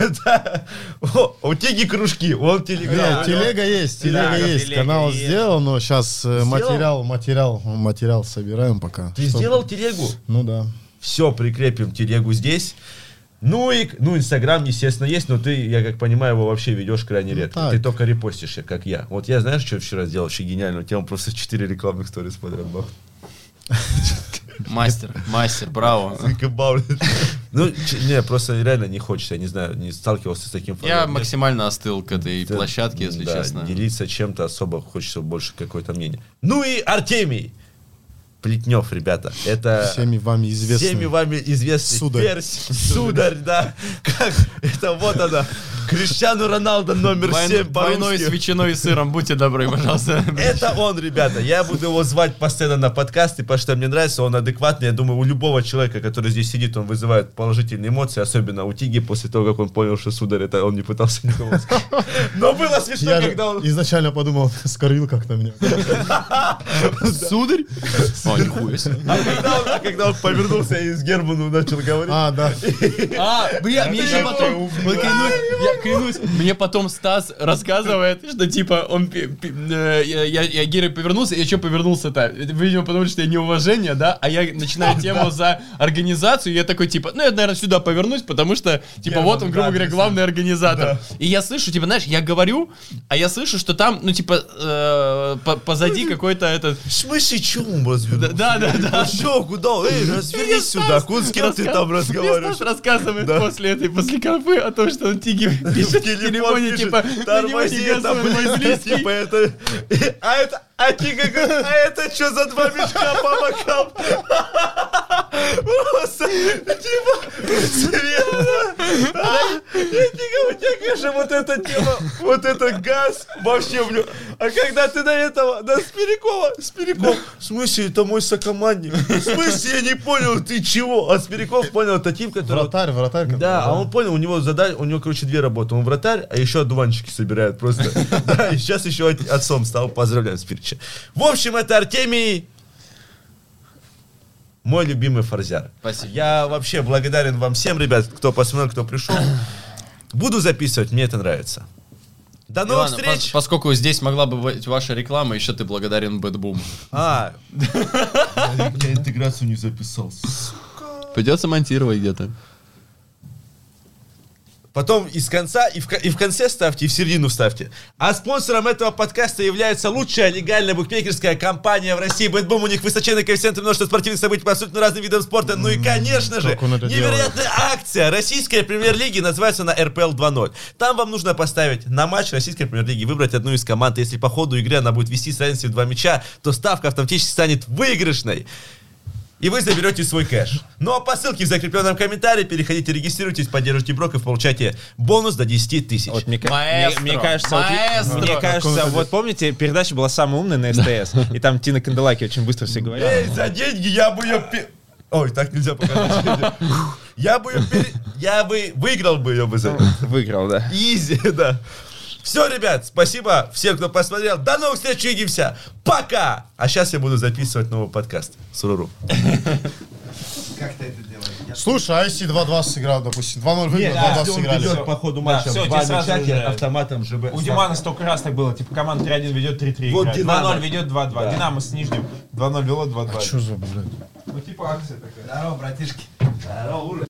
Да. О, у Теги кружки, он Телеграм. Нет, телега есть, телега есть. Канал сделал, но сейчас Сделал? материал, материал, материал собираем пока. Ты сделал телегу? Ну да. Все, прикрепим телегу здесь. Ну и, ну, Инстаграм, естественно, есть, но ты, я как понимаю, его вообще ведешь крайне редко. так. Ты только репостишь, как я. Вот я, знаешь, что вчера сделал? Вообще гениальную тему, просто 4 рекламных сторис подряд был. Мастер, мастер, браво. Ну, не, просто реально не хочется, я не знаю, не сталкивался с таким Я максимально остыл к этой площадке, если честно. Делиться чем-то особо хочется больше какое-то мнение. Ну и Артемий Плетнев, ребята. Это Всеми вами известный. всеми вами известный Сударь. перс. Сударь, да. Как это вот она. Криштиану Роналдо номер Двойной- 7 Двойной с ветчиной и сыром, будьте добры, пожалуйста. Это он, ребята. Я буду его звать постоянно на подкасты, потому что мне нравится, он адекватный. Я думаю, у любого человека, который здесь сидит, он вызывает положительные эмоции, особенно у Тиги, после того, как он понял, что сударь, это он не пытался никого сказать. Но было смешно, Я же когда он... изначально подумал, скорил как-то меня. Сударь? О, нихуя себе. А когда, он, а когда он повернулся и с Герману начал говорить, А, да. А, бля, мне еще потом, вот клянусь, я клянусь, мне потом Стас рассказывает, что типа он, пи- пи- э, я, я, я Гере повернулся, я что повернулся-то? Это, Видимо, потому что я неуважение, да, а я начинаю тему за организацию, и я такой типа, ну я, наверное, сюда повернусь, потому что, типа, Герман, вот он, грубо да, говоря, объясни. главный организатор. И я слышу, типа, знаешь, я говорю, а я слышу, что там, ну, типа, э, по- позади какой-то этот... в смысле, чего он развернулся? Да, да, да. Что, куда? Эй, развернись сюда, с кем ты там разговариваешь? Рассказывает Да. после этой, после конфы о том, что он Тиги пишет в телефоне, типа, тормози мой блядь, типа это, а это, а Тига говорит, а это что за два мешка по бокам? Просто, типа, серьезно? А? И Тига, у тебя же вот эта тема, вот это газ, вообще, блин. А когда ты на этого, на Спирякова, Спиряков, в смысле, это мой сокомандник. В смысле, я не понял, ты чего? А Спиряков понял, это тим, который... Вратарь, вратарь. Да, а он понял, у него задача, у него, короче, две работы. Он вратарь, а еще одуванчики собирает просто. Да, и сейчас еще от- отцом стал. Поздравляю, Спирича. В общем, это Артемий, мой любимый форзяр. Спасибо. Я вообще благодарен вам всем, ребят, кто посмотрел, кто пришел. Буду записывать, мне это нравится. До новых Иван, встреч! пос- поскольку здесь могла бы быть ваша реклама, еще ты благодарен BetBoom. А, я интеграцию не записал. Придется монтировать где-то. Потом из конца, и в, и в конце ставьте, и в середину ставьте. А спонсором этого подкаста является лучшая легальная букмекерская компания в России. BetBoom, у них высоченный коэффициент и множество спортивных событий по абсолютно разным видам спорта. Ну и, конечно же, невероятная акция российской премьер-лиги называется на РПЛ 2.0. Там вам нужно поставить на матч российской премьер-лиги, выбрать одну из команд. Если по ходу игры она будет вести с разницей в два мяча, то ставка автоматически станет выигрышной и вы заберете свой кэш. Ну а по ссылке в закрепленном комментарии переходите, регистрируйтесь, поддерживайте брок и получайте бонус до 10 тысяч. Вот мне, Маэстро, мне- мне кажется, вот- маэстро. мне кажется, вот помните, передача была самая умная на СТС, и там Тина Канделаки очень быстро все Эй, говорила. за деньги я бы ее... Ой, так нельзя показать. Я бы ее... Я бы выиграл бы ее бы за... Выиграл, да. Изи, да. Все, ребят, спасибо всем, кто посмотрел. До новых встреч, увидимся. Пока! А сейчас я буду записывать новый подкаст. Суруру. Слушай, а если 2-2 сыграл, допустим, 2-0 выиграл, 2-2 сыграли. по ходу матча два тебе сразу же- автоматом ЖБ. У Димана столько раз так было, типа команда 3-1 ведет 3-3 Вот играет. Динамо. 2-0 ведет 2-2. Да. Динамо с Нижним 2-0 вело 2-2. Что за, блядь? Ну типа акция такая. Здорово, братишки. Здорово, ура.